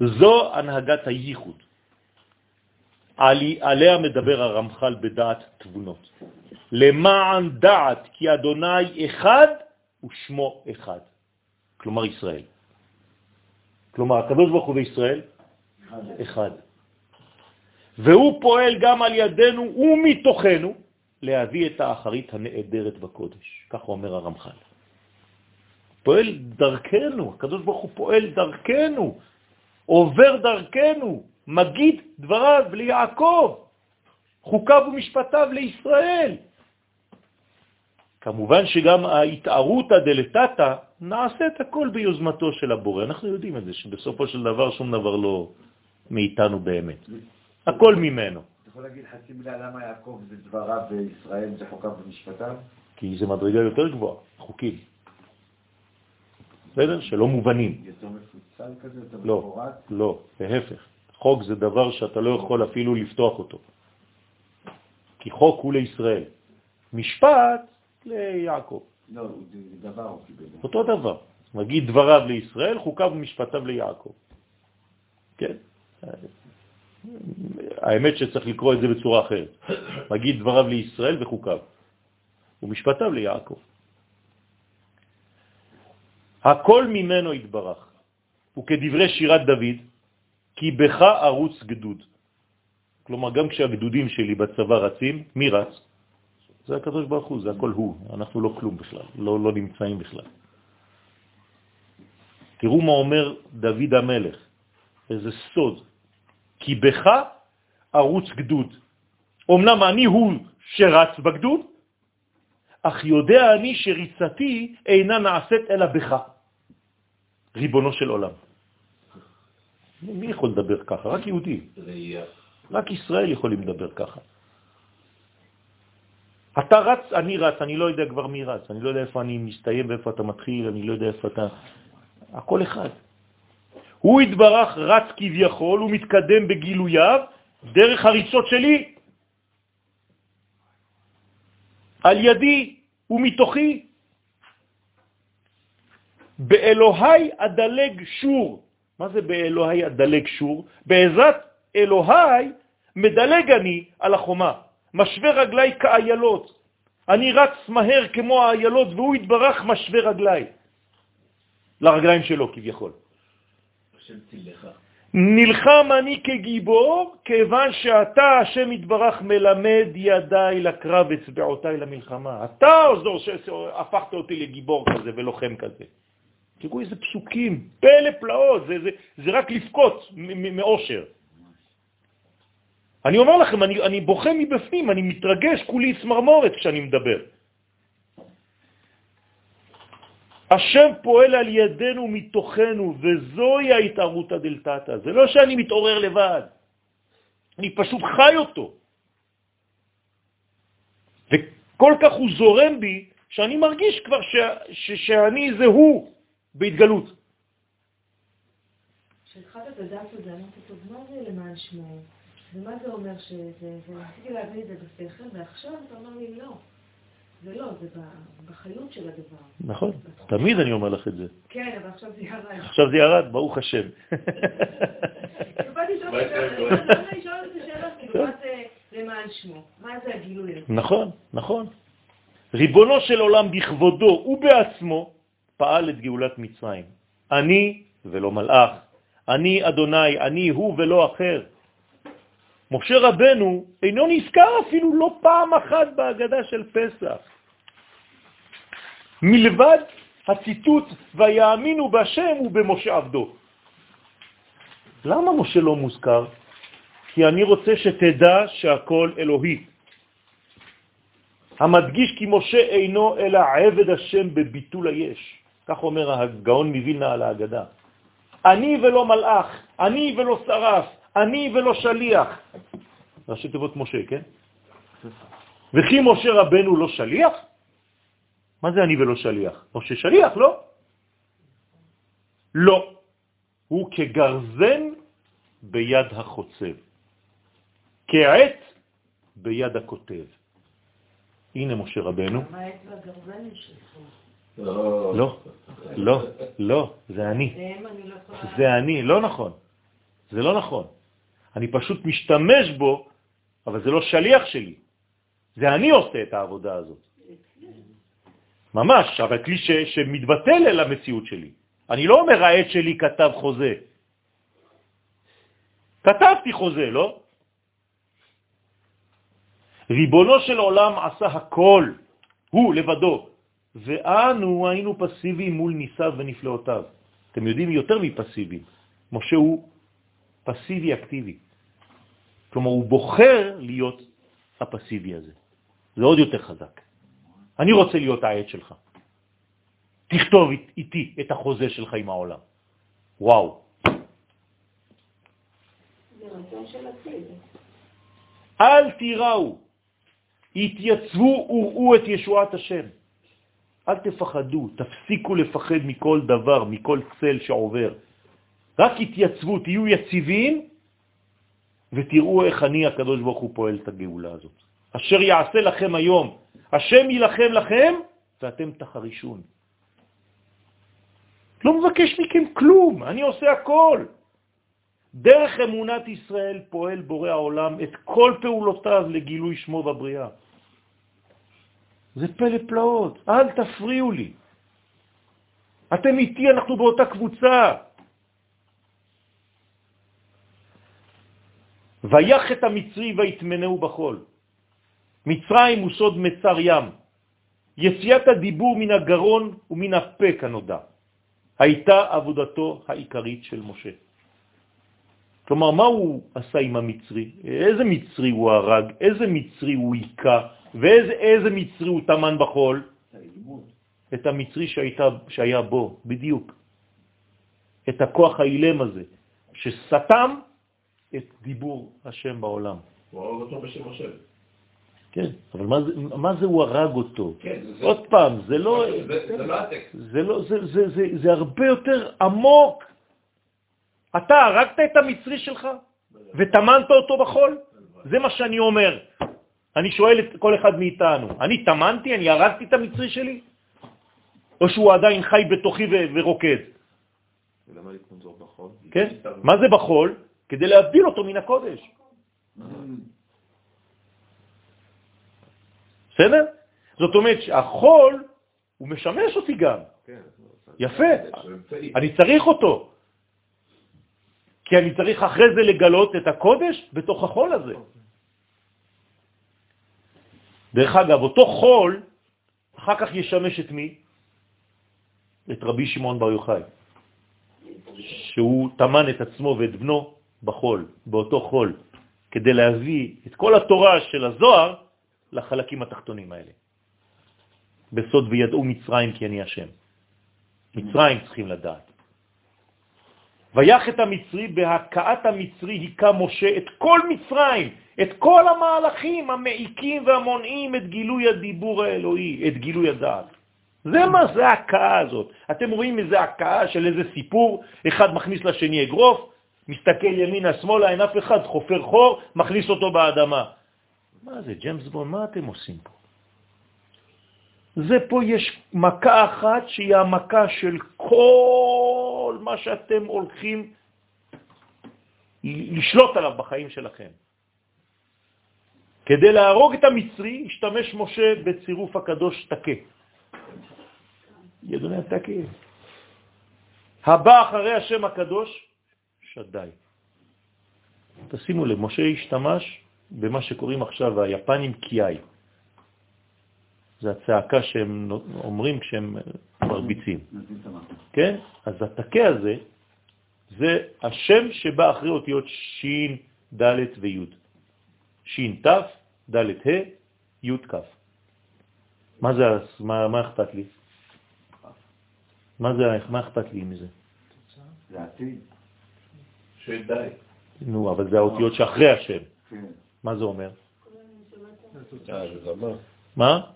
זו הנהגת הייחוד. עליה מדבר הרמח"ל בדעת תבונות. למען דעת כי אדוני אחד ושמו אחד. כלומר ישראל. כלומר, הקדוש ברוך הוא בישראל אחד. והוא פועל גם על ידינו ומתוכנו להביא את האחרית הנעדרת בקודש. כך אומר הרמח"ל. פועל דרכנו, הקדוש ברוך הוא פועל דרכנו, עובר דרכנו, מגיד דבריו ליעקב, חוקיו ומשפטיו לישראל. כמובן שגם ההתערותא דלתתא נעשית הכל ביוזמתו של הבורא. אנחנו יודעים את זה, שבסופו של דבר שום דבר לא מאיתנו באמת. הכל ממנו. אתה יכול להגיד חצי מילה למה יעקב זה דבריו וישראל זה חוקיו ומשפטיו? כי זה מדרגה יותר גבוהה, חוקים. בסדר? שלא מובנים. יותר מפוצל כזה, יותר לא, מפורט? לא, להפך. חוק זה דבר שאתה לא יכול אפילו לפתוח אותו. כי חוק הוא לישראל. משפט ליעקב. לא, זה דבר. אותו דבר. נגיד דבריו לישראל, חוקיו ומשפטיו ליעקב. כן? האמת שצריך לקרוא את זה בצורה אחרת. נגיד דבריו לישראל וחוקיו, ומשפטיו ליעקב. הכל ממנו התברך, וכדברי שירת דוד, כי בך ערוץ גדוד. כלומר, גם כשהגדודים שלי בצבא רצים, מי רץ? זה הקדוש ברוך הוא, זה הכל הוא, אנחנו לא כלום בכלל, לא, לא נמצאים בכלל. תראו מה אומר דוד המלך, איזה סוד, כי בך ערוץ גדוד. אמנם אני הוא שרץ בגדוד, אך יודע אני שריצתי אינה נעשית אלא בך, ריבונו של עולם. מי יכול לדבר ככה? רק יהודי. רק ישראל יכולים לדבר ככה. אתה רץ, אני רץ, אני לא יודע כבר מי רץ, אני לא יודע איפה אני מסתיים ואיפה אתה מתחיל, אני לא יודע איפה אתה... הכל אחד. הוא התברך רץ כביכול, הוא מתקדם בגילוייו דרך הריצות שלי, על ידי ומתוכי. באלוהי אדלג שור. מה זה באלוהי אדלג שור? בעזרת אלוהי מדלג אני על החומה. משווה רגלי כאיילות. אני רץ מהר כמו האיילות, והוא התברך משווה רגלי. לרגליים שלו כביכול. נלחם אני כגיבור, כיוון שאתה, השם יתברך, מלמד ידיי לקרב, אצבעותיי למלחמה. אתה זו שהפכת אותי לגיבור כזה ולוחם כזה. תראו איזה פסוקים, פלא פלאות, זה, זה, זה רק לפקוט מאושר. אני אומר לכם, אני, אני בוכה מבפנים, אני מתרגש, כולי צמרמורת כשאני מדבר. השם פועל על ידינו מתוכנו, וזוהי ההתערותא דלתתא. זה לא שאני מתעורר לבד, אני פשוט חי אותו. וכל כך הוא זורם בי, שאני מרגיש כבר ש, ש, שאני זה הוא בהתגלות. כשהתחלת את זה, אמרתי, טוב, מה זה למען שמו? ומה זה אומר שזה, ורציתי להבין את זה בשכל, ועכשיו אתה אומר לי, לא. זה לא, זה בחיות של הדבר. נכון, תמיד אני אומר לך את זה. כן, אבל עכשיו זה ירד. עכשיו זה ירד, ברוך השם. באתי לשאול את השאלה, כאילו, מה זה למען שמו? מה זה הגילוי הזה? נכון, נכון. ריבונו של עולם בכבודו ובעצמו פעל את גאולת מצרים. אני ולא מלאך, אני אדוני, אני הוא ולא אחר. משה רבנו אינו נזכר אפילו לא פעם אחת בהגדה של פסח. מלבד הציטוט ויאמינו בשם ובמשה עבדו. למה משה לא מוזכר? כי אני רוצה שתדע שהכל אלוהי. המדגיש כי משה אינו אלא עבד השם בביטול היש. כך אומר הגאון מווילנה על ההגדה. אני ולא מלאך, אני ולא שרף, אני ולא שליח. ראשי תיבות משה, כן? וכי משה רבנו לא שליח? מה זה אני ולא שליח? משה שליח, לא? לא. הוא כגרזן ביד החוצב, כעת ביד הכותב. הנה משה רבנו. שלך? לא, לא, לא, זה אני. לא זה אני, לא נכון. זה לא נכון. אני פשוט משתמש בו, אבל זה לא שליח שלי. זה אני עושה את העבודה הזאת. ממש, אבל כלי ש, שמתבטל אל המציאות שלי. אני לא אומר העט שלי כתב חוזה. כתבתי חוזה, לא? ריבונו של עולם עשה הכל, הוא לבדו, ואנו היינו פסיביים מול ניסיו ונפלאותיו. אתם יודעים, יותר מפסיבי. משה הוא פסיבי אקטיבי. כלומר, הוא בוחר להיות הפסיבי הזה. זה עוד יותר חזק. אני רוצה להיות העט שלך. תכתוב איתי את החוזה שלך עם העולם. וואו. אל תיראו, התייצבו וראו את ישועת השם. אל תפחדו, תפסיקו לפחד מכל דבר, מכל צל שעובר. רק התייצבו, תהיו יציבים, ותראו איך אני, הקדוש ברוך הוא, פועל את הגאולה הזאת. אשר יעשה לכם היום, השם יילחם לכם, ואתם תחרישון. לא מבקש מכם כלום, אני עושה הכל. דרך אמונת ישראל פועל בורא העולם את כל פעולותיו לגילוי שמו בבריאה. זה פלא פלאות, אל תפריעו לי. אתם איתי, אנחנו באותה קבוצה. ויח את המצרי ויתמנהו בחול. מצרים הוא סוד מצר ים. יציאת הדיבור מן הגרון ומן הפה כנודע. הייתה עבודתו העיקרית של משה. כלומר, מה הוא עשה עם המצרי? איזה מצרי הוא הרג? איזה מצרי הוא עיקה? ואיזה מצרי הוא תמן בחול? את המצרי שהייתה, שהיה בו, בדיוק. את הכוח האילם הזה, שסתם את דיבור השם בעולם. הוא הרג אותו בשם השם. כן, אבל מה זה, מה זה הוא הרג אותו? כן, זה... עוד פעם, זה לא... זה, זה לא הטקסט. זה, לא, זה, זה, זה, זה הרבה יותר עמוק. אתה הרגת את המצרי שלך ותמנת אותו בחול? זה מה שאני אומר. אני שואל את כל אחד מאיתנו, אני תמנתי, אני הרגתי את המצרי שלי? או שהוא עדיין חי בתוכי ורוקד? ולמה להתנזור בחול? כן? מה זה בחול? כדי להבדיל אותו מן הקודש. בסדר? זאת אומרת שהחול, הוא משמש אותי גם. כן, יפה, אני צריך אותו. כי אני צריך אחרי זה לגלות את הקודש בתוך החול הזה. דרך אגב, אותו חול אחר כך ישמש את מי? את רבי שמעון בר יוחאי, שהוא תמן את עצמו ואת בנו בחול, באותו חול, כדי להביא את כל התורה של הזוהר לחלקים התחתונים האלה. בסוד וידעו מצרים כי אני השם. מצרים צריכים לדעת. ויח את המצרי, בהכאת המצרי היכה משה את כל מצרים, את כל המהלכים המעיקים והמונעים את גילוי הדיבור האלוהי, את גילוי הדעת. זה מה זה ההכאה הזאת. אתם רואים איזה הכאה של איזה סיפור, אחד מכניס לשני אגרוף, מסתכל ימינה שמאלה, אין אף אחד, חופר חור, מכניס אותו באדמה. מה זה, ג'יימס בון, מה אתם עושים פה? זה פה יש מכה אחת שהיא המכה של כל מה שאתם הולכים לשלוט עליו בחיים שלכם. כדי להרוג את המצרי השתמש משה בצירוף הקדוש תקה. ידוני תקה. הבא אחרי השם הקדוש, שדי. תשימו לב, משה השתמש במה שקוראים עכשיו היפנים קיאי. זה הצעקה שהם אומרים כשהם מרביצים. כן? אז התקה הזה, זה השם שבא אחרי אותיות שין, ד' וי'. שין ת', ד' ה', י' כ'. מה זה, מה, מה אכפת לי? מה זה, מה אכפת לי מזה? זה עתיד. שדי. נו, אבל זה האותיות שאחרי השם. כן. מה זה אומר? הגזמה, מה?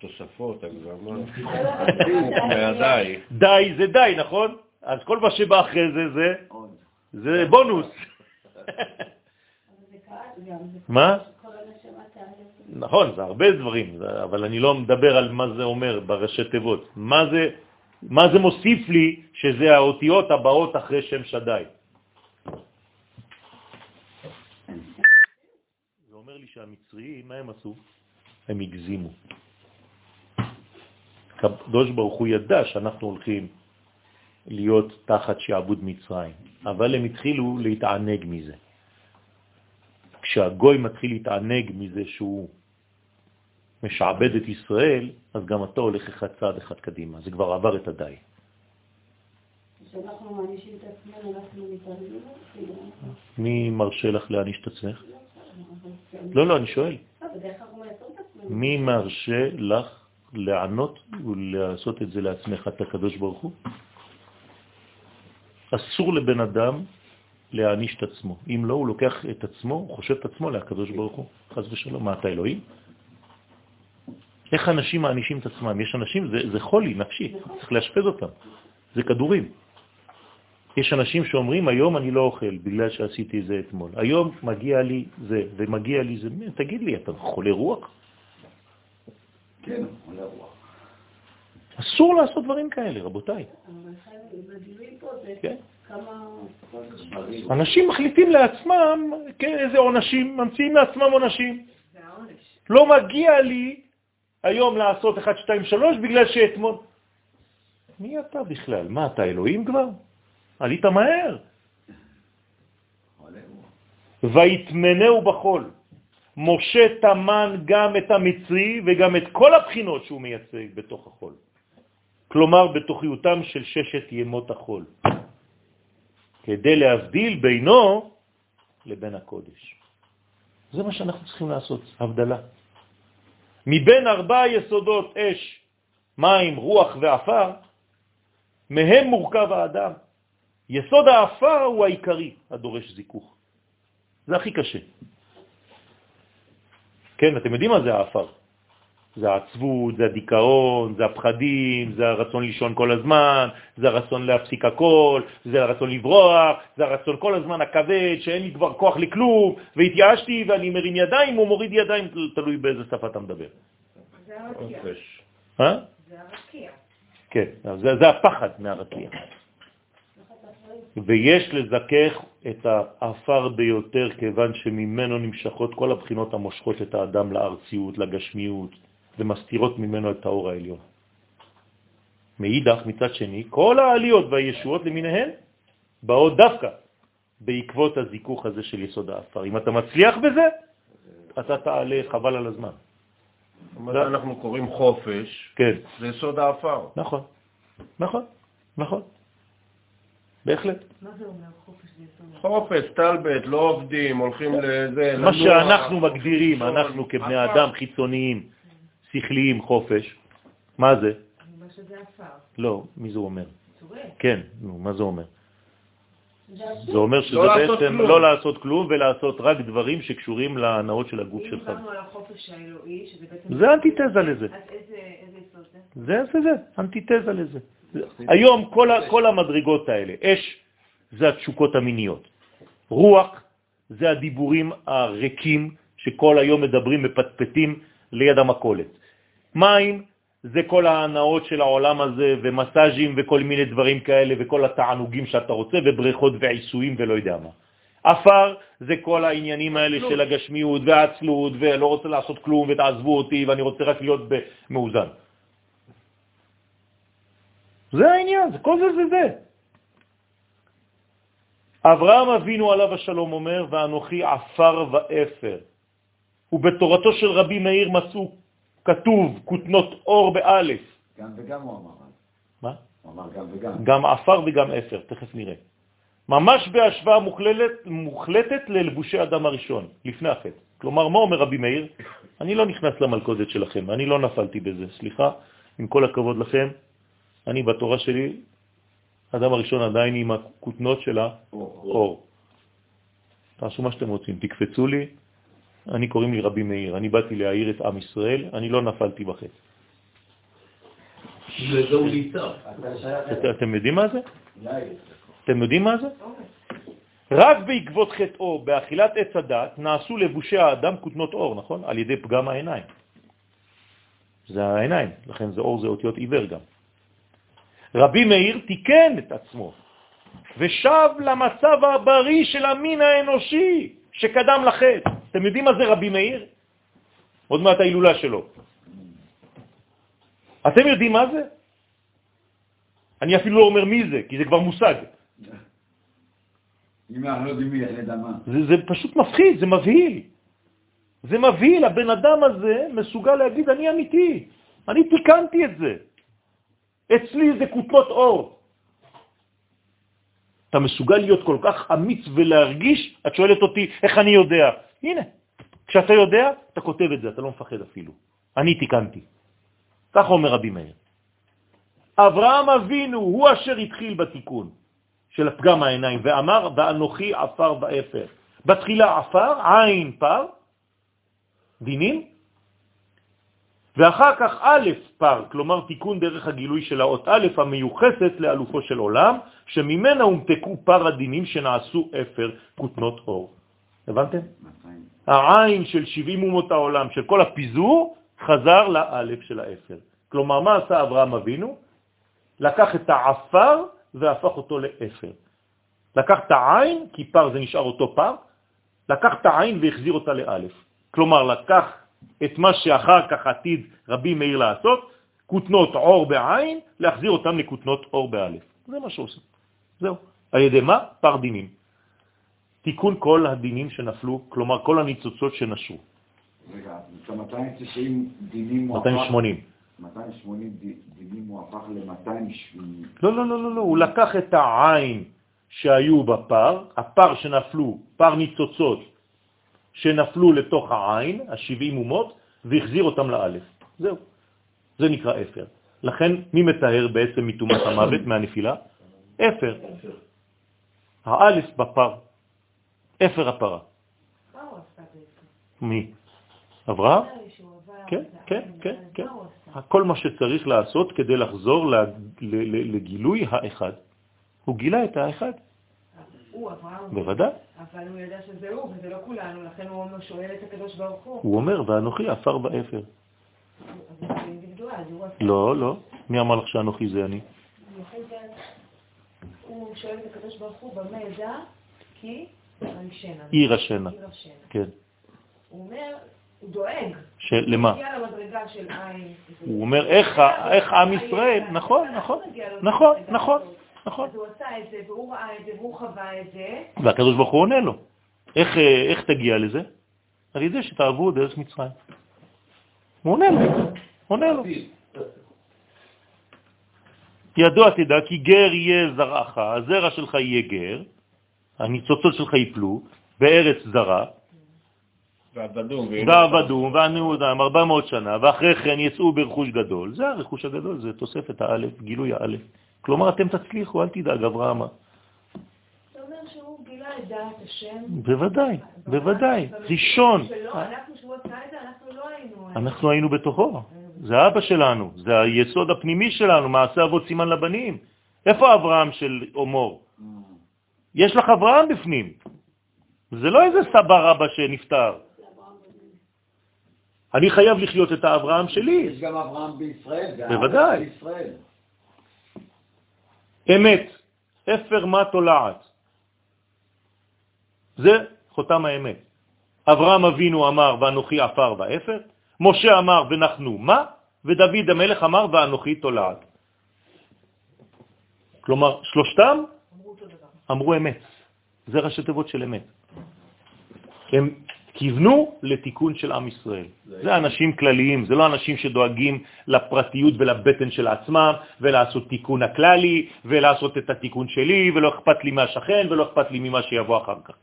תוספות, הגזמה, מהדי. די זה די, נכון? אז כל מה שבא אחרי זה, זה. זה בונוס. מה? נכון, זה הרבה דברים, אבל אני לא מדבר על מה זה אומר בראשי תיבות. מה זה, מה זה מוסיף לי שזה האותיות הבאות אחרי שם שדי? זה אומר לי שהמצריים, מה הם עשו? הם הגזימו. הקדוש ברוך הוא ידע שאנחנו הולכים להיות תחת שעבוד מצרים, אבל הם התחילו להתענג מזה. כשהגוי מתחיל להתענג מזה שהוא משעבד את ישראל, אז גם אתה הולך אחד צעד אחד קדימה. זה כבר עבר את הדי. כשאנחנו מענישים את עצמנו, אנחנו מתעלמים. מי מרשה לך להעניש את עצמך? לא, לא, אני שואל. אה. מי מרשה לך לענות ולעשות את זה לעצמך, את הקדוש ברוך הוא? אסור לבן אדם להעניש את עצמו. אם לא, הוא לוקח את עצמו, הוא חושב את עצמו לקדוש ברוך הוא. חס ושלום, מה אתה אלוהים? איך אנשים מענישים את עצמם? יש אנשים, זה, זה חולי נפשי, צריך לאשפז אותם. זה כדורים. יש אנשים שאומרים, היום אני לא אוכל בגלל שעשיתי זה אתמול. היום מגיע לי זה, ומגיע לי זה. תגיד לי, אתה חולה רוח? כן, עולה רוח. אסור לעשות דברים כאלה, רבותיי. כן. אנשים מחליטים לעצמם, כן, איזה עונשים, ממציאים לעצמם עונשים. לא מגיע לי היום לעשות 1, 2, 3 בגלל שאתמול... מי אתה בכלל? מה, אתה אלוהים כבר? עלית מהר. ויתמנהו בחול. משה תמן גם את המצרי וגם את כל הבחינות שהוא מייצג בתוך החול. כלומר, בתוכיותם של ששת ימות החול. כדי להבדיל בינו לבין הקודש. זה מה שאנחנו צריכים לעשות, הבדלה. מבין ארבע יסודות אש, מים, רוח ואפר, מהם מורכב האדם. יסוד האפר הוא העיקרי, הדורש זיכוך. זה הכי קשה. כן, אתם יודעים מה זה האפר. זה העצבות, זה הדיכאון, זה הפחדים, זה הרצון לישון כל הזמן, זה הרצון להפסיק הכל, זה הרצון לברוח, זה הרצון כל הזמן הכבד, שאין לי כבר כוח לכלום, והתייאשתי ואני מרים ידיים או מוריד ידיים, תלוי באיזה שפה אתה מדבר. זה הרקיע. אה? זה הרקיע. כן, זה הפחד מהרקיע. ויש לזכך את האפר ביותר כיוון שממנו נמשכות כל הבחינות המושכות את האדם לארציות, לגשמיות, ומסתירות ממנו את האור העליון. מאידך, מצד שני, כל העליות והישועות למיניהן באות דווקא בעקבות הזיכוך הזה של יסוד האפר. אם אתה מצליח בזה, אתה תעלה חבל על הזמן. מה שאנחנו קוראים חופש, כן, זה יסוד האפר. נכון. נכון, נכון. בהחלט. מה זה אומר חופש? חופש, טלבט, לא עובדים, הולכים לזה, מה שאנחנו מגדירים. אנחנו כבני. אדם חיצוניים, שכליים, חופש, מה זה? מה שזה עפר. לא, מי זה אומר? צורק. כן, נו, מה זה אומר? זה אומר שזה לא לעשות בעצם כלום. לא לעשות כלום ולעשות רק דברים שקשורים להנאות של הגוף אם שלך. דיברנו על החופש האלוהי, שזה בעצם... זה אנטיתזה לזה. אז איזה איזה יסוד זה? זה זה זה, אנטיתזה לזה. היום כל, כל המדרגות האלה, אש זה התשוקות המיניות, רוח זה הדיבורים הריקים שכל היום מדברים, מפטפטים ליד המקולת. מים זה כל ההנאות של העולם הזה ומסאז'ים וכל מיני דברים כאלה וכל התענוגים שאתה רוצה ובריכות ועיסויים ולא יודע מה. אפר זה כל העניינים האלה של הגשמיות והעצלות ולא רוצה לעשות כלום ותעזבו אותי ואני רוצה רק להיות מאוזן. זה העניין, זה כל זה זה זה. אברהם אבינו עליו השלום אומר, ואנוכי עפר ואפר. ובתורתו של רבי מאיר מצאו כתוב כותנות אור באלף. גם וגם הוא אמר. מה? הוא אמר גם וגם. גם עפר וגם אפר, תכף נראה. ממש בהשוואה מוחלטת, מוחלטת ללבושי אדם הראשון, לפני החטא. כלומר, מה אומר רבי מאיר? אני לא נכנס למלכודת שלכם, אני לא נפלתי בזה, סליחה, עם כל הכבוד לכם, אני בתורה שלי, אדם הראשון עדיין עם הכותנות של האור. תעשו מה שאתם רוצים, תקפצו לי, אני קוראים לי רבי מאיר, אני באתי להעיר את עם ישראל, אני לא נפלתי את- אתם יודעים מה זה? אתם יודעים מה זה? אוקיי. רק בעקבות חטאו, באכילת עץ הדת, נעשו לבושי האדם כותנות אור, נכון? על ידי פגם העיניים. זה העיניים, לכן זה אור זה אותיות עיוור גם. רבי מאיר תיקן את עצמו, ושב למצב הבריא של המין האנושי שקדם לחטא. אתם יודעים מה זה רבי מאיר? עוד מעט ההילולה שלו. אתם יודעים מה זה? אני אפילו לא אומר מי זה, כי זה כבר מושג. אם אנחנו לא יודעים מי, איך נדע מה. זה, זה פשוט מפחיד, זה מבהיל. זה מבהיל, הבן אדם הזה מסוגל להגיד, אני אמיתי, אני תיקנתי את זה. אצלי זה כותנות אור. אתה מסוגל להיות כל כך אמיץ ולהרגיש, את שואלת אותי, איך אני יודע? הנה, כשאתה יודע, אתה כותב את זה, אתה לא מפחד אפילו. אני תיקנתי. כך אומר רבי מאיר. אברהם אבינו הוא אשר התחיל בתיקון של הפגם העיניים, ואמר, ואנוכי עפר ואפר. בתחילה עפר, עין פר, דינים, ואחר כך א' פר, כלומר תיקון דרך הגילוי של האות א' המיוחסת לאלופו של עולם, שממנה הומתקו פר הדינים שנעשו אפר כותנות אור. הבנתם? 200. העין של 70 אומות העולם, של כל הפיזור, חזר לאלף של האפר. כלומר, מה עשה אברהם אבינו? לקח את העפר והפך אותו לאפר. לקח את העין, כי פר זה נשאר אותו פר, לקח את העין והחזיר אותה לאלף. כלומר, לקח את מה שאחר כך עתיד רבי מאיר לעשות, כותנות אור בעין, להחזיר אותם לכותנות אור באלף. זה מה שעושים. זהו. על ידי מה? פר דינים. תיקון כל הדינים שנפלו, כלומר כל הניצוצות שנשרו. רגע, את ה-290 דינים הוא הפך... 280. 280 די- דינים הוא הפך ל-280. לא, לא, לא, לא, לא, הוא לקח את העין שהיו בפר, הפר שנפלו, פר ניצוצות שנפלו לתוך העין, ה-70 אומות, והחזיר אותם לאלף. זהו. זה נקרא אפר. לכן, מי מתאר בעצם מתומת המוות, מהנפילה? אפר. האלף בפר. אפר הפרה. מי? אברהם? כן, כן, כן, כן. כל מה שצריך לעשות כדי לחזור לגילוי האחד. הוא גילה את האחד, הוא אברהם, בוודאי. אבל הוא ידע שזה הוא, וזה לא כולנו, לכן הוא אומר, שואל את הקדוש ברוך הוא. הוא אומר, ואנוכי עפר באפר. לא, לא. מי אמר לך שאנוכי זה אני? הוא שואל את הקדוש ברוך הוא, במה אדע כי אירשנה. כן. הוא אומר, הוא דואג. של- למה? הוא אומר, איך עם ישראל, נכון, נכון, נכון, נכון, נכון. אז הוא עשה את זה, והוא ראה את זה, והוא חווה את זה. והקדוש ברוך הוא עונה לו. איך, אה, איך תגיע לזה? על ידי שתעברו דרך מצרים. הוא עונה לו, עונה לו. ידוע תדע כי גר יהיה זרעך, הזרע שלך יהיה גר, הניצוצות שלך ייפלו בארץ זרה, ועבדום וענעודם 400 שנה, ואחרי כן יצאו ברכוש גדול. זה הרכוש הגדול, זה תוספת האלף, גילוי האלף. כלומר, אתם תצליחו, אל תדאג, אברהם. בוודאי, בוודאי, ראשון. אנחנו לא היינו... אנחנו היינו בתוכו, זה אבא שלנו, זה היסוד הפנימי שלנו, מעשה אבות סימן לבנים. איפה אברהם של אומור? יש לך אברהם בפנים. זה לא איזה סבא רבא שנפטר. אני חייב לחיות את האברהם שלי. יש גם אברהם בישראל. בוודאי. אמת, אפר מה תולעת. זה חותם האמת. אברהם אבינו אמר ואנוכי עפר ואפר, משה אמר ונחנו מה, ודוד המלך אמר ואנוכי תולעת. כלומר, שלושתם אמרו. אמרו אמת. זה ראשי תיבות של אמת. הם כיוונו לתיקון של עם ישראל. זה אנשים כלליים, זה לא אנשים שדואגים לפרטיות ולבטן של עצמם, ולעשות תיקון הכללי, ולעשות את התיקון שלי, ולא אכפת לי מהשכן, ולא אכפת לי ממה שיבוא אחר כך.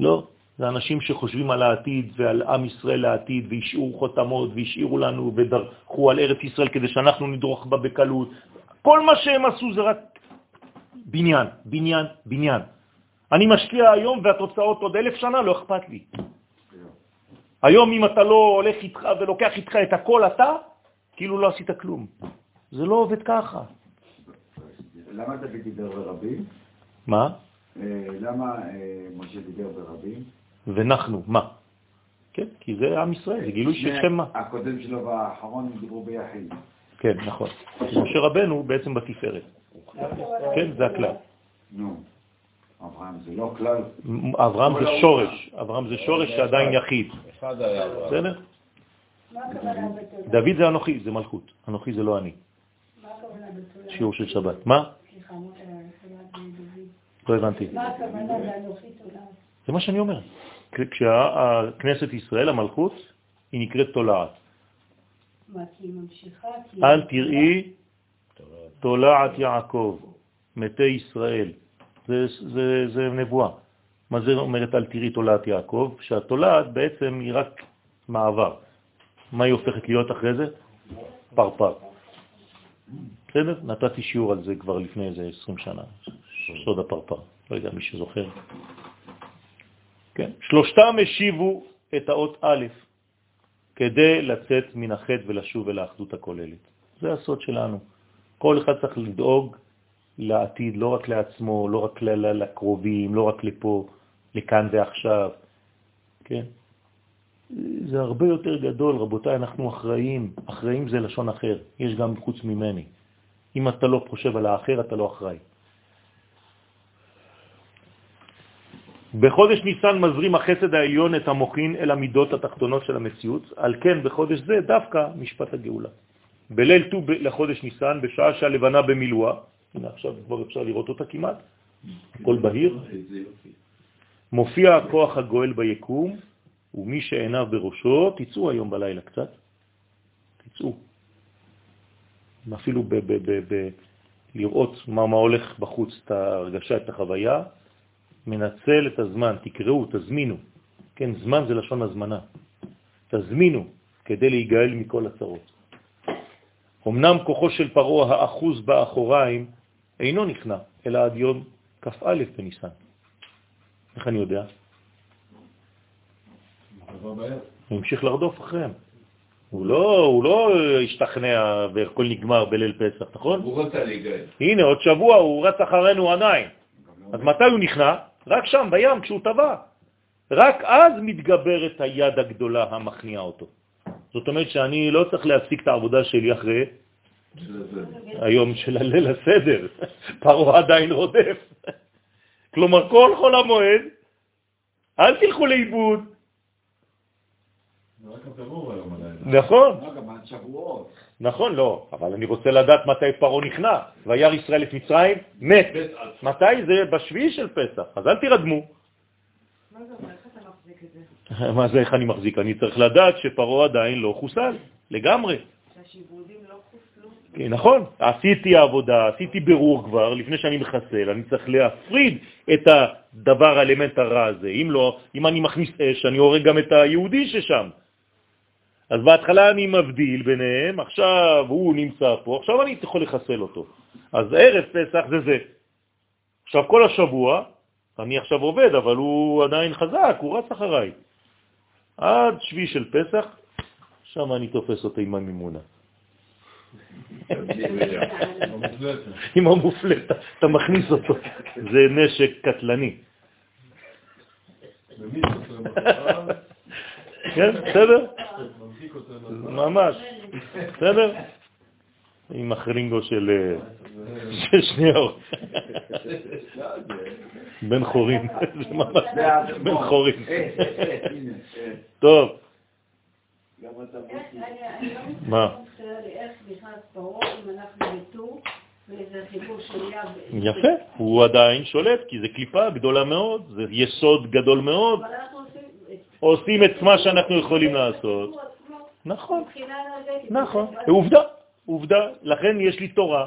לא, זה אנשים שחושבים על העתיד ועל עם ישראל לעתיד, והשאירו חותמות, והשאירו לנו, ודרכו על ארץ ישראל כדי שאנחנו נדרוך בה בקלות. כל מה שהם עשו זה רק בניין, בניין, בניין. אני משקיע היום והתוצאות עוד אלף שנה, לא אכפת לי. היום אם אתה לא הולך איתך ולוקח איתך את הכל אתה, כאילו לא עשית כלום. זה לא עובד ככה. למה דוד דיבר ברבים? מה? אה, למה אה, משה דיבר ברבים? ונחנו, מה? כן, כי זה עם ישראל, זה גילוי של שם מה. הקודם שלו והאחרון דיברו ביחיד. כן, נכון. משה רבנו בעצם בתפארת. כן, זה הכלל. נו, אברהם זה לא כלל. אברהם זה שורש, אברהם זה שורש שעדיין יחיד. אחד היה אברהם. דוד זה אנוכי, זה מלכות. אנוכי זה לא אני. שיעור של שבת. מה? לא הבנתי. מה הכוונה באנוכי תולעת? זה מה שאני אומר. כשהכנסת ישראל, המלכות, היא נקראת תולעת. מה, כי היא ממשיכה? אל תראי תולעת יעקב, מתי ישראל. זה, זה, זה נבואה. מה זה אומרת אל תראי תולעת יעקב? שהתולעת בעצם היא רק מעבר. מה היא הופכת להיות אחרי זה? פרפר. בסדר? נתתי שיעור על זה כבר לפני איזה 20 שנה, סוד הפרפר. לא יודע מי שזוכר. כן. שלושתם השיבו את האות א' כדי לצאת מן החטא ולשוב אל האחדות הכוללת. זה הסוד שלנו. כל אחד צריך לדאוג לעתיד, לא רק לעצמו, לא רק לקרובים, לא רק לפה, לכאן ועכשיו, כן? זה הרבה יותר גדול, רבותיי, אנחנו אחראים. אחראים זה לשון אחר, יש גם חוץ ממני. אם אתה לא חושב על האחר, אתה לא אחראי. בחודש ניסן מזרים החסד העליון את המוכין אל המידות התחתונות של המציאות, על כן בחודש זה דווקא משפט הגאולה. בליל ט"ו לחודש ניסן, בשעה שהלבנה במילואה, הנה עכשיו כבר אפשר לראות אותה כמעט, הכל בהיר, יופי. מופיע הכוח הגואל ביקום, ומי שעיניו בראשו, תצאו היום בלילה קצת, תצאו. אפילו ב- ב- ב- ב- לראות מה, מה הולך בחוץ, את ההרגשה, את החוויה, מנצל את הזמן, תקראו, תזמינו. כן, זמן זה לשון הזמנה. תזמינו כדי להיגאל מכל הצרות. אמנם כוחו של פרעה האחוז באחוריים אינו נכנע, אלא עד יום כ"א בניסן. איך אני יודע? הוא המשיך לרדוף אחריהם. הוא לא, הוא לא השתכנע והכל נגמר בליל פסח, נכון? הוא רוצה להיגאל. הנה, עוד שבוע הוא רץ אחרינו עדיין. אז מתי הוא נכנע? רק שם, בים, כשהוא טבע. רק אז מתגברת היד הגדולה המכניעה אותו. זאת אומרת שאני לא צריך להפסיק את העבודה שלי אחרי היום של הליל הסדר. פרעה עדיין רודף. כלומר, כל חול המועד, אל תלכו לאיבוד. נכון, לא. נכון, לא, אבל אני רוצה לדעת מתי פרעה נכנע. וירא ישראל את מצרים, מת. מתי זה? בשביעי של פסח, אז אל תירדמו. מה זה אומר? איך אתה מחזיק את זה? מה זה, איך אני מחזיק? אני צריך לדעת שפרעה עדיין לא חוסל, לגמרי. לא? כן, נכון, עשיתי עבודה, עשיתי ברור כבר, לפני שאני מחסל, אני צריך להפריד את הדבר, האלמנט הרע הזה. אם לא, אם אני מכניס אש, אני הורג גם את היהודי ששם. אז בהתחלה אני מבדיל ביניהם, עכשיו הוא נמצא פה, עכשיו אני יכול לחסל אותו. אז ערב פסח זה זה. עכשיו כל השבוע, אני עכשיו עובד, אבל הוא עדיין חזק, הוא רץ אחריי. עד שבי של פסח, שם אני תופס אותו עם המימונה. עם המופלט, אתה מכניס אותו. זה נשק קטלני. כן, בסדר? ממש, בסדר? עם החרינגו של שניאור. בן חורים, זה ממש בן חורים. טוב. מה? יפה, הוא עדיין שולט, כי זה קליפה גדולה מאוד, זה יסוד גדול מאוד. עושים את מה שאנחנו יכולים לעשות. נכון, נכון, עובדה, עובדה, לכן יש לי תורה.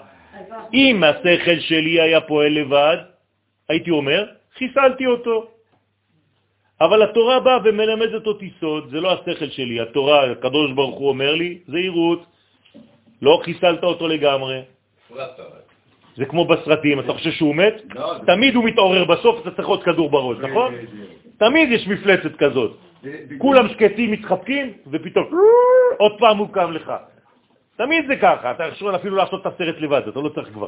אם השכל שלי היה פועל לבד, הייתי אומר, חיסלתי אותו. אבל התורה באה ומלמדת אותי סוד, זה לא השכל שלי, התורה, הקדוש ברוך הוא אומר לי, זהירות, לא חיסלת אותו לגמרי. זה כמו בסרטים, אתה חושב שהוא מת? לא, תמיד הוא מתעורר בסוף, אתה צריך עוד כדור בראש, נכון? תמיד יש מפלצת כזאת. כולם שקטים, מתחבקים, ופתאום עוד פעם הוא קם לך. תמיד זה ככה, אתה יכול אפילו לעשות את הסרט לבד, אתה לא צריך כבר.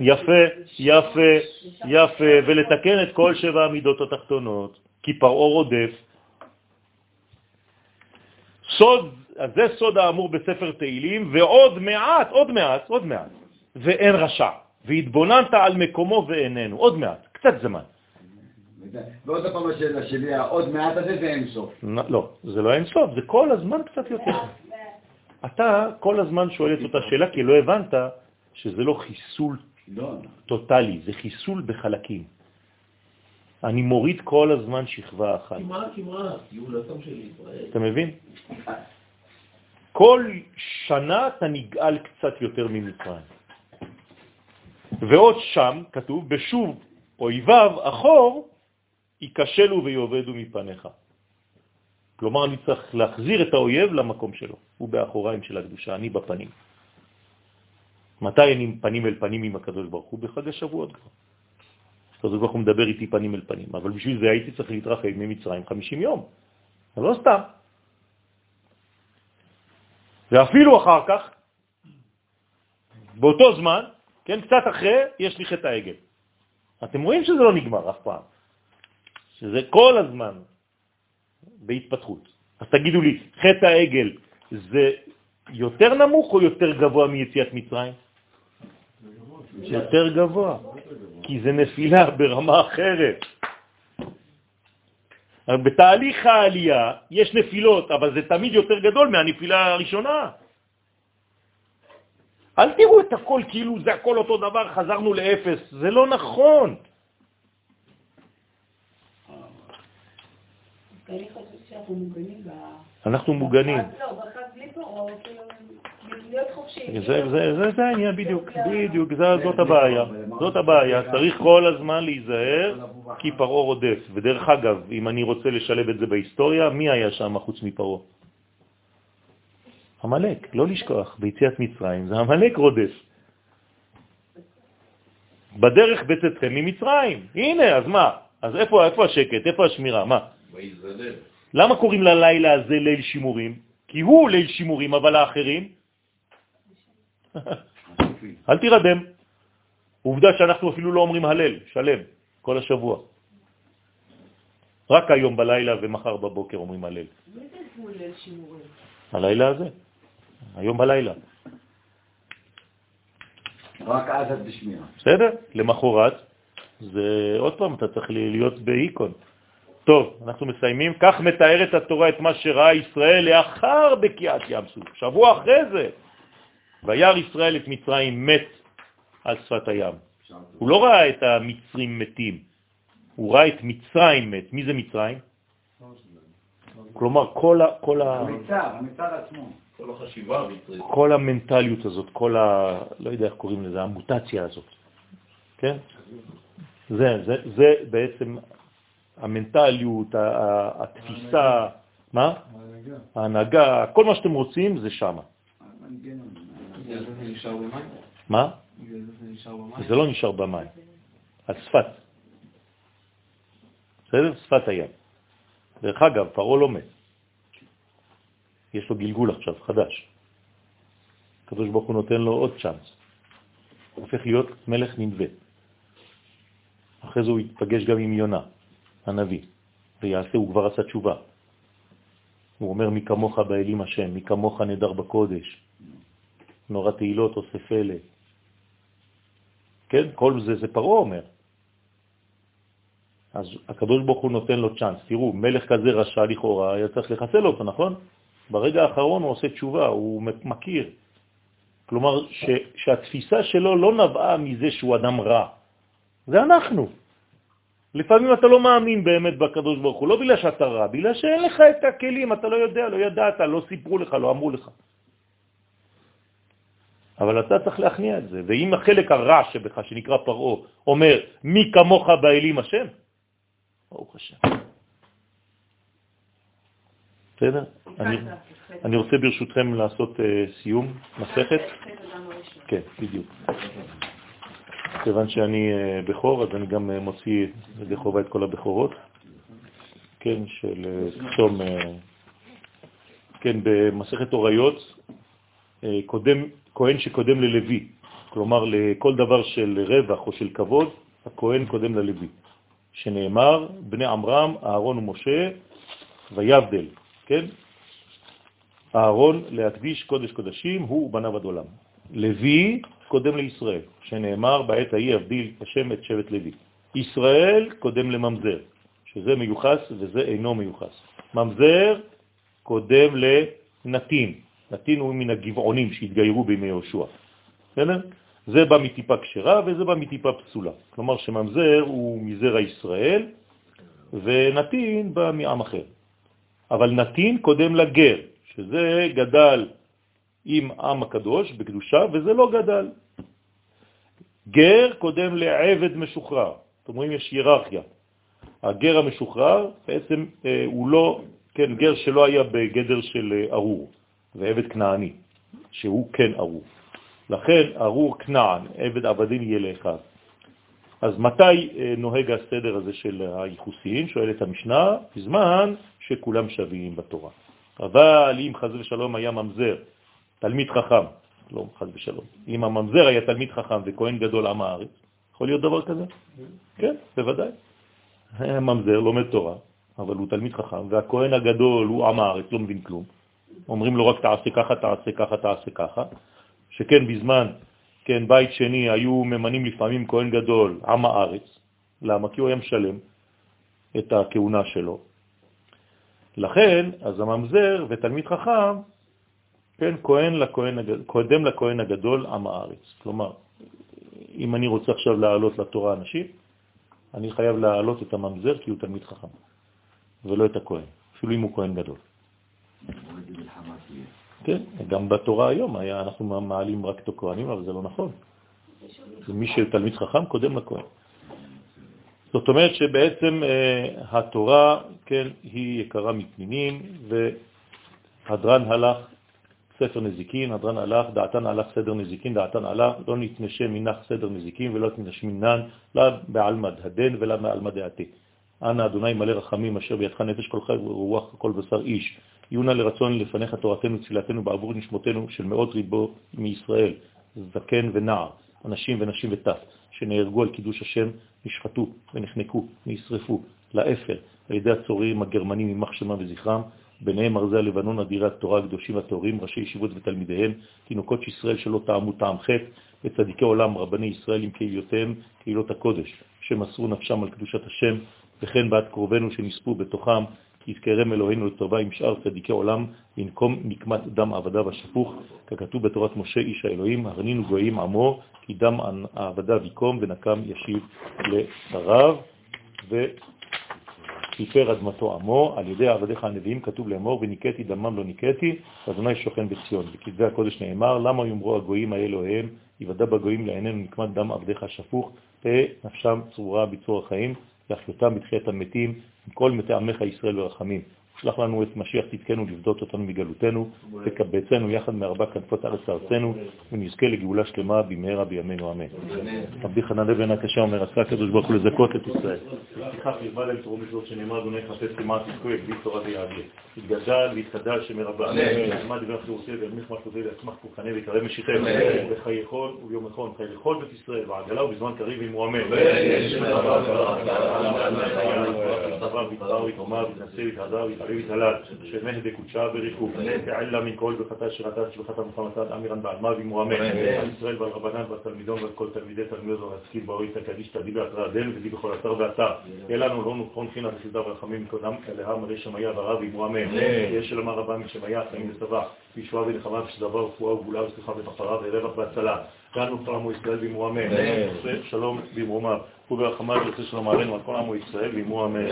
יפה, יפה, יפה, ולתקן את כל שבע המידות התחתונות, כי פרעה רודף. סוד, זה סוד האמור בספר תהילים, ועוד מעט, עוד מעט, עוד מעט, ואין רשע, והתבוננת על מקומו ואיננו, עוד מעט, קצת זמן. ועוד פעם השאלה שלי, העוד מעט הזה זה אין סוף. לא, זה לא אין סוף, זה כל הזמן קצת יותר. אתה כל הזמן שואל את אותה שאלה, כי לא הבנת שזה לא חיסול לא. טוטלי, זה חיסול בחלקים. אני מוריד כל הזמן שכבה אחת. כמעט, כמעט, גאולתם של ישראל. אתה מבין? כל שנה אתה נגאל קצת יותר ממצרים. ועוד שם כתוב, בשוב אויביו אחור, ייכשלו ויובדו מפניך. כלומר, אני צריך להחזיר את האויב למקום שלו. הוא באחוריים של הקדושה, אני בפנים. מתי אני פנים אל פנים עם הקדוש ברוך הוא? בחג השבועות כבר. הקדוש ברוך הוא מדבר איתי פנים אל פנים, אבל בשביל זה הייתי צריך להתרחק ממצרים 50 יום. זה לא סתם. ואפילו אחר כך, באותו זמן, כן, קצת אחרי, יש לי חטא העגל. אתם רואים שזה לא נגמר אף פעם. שזה כל הזמן בהתפתחות. אז תגידו לי, חטא העגל זה יותר נמוך או יותר גבוה מיציאת מצרים? יותר גבוה, כי זה נפילה ברמה אחרת. בתהליך העלייה יש נפילות, אבל זה תמיד יותר גדול מהנפילה הראשונה. אל תראו את הכל כאילו זה הכל אותו דבר, חזרנו לאפס, זה לא נכון. אנחנו מוגנים. לא, כאילו, זה העניין בדיוק, בדיוק, זאת הבעיה, זאת הבעיה, צריך כל הזמן להיזהר כי פרעה רודף. ודרך אגב, אם אני רוצה לשלב את זה בהיסטוריה, מי היה שם חוץ מפרעה? המלאק, לא לשכוח, ביציאת מצרים זה המלאק רודף. בדרך בצאתכם ממצרים. הנה, אז מה? אז איפה, איפה השקט? איפה השמירה? מה? למה קוראים ללילה הזה ליל שימורים? כי הוא ליל שימורים, אבל האחרים? אל תירדם. עובדה שאנחנו אפילו לא אומרים הלל, שלם, כל השבוע. רק היום בלילה ומחר בבוקר אומרים הלל. מי זה ליל שימורים? הלילה הזה, היום בלילה. רק אז את בשמירה. בסדר, למחרת, זה עוד פעם, אתה צריך להיות באיקון. טוב, אנחנו מסיימים. כך מתארת התורה את מה שראה ישראל לאחר בקיעת ים סוף. שבוע אחרי זה, וירא ישראל את מצרים מת על שפת הים. הוא לא ראה את המצרים מתים, הוא ראה את מצרים מת. מי זה מצרים? כלומר, כל ה... כל ה... המצר, המצר עצמו. כל החשיבה המצרית. כל המנטליות הזאת, כל ה... לא יודע איך קוראים לזה, המוטציה הזאת, כן? זה, זה, זה בעצם המנטליות, התפיסה, מה? ההנהגה, כל מה שאתם רוצים זה שמה. מה? זה לא נשאר במים, על שפת. בסדר? שפת הים. דרך אגב, פרעה לא מת. יש לו גלגול עכשיו, חדש. הקדוש ברוך הוא נותן לו עוד צ'אנס. הוא הופך להיות מלך ננווה. אחרי זה הוא יתפגש גם עם יונה, הנביא, ויעשה, הוא כבר עשה תשובה. הוא אומר, מי כמוך באלים השם, מי כמוך נדר בקודש, נורא תהילות עושה פלא. כן, כל זה, זה פרעה אומר. אז הקדוש ברוך הוא נותן לו צ'אנס. תראו, מלך כזה רשע לכאורה, היה צריך לחסל אותו, נכון? ברגע האחרון הוא עושה תשובה, הוא מכיר. כלומר, ש, שהתפיסה שלו לא נבעה מזה שהוא אדם רע. זה אנחנו. לפעמים אתה לא מאמין באמת בקדוש ברוך הוא, לא בגלל שאתה רע, בגלל שאין לך את הכלים, אתה לא יודע, לא ידעת, לא סיפרו לך, לא אמרו לך. אבל אתה צריך להכניע את זה. ואם החלק הרע שבך, שנקרא פרעה, אומר, מי כמוך באלים השם? ברוך השם. בסדר? אני רוצה ברשותכם לעשות אה, סיום מסכת. כן, בדיוק. כיוון שאני אה, בכור, אז אני גם אה, מוציא ידי חובה את כל הבכורות, כן, של צום, כן, במסכת הוריות, קודם, כהן שקודם ללוי, כלומר לכל דבר של רווח או של כבוד, הכהן קודם ללוי, שנאמר, בני עמרם, אהרון ומשה, ויבדל, כן? אהרון להקדיש קודש קודשים, הוא ובניו עד עולם. לוי קודם לישראל, שנאמר בעת ההיא אבדיל השם את שבט לוי. ישראל קודם לממזר, שזה מיוחס וזה אינו מיוחס. ממזר קודם לנתין, נתין הוא מן הגבעונים שהתגיירו בימי יהושע. בסדר? זה בא מטיפה כשרה וזה בא מטיפה פסולה. כלומר שממזר הוא מזרע ישראל ונתין בא מעם אחר. אבל נתין קודם לגר, שזה גדל עם עם הקדוש בקדושה, וזה לא גדל. גר קודם לעבד משוחרר. זאת אומרת, יש היררכיה. הגר המשוחרר בעצם אה, הוא לא, כן, גר שלא היה בגדר של אה, ארור, ועבד כנעני, שהוא כן ארור. לכן ארור כנען, עבד עבדים יהיה לאחד. אז מתי אה, נוהג הסדר הזה של הייחוסין? שואלת המשנה, בזמן שכולם שווים בתורה. אבל אם חז ושלום היה ממזר, תלמיד חכם, לא חז ושלום, אם הממזר היה תלמיד חכם וכהן גדול עם הארץ, יכול להיות דבר כזה? כן, בוודאי. ממזר לומד תורה, אבל הוא תלמיד חכם, והכהן הגדול הוא עם הארץ, לא מבין כלום. אומרים לו רק תעשה ככה, תעשה ככה, תעשה ככה, שכן בזמן, כן, בית שני היו ממנים לפעמים כהן גדול, עם הארץ, למה? כי הוא היה משלם את הכהונה שלו, לכן, אז הממזר ותלמיד חכם, כן, כהן לכהן, קודם לכהן הגדול עם הארץ. כלומר, אם אני רוצה עכשיו לעלות לתורה אנשים, אני חייב לעלות את הממזר כי הוא תלמיד חכם, ולא את הכהן, אפילו אם הוא כהן גדול. כן, גם בתורה היום היה, אנחנו מעלים רק את הכהנים, אבל זה לא נכון. מי שתלמיד חכם קודם לכהן. זאת אומרת שבעצם אה, התורה, כן, היא יקרה מפנינים, והדרן הלך ספר נזיקין, הדרן הלך, דעתן הלך סדר נזיקין, דעתן הלך, לא נתנשם מנח סדר נזיקין ולא נתנשם מנן, לא בעלמא דהדן ולא בעלמא דעתי. אנא אדוני מלא רחמים אשר בידך נפש כל חי ורוח כל בשר איש. יונה לרצון לפניך תורתנו תפילתנו בעבור נשמותינו של מאות ריבו מישראל, זקן ונער, אנשים ונשים וטף, שנהרגו על קידוש השם נשחטו ונחנקו, נשרפו לאפר על ידי הצוררים הגרמנים ממח שמם וזכרם, ביניהם ארזי הלבנון, אדירי התורה, הקדושים והתאורים, ראשי ישיבות ותלמידיהם, תינוקות ישראל שלא טעמו טעם חטא, וצדיקי עולם, רבני ישראל עם קהילותיהם, קהילות הקודש, שמסרו נפשם על קדושת השם, וכן בעד קרובנו שנספו בתוכם, יזכרם אלוהינו לטובה עם שאר צדיקי עולם, לנקום נקמת דם עבדיו השפוך, ככתוב בתורת משה איש האלוהים, הרנינו גויים עמו, כי דם עבדיו יקום ונקם ישיב לשריו. ו... כיפר אדמתו עמו, על ידי עבדיך הנביאים כתוב לאמור, וניקאתי דמם לא ניקאתי, אדוני שוכן בציון. בכתבי הקודש נאמר, למה יאמרו הגויים האלו הם, יוודע בגויים לעינינו נקמת דם עבדיך שפוך, תהא נפשם צרורה בצור החיים, להחיותם בתחיית המתים, עם כל מתי עמך ישראל ורחמים. שלח לנו את משיח תתקנו לבדות אותנו מגלותנו, תקבצנו יחד מארבע כנפות ארץ ארצנו, ונזכה לגאולה שלמה במהרה בימינו אמן. רבי חנן בן הקשה אומר, עשה הקדוש ברוך הוא לזכות את ישראל. לפיכך ירבה להם תרום מצוות שנאמר, אדוני חפש כמעט תזכו יגדיל תורה ויעגל. יתגדל ויתחדל שמרבה. עמד דבר חירוסי וירמיך משפוטי ויצמח כוחני יכול וביום נכון חי לכל בית ישראל ועגלה ובזמן קריב עם אמן. חביב תלת, שמח דקודשה בריחוף, תעלה מן כל בחטא שירתה שבחת המוחמתת אמירן בעלמה ומואמן, עם ישראל ועל רבנן ועל תלמידון ועל כל תלמידי תלמידות והרסקיל באורי תקדיש תדיד ואתרא דל ודי בכל אתר ואתר. יהיה לנו לא נוכחון חינה וחסדה ורחמים מקודם אליהם מרי שמיה ורב ומואמן. יש שלמה רבה משמיה חיים וצבא, בישועה ולחמה ושדבר ורפואה וגבולה וסליחה ובחרה ורווח והצלה. כאן פרמו ישראל בימו אמן. שלום במרומיו. וברחמיו יוצא שלום עלינו על כל עמו ישראל בימו אמן.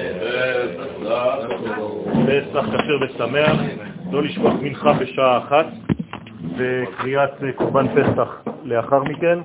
פסח כשר ושמח, לא לשכוח מנחה בשעה אחת וקריאת קורבן פסח לאחר מכן.